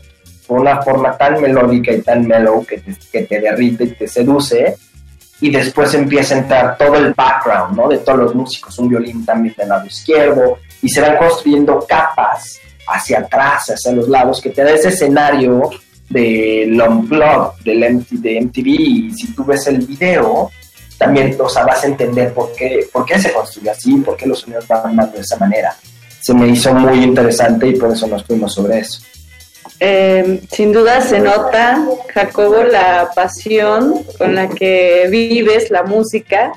con una forma tan melódica y tan mellow que te, que te derrite y te seduce, y después empieza a entrar todo el background, ¿no? De todos los músicos, un violín también del lado izquierdo, y se van construyendo capas hacia atrás, hacia los lados, que te da ese escenario del unplug, del de MTV, y si tú ves el video, también o sea, vas a entender por qué, por qué se construye así, por qué los sonidos van más de esa manera. Se me hizo muy interesante y por eso nos fuimos sobre eso. Eh, sin duda se nota, Jacobo, la pasión con la que vives la música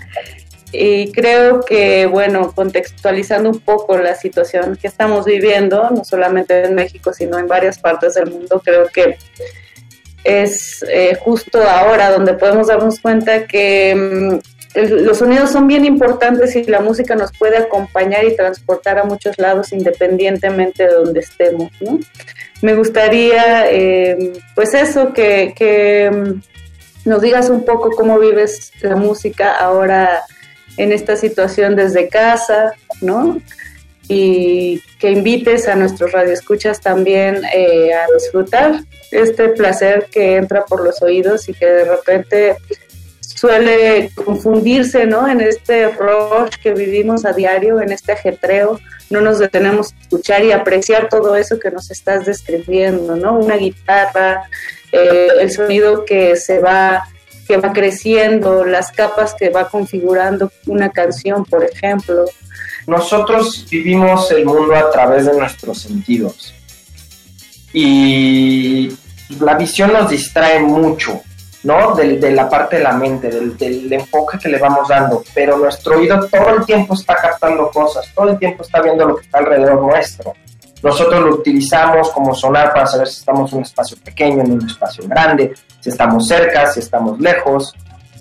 y creo que, bueno, contextualizando un poco la situación que estamos viviendo, no solamente en México, sino en varias partes del mundo, creo que es eh, justo ahora donde podemos darnos cuenta que mm, los sonidos son bien importantes y la música nos puede acompañar y transportar a muchos lados independientemente de donde estemos, ¿no? Me gustaría, eh, pues eso, que, que mm, nos digas un poco cómo vives la música ahora en esta situación desde casa, ¿no? Y que invites a nuestros radioescuchas también eh, a disfrutar este placer que entra por los oídos y que de repente suele confundirse, ¿no? En este rush que vivimos a diario, en este ajetreo no nos detenemos a escuchar y apreciar todo eso que nos estás describiendo, ¿no? Una guitarra, eh, el sonido que se va que va creciendo, las capas que va configurando una canción, por ejemplo. Nosotros vivimos el mundo a través de nuestros sentidos y la visión nos distrae mucho, ¿no? De, la parte de la mente, del, del enfoque que le vamos dando, pero nuestro oído todo el tiempo está captando cosas, todo el tiempo está viendo lo que está alrededor nuestro. Nosotros lo utilizamos como sonar para saber si estamos en un espacio pequeño, en un espacio grande, si estamos cerca, si estamos lejos,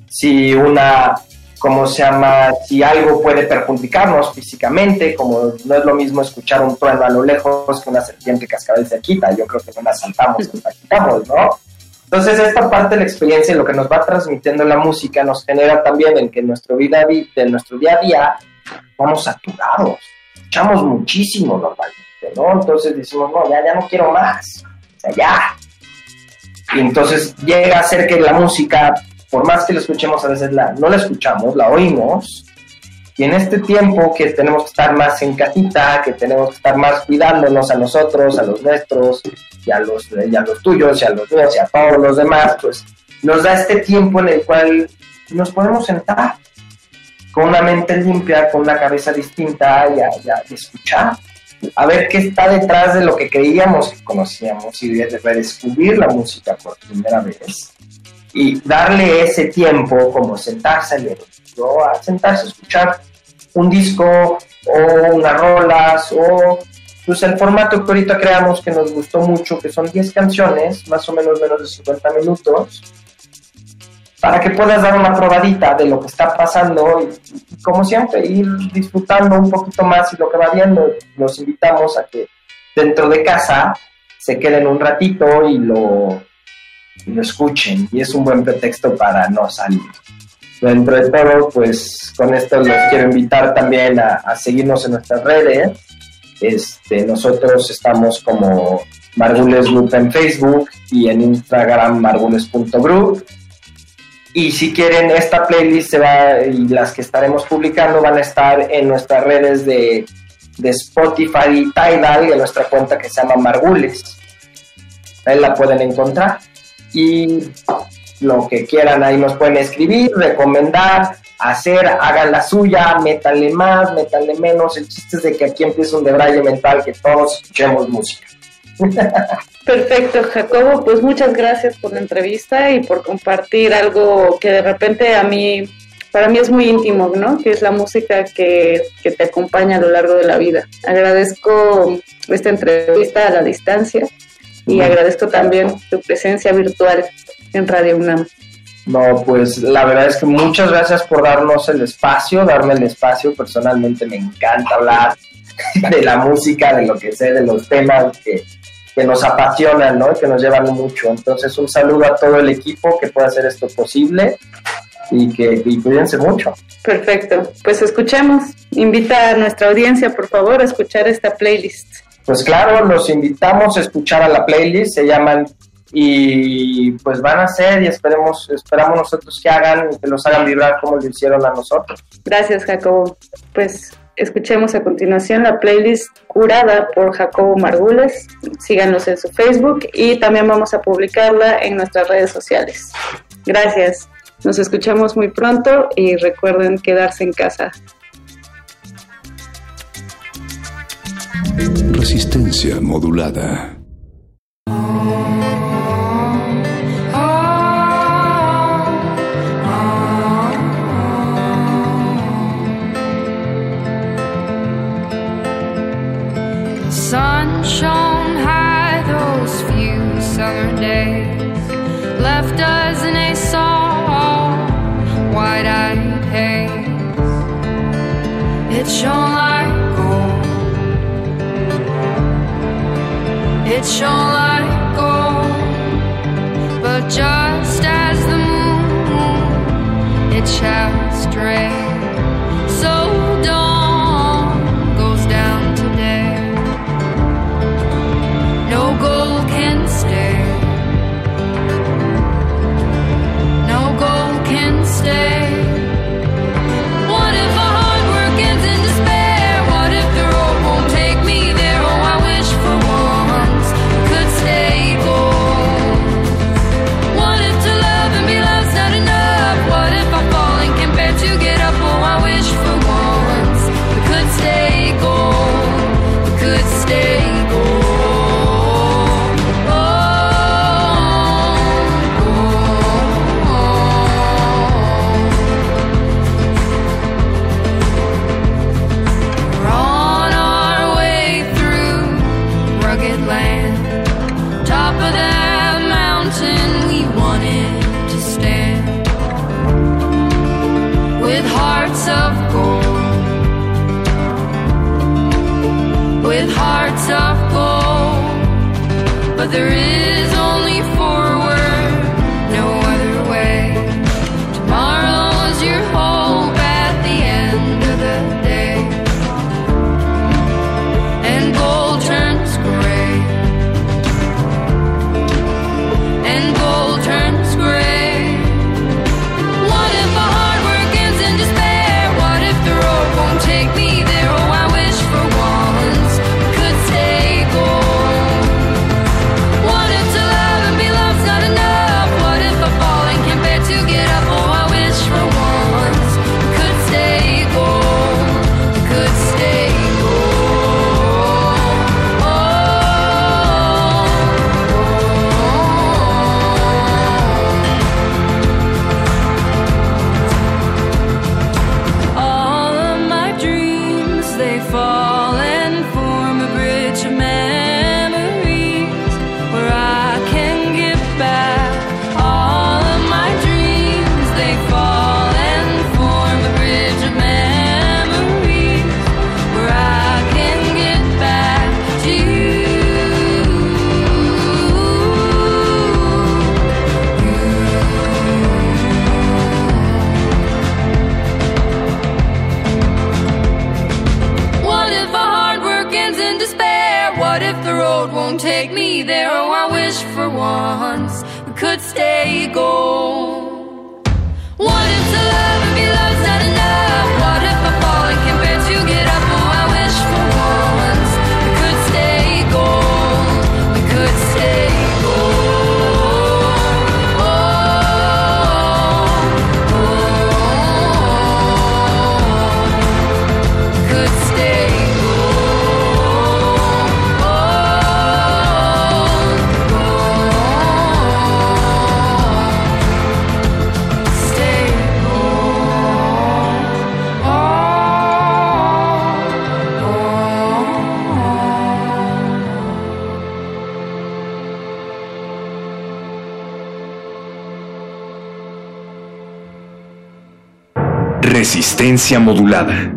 si una, ¿cómo se llama? Si algo puede perjudicarnos físicamente, como no es lo mismo escuchar un trueno a lo lejos que una serpiente cascabel se quita, yo creo que no la saltamos, la quitamos, ¿no? Entonces esta parte de la experiencia y lo que nos va transmitiendo la música nos genera también en que en nuestro vida, en nuestro día a día vamos saturados, escuchamos muchísimo normalmente. ¿no? Entonces decimos, no, ya, ya no quiero más, o sea, ya. Y entonces llega a ser que la música, por más que la escuchemos, a veces la, no la escuchamos, la oímos, y en este tiempo que tenemos que estar más en casita, que tenemos que estar más cuidándonos a nosotros, a los nuestros, y a los, y a los tuyos, y a los míos, y a todos los demás, pues nos da este tiempo en el cual nos podemos sentar con una mente limpia, con una cabeza distinta y, a, y a- escuchar a ver qué está detrás de lo que creíamos que conocíamos y de redescubrir la música por primera vez y darle ese tiempo como sentarse a a sentarse a escuchar un disco o unas rolas o pues el formato que ahorita creamos que nos gustó mucho, que son 10 canciones, más o menos menos de 50 minutos, para que puedas dar una probadita de lo que está pasando y, y como siempre ir disfrutando un poquito más y lo que va viendo. Los invitamos a que dentro de casa se queden un ratito y lo, lo escuchen y es un buen pretexto para no salir. Dentro de todo, pues con esto los quiero invitar también a, a seguirnos en nuestras redes. Este, nosotros estamos como Margules Group en Facebook y en Instagram margules.group. Y si quieren, esta playlist se va, y las que estaremos publicando van a estar en nuestras redes de, de Spotify y Tidal en nuestra cuenta que se llama Margules. Ahí la pueden encontrar. Y lo que quieran ahí nos pueden escribir, recomendar, hacer, hagan la suya, métanle más, métanle menos. El chiste es de que aquí empieza un debraye mental, que todos escuchemos música. Perfecto, Jacobo, pues muchas gracias por la entrevista y por compartir algo que de repente a mí, para mí es muy íntimo, ¿no? Que es la música que, que te acompaña a lo largo de la vida. Agradezco esta entrevista a la distancia y agradezco también tu presencia virtual en Radio UNAM. No, pues la verdad es que muchas gracias por darnos el espacio, darme el espacio. Personalmente me encanta hablar [LAUGHS] de la música, de lo que sé, de los temas que, que nos apasionan, ¿no? Y que nos llevan mucho. Entonces, un saludo a todo el equipo que puede hacer esto posible y que y cuídense mucho. Perfecto, pues escuchemos. Invita a nuestra audiencia, por favor, a escuchar esta playlist. Pues claro, los invitamos a escuchar a la playlist, se llaman y pues van a ser y esperemos, esperamos nosotros que hagan que los hagan vibrar como lo hicieron a nosotros. Gracias, Jacobo. Pues escuchemos a continuación la playlist curada por Jacobo Margules. Síganos en su Facebook y también vamos a publicarla en nuestras redes sociales. Gracias. Nos escuchamos muy pronto y recuerden quedarse en casa. Resistencia modulada. High those few summer days, left us in a soft, wide-eyed haze. It shone It shone like gold, but just as the moon, it shall stray. There is Resistencia modulada.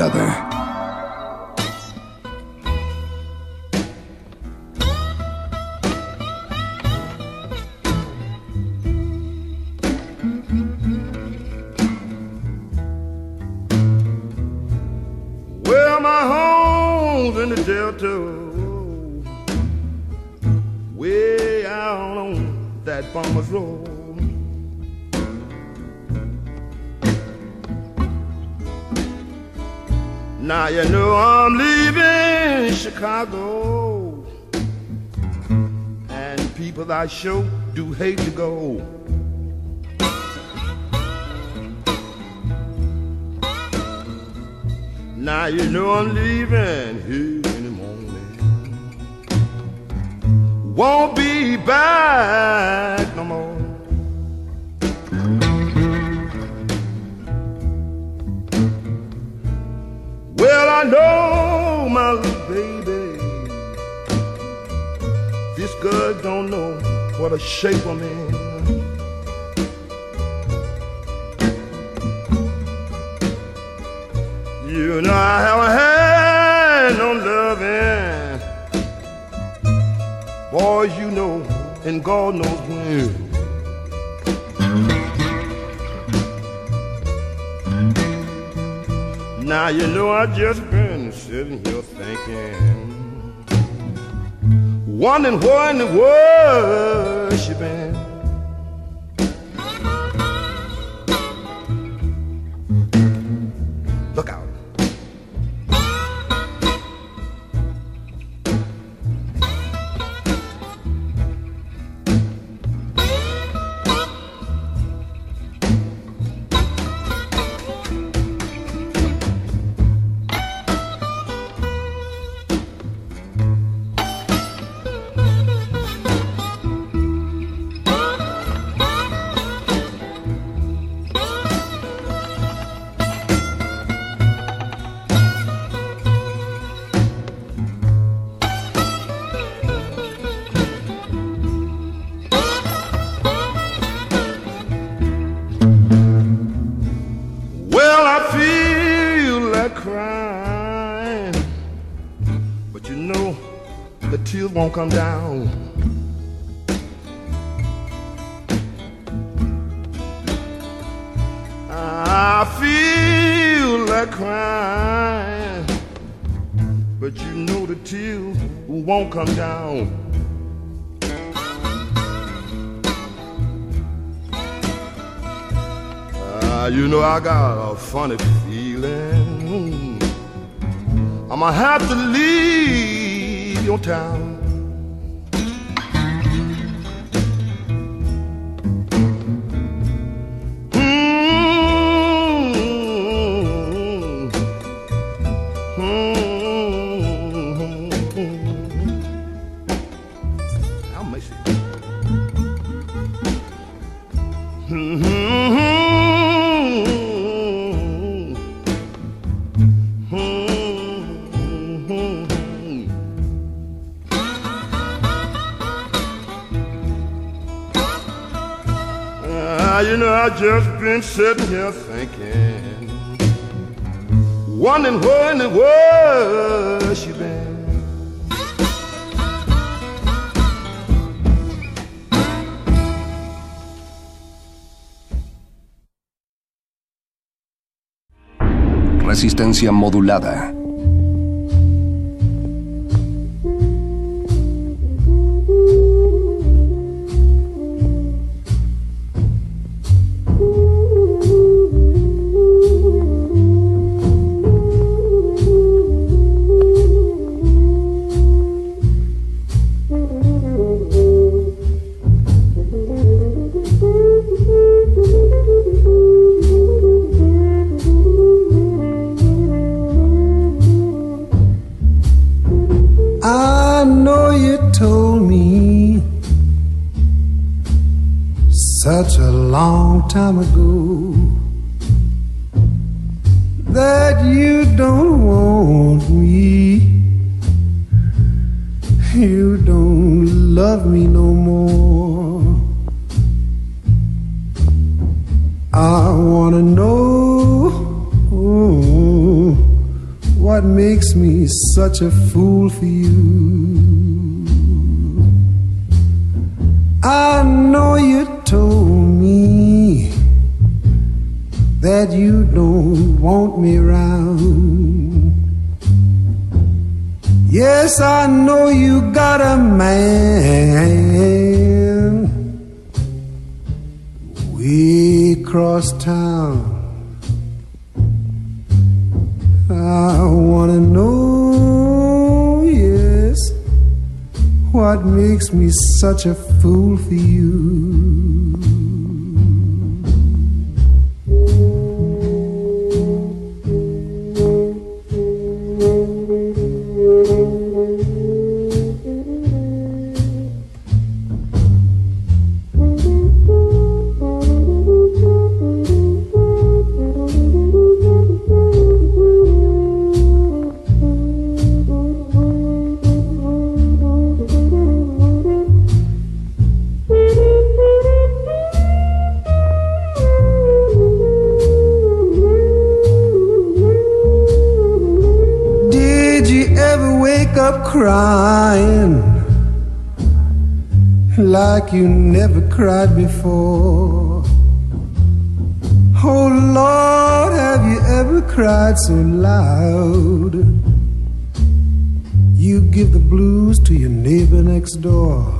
Resistencia I sure do hate to go. Now you know I'm leaving here in the morning. Won't be back no more. Well, I know my Girl don't know what a shape I'm in. You know I haven't had no loving. Boys, you know, and God knows when. Now you know I just been sitting here thinking, wondering where in won't come down. I feel like crying, but you know the tears won't come down. Ah, you know I got a funny feeling. I'ma have to leave your town. Sitting here thinking, wondering where in the world she been. Resistencia modulada. time ago that you don't want me. You don't love me no more. I wanna know oh, what makes me such a fool for you. I know you told that you don't want me round. Yes, I know you got a man We cross town. I wanna know, yes, what makes me such a fool for you. like you never cried before. Oh Lord, have you ever cried so loud? You give the blues to your neighbor next door.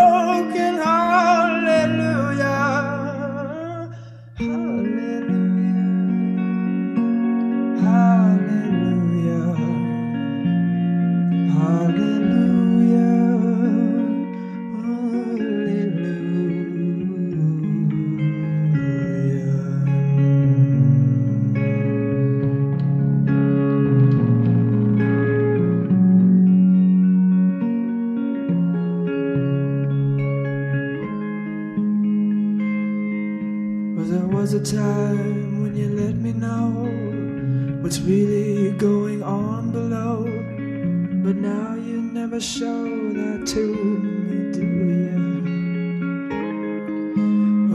show that to me, do you?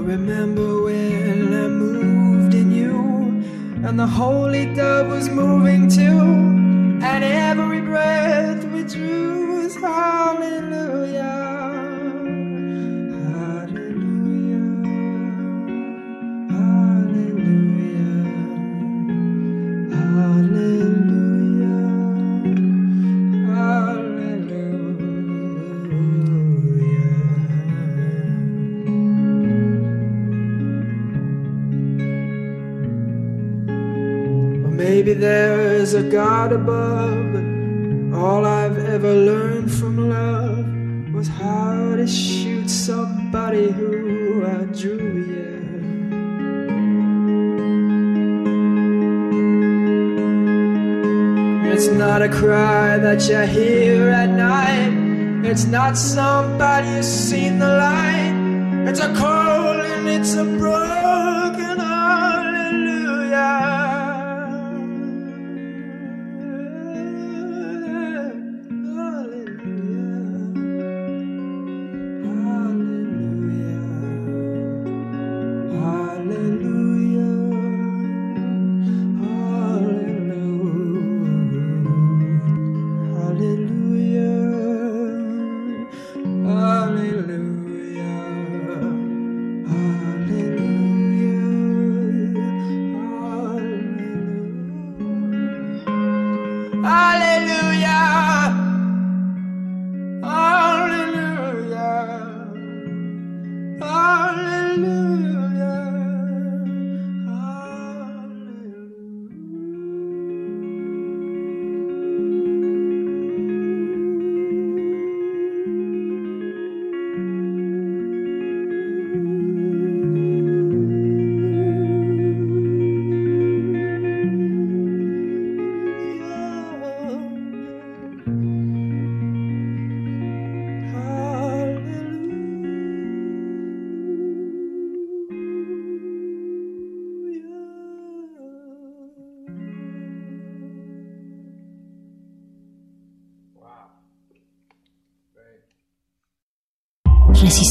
Remember when I moved in you, and the holy dove was moving too, and every breath we drew was hallelujah. There's a God above, all I've ever learned from love was how to shoot somebody who outdrew you. It's not a cry that you hear at night. It's not somebody who's seen the light. It's a cold and it's a broken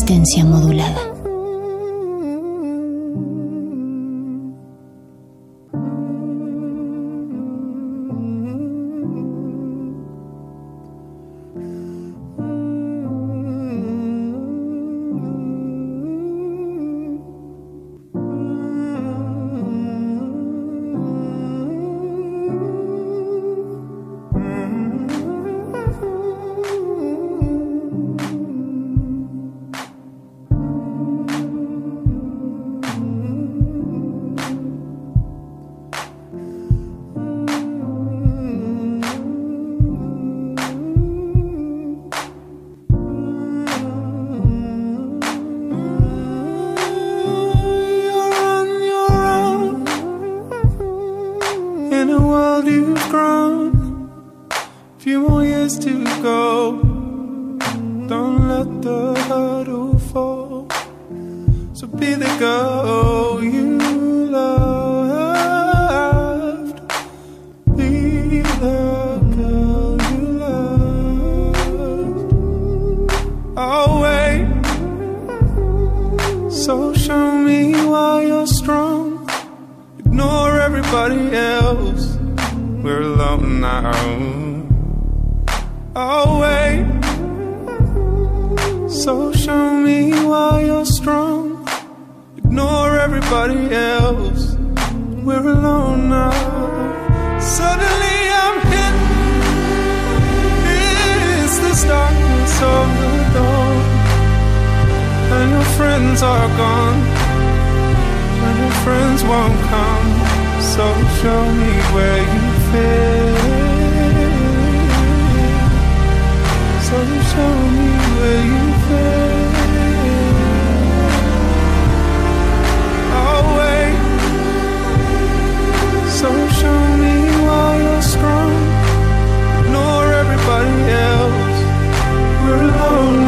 Resistencia modulada. friends are gone, when your friends won't come, so show me where you fit. So show me where you fit. Oh, Always. So show me why you're strong. Nor everybody else. We're alone.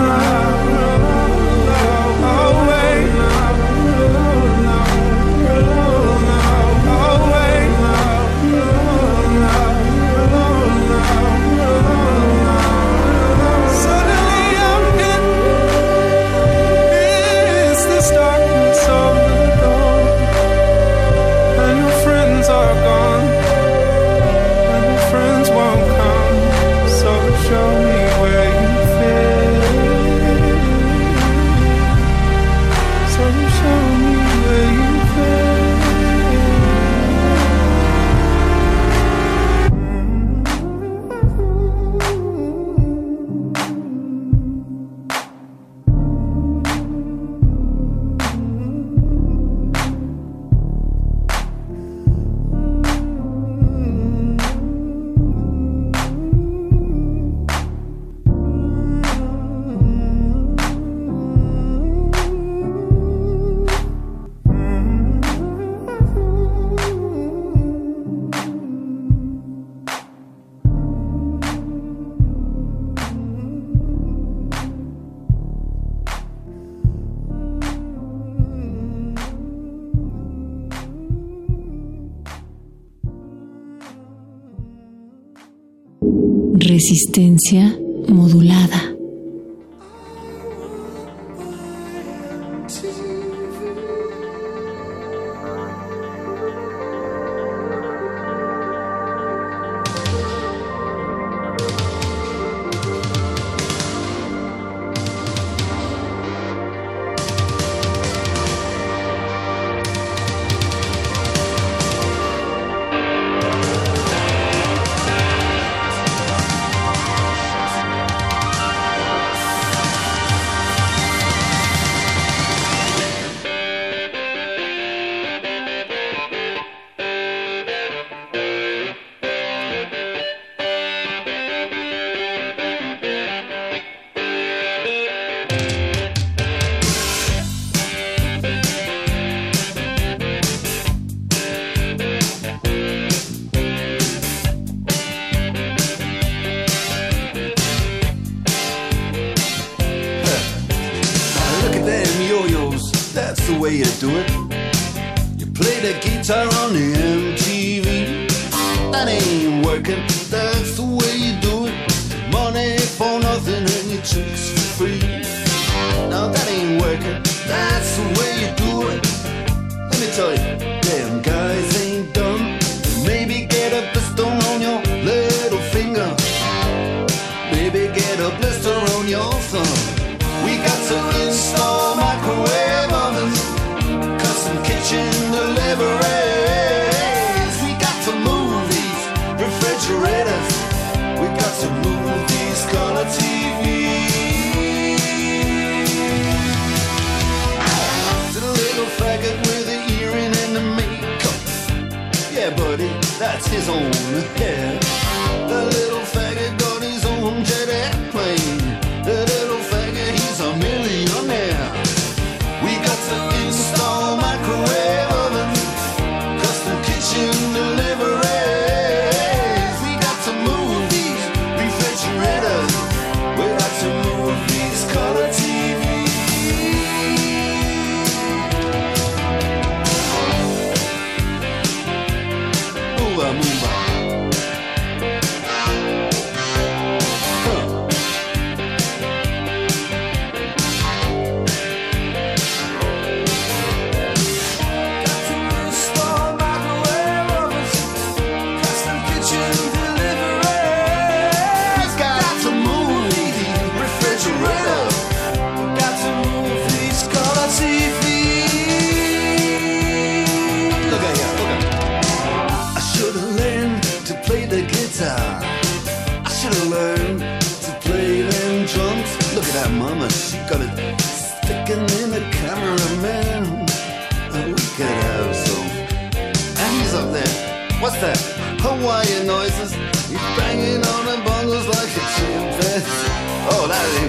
existencia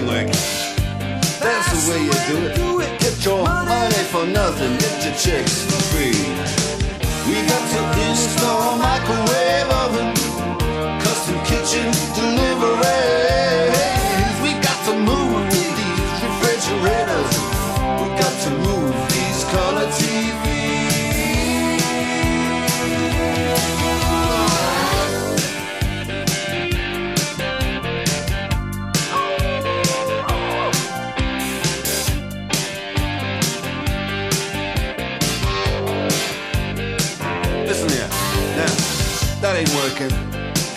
That's, the way you do it. do it. Get your money, for nothing, get your chicks for free. We got to install microwave.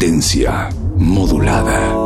resistencia modulada.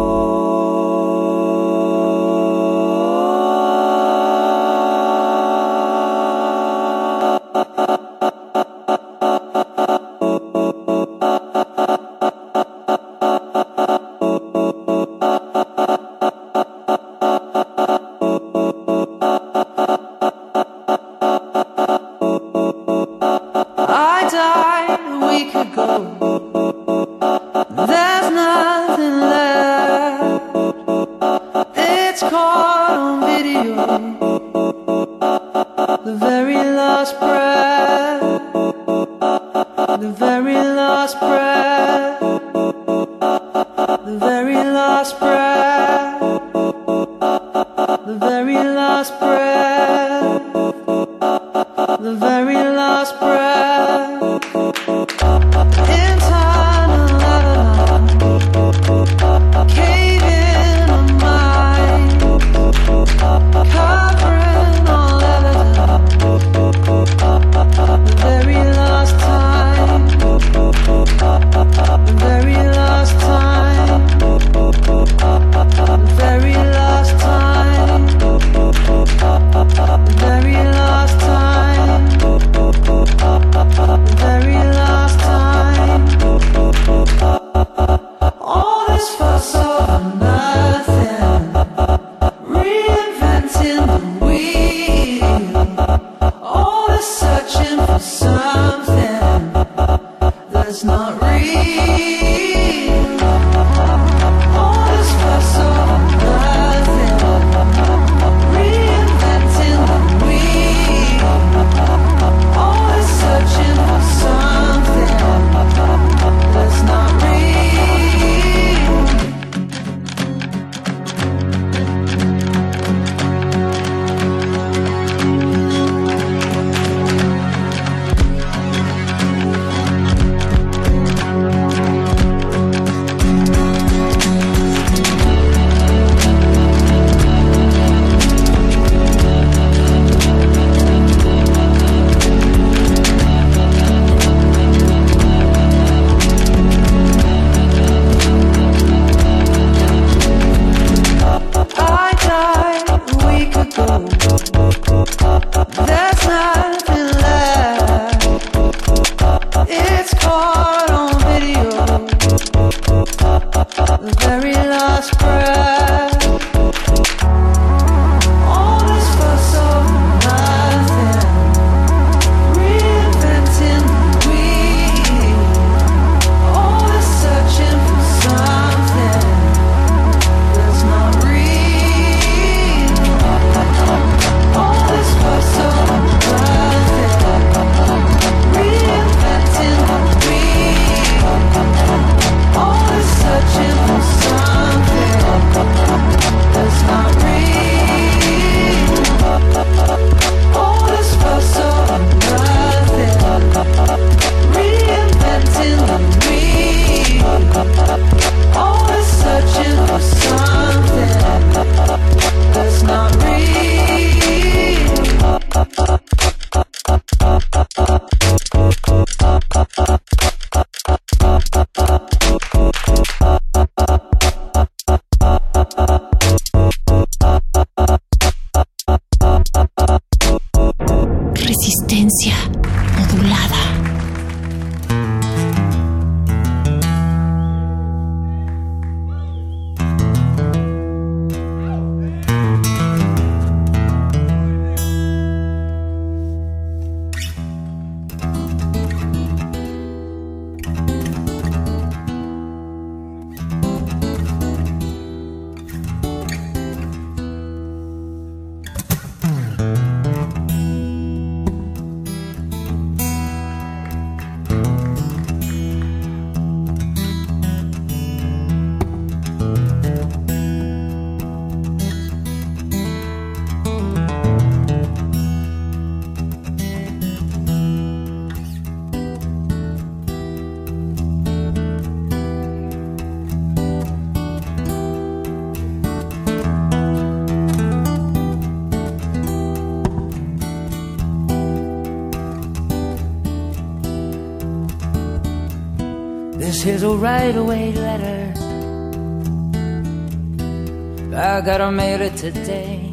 Gotta mail it today.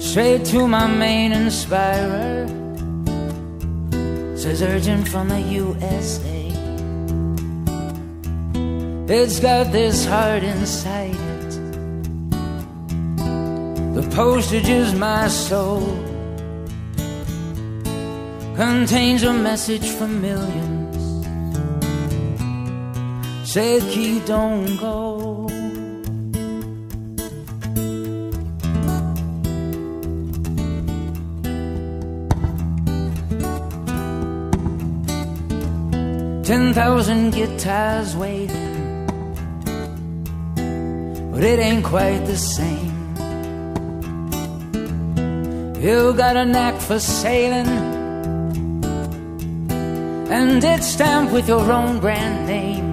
Straight to my main inspirer. Says urgent from the USA. It's got this heart inside it. The postage is my soul. Contains a message for millions. Say, key, don't go. Ten thousand guitars waiting, but it ain't quite the same. You got a knack for sailing, and it's stamped with your own brand name.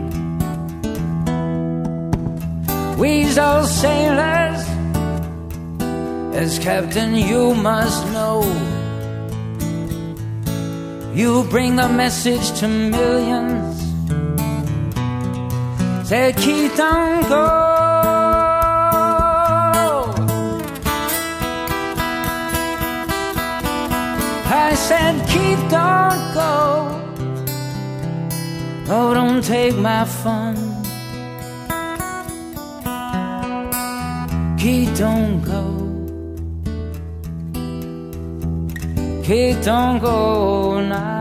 We's all sailors, as captain, you must know. You bring a message to millions. Say, Keith, don't go. I said, Keith, don't go. Oh, don't take my fun. Keith, don't go. Hey, don't go now.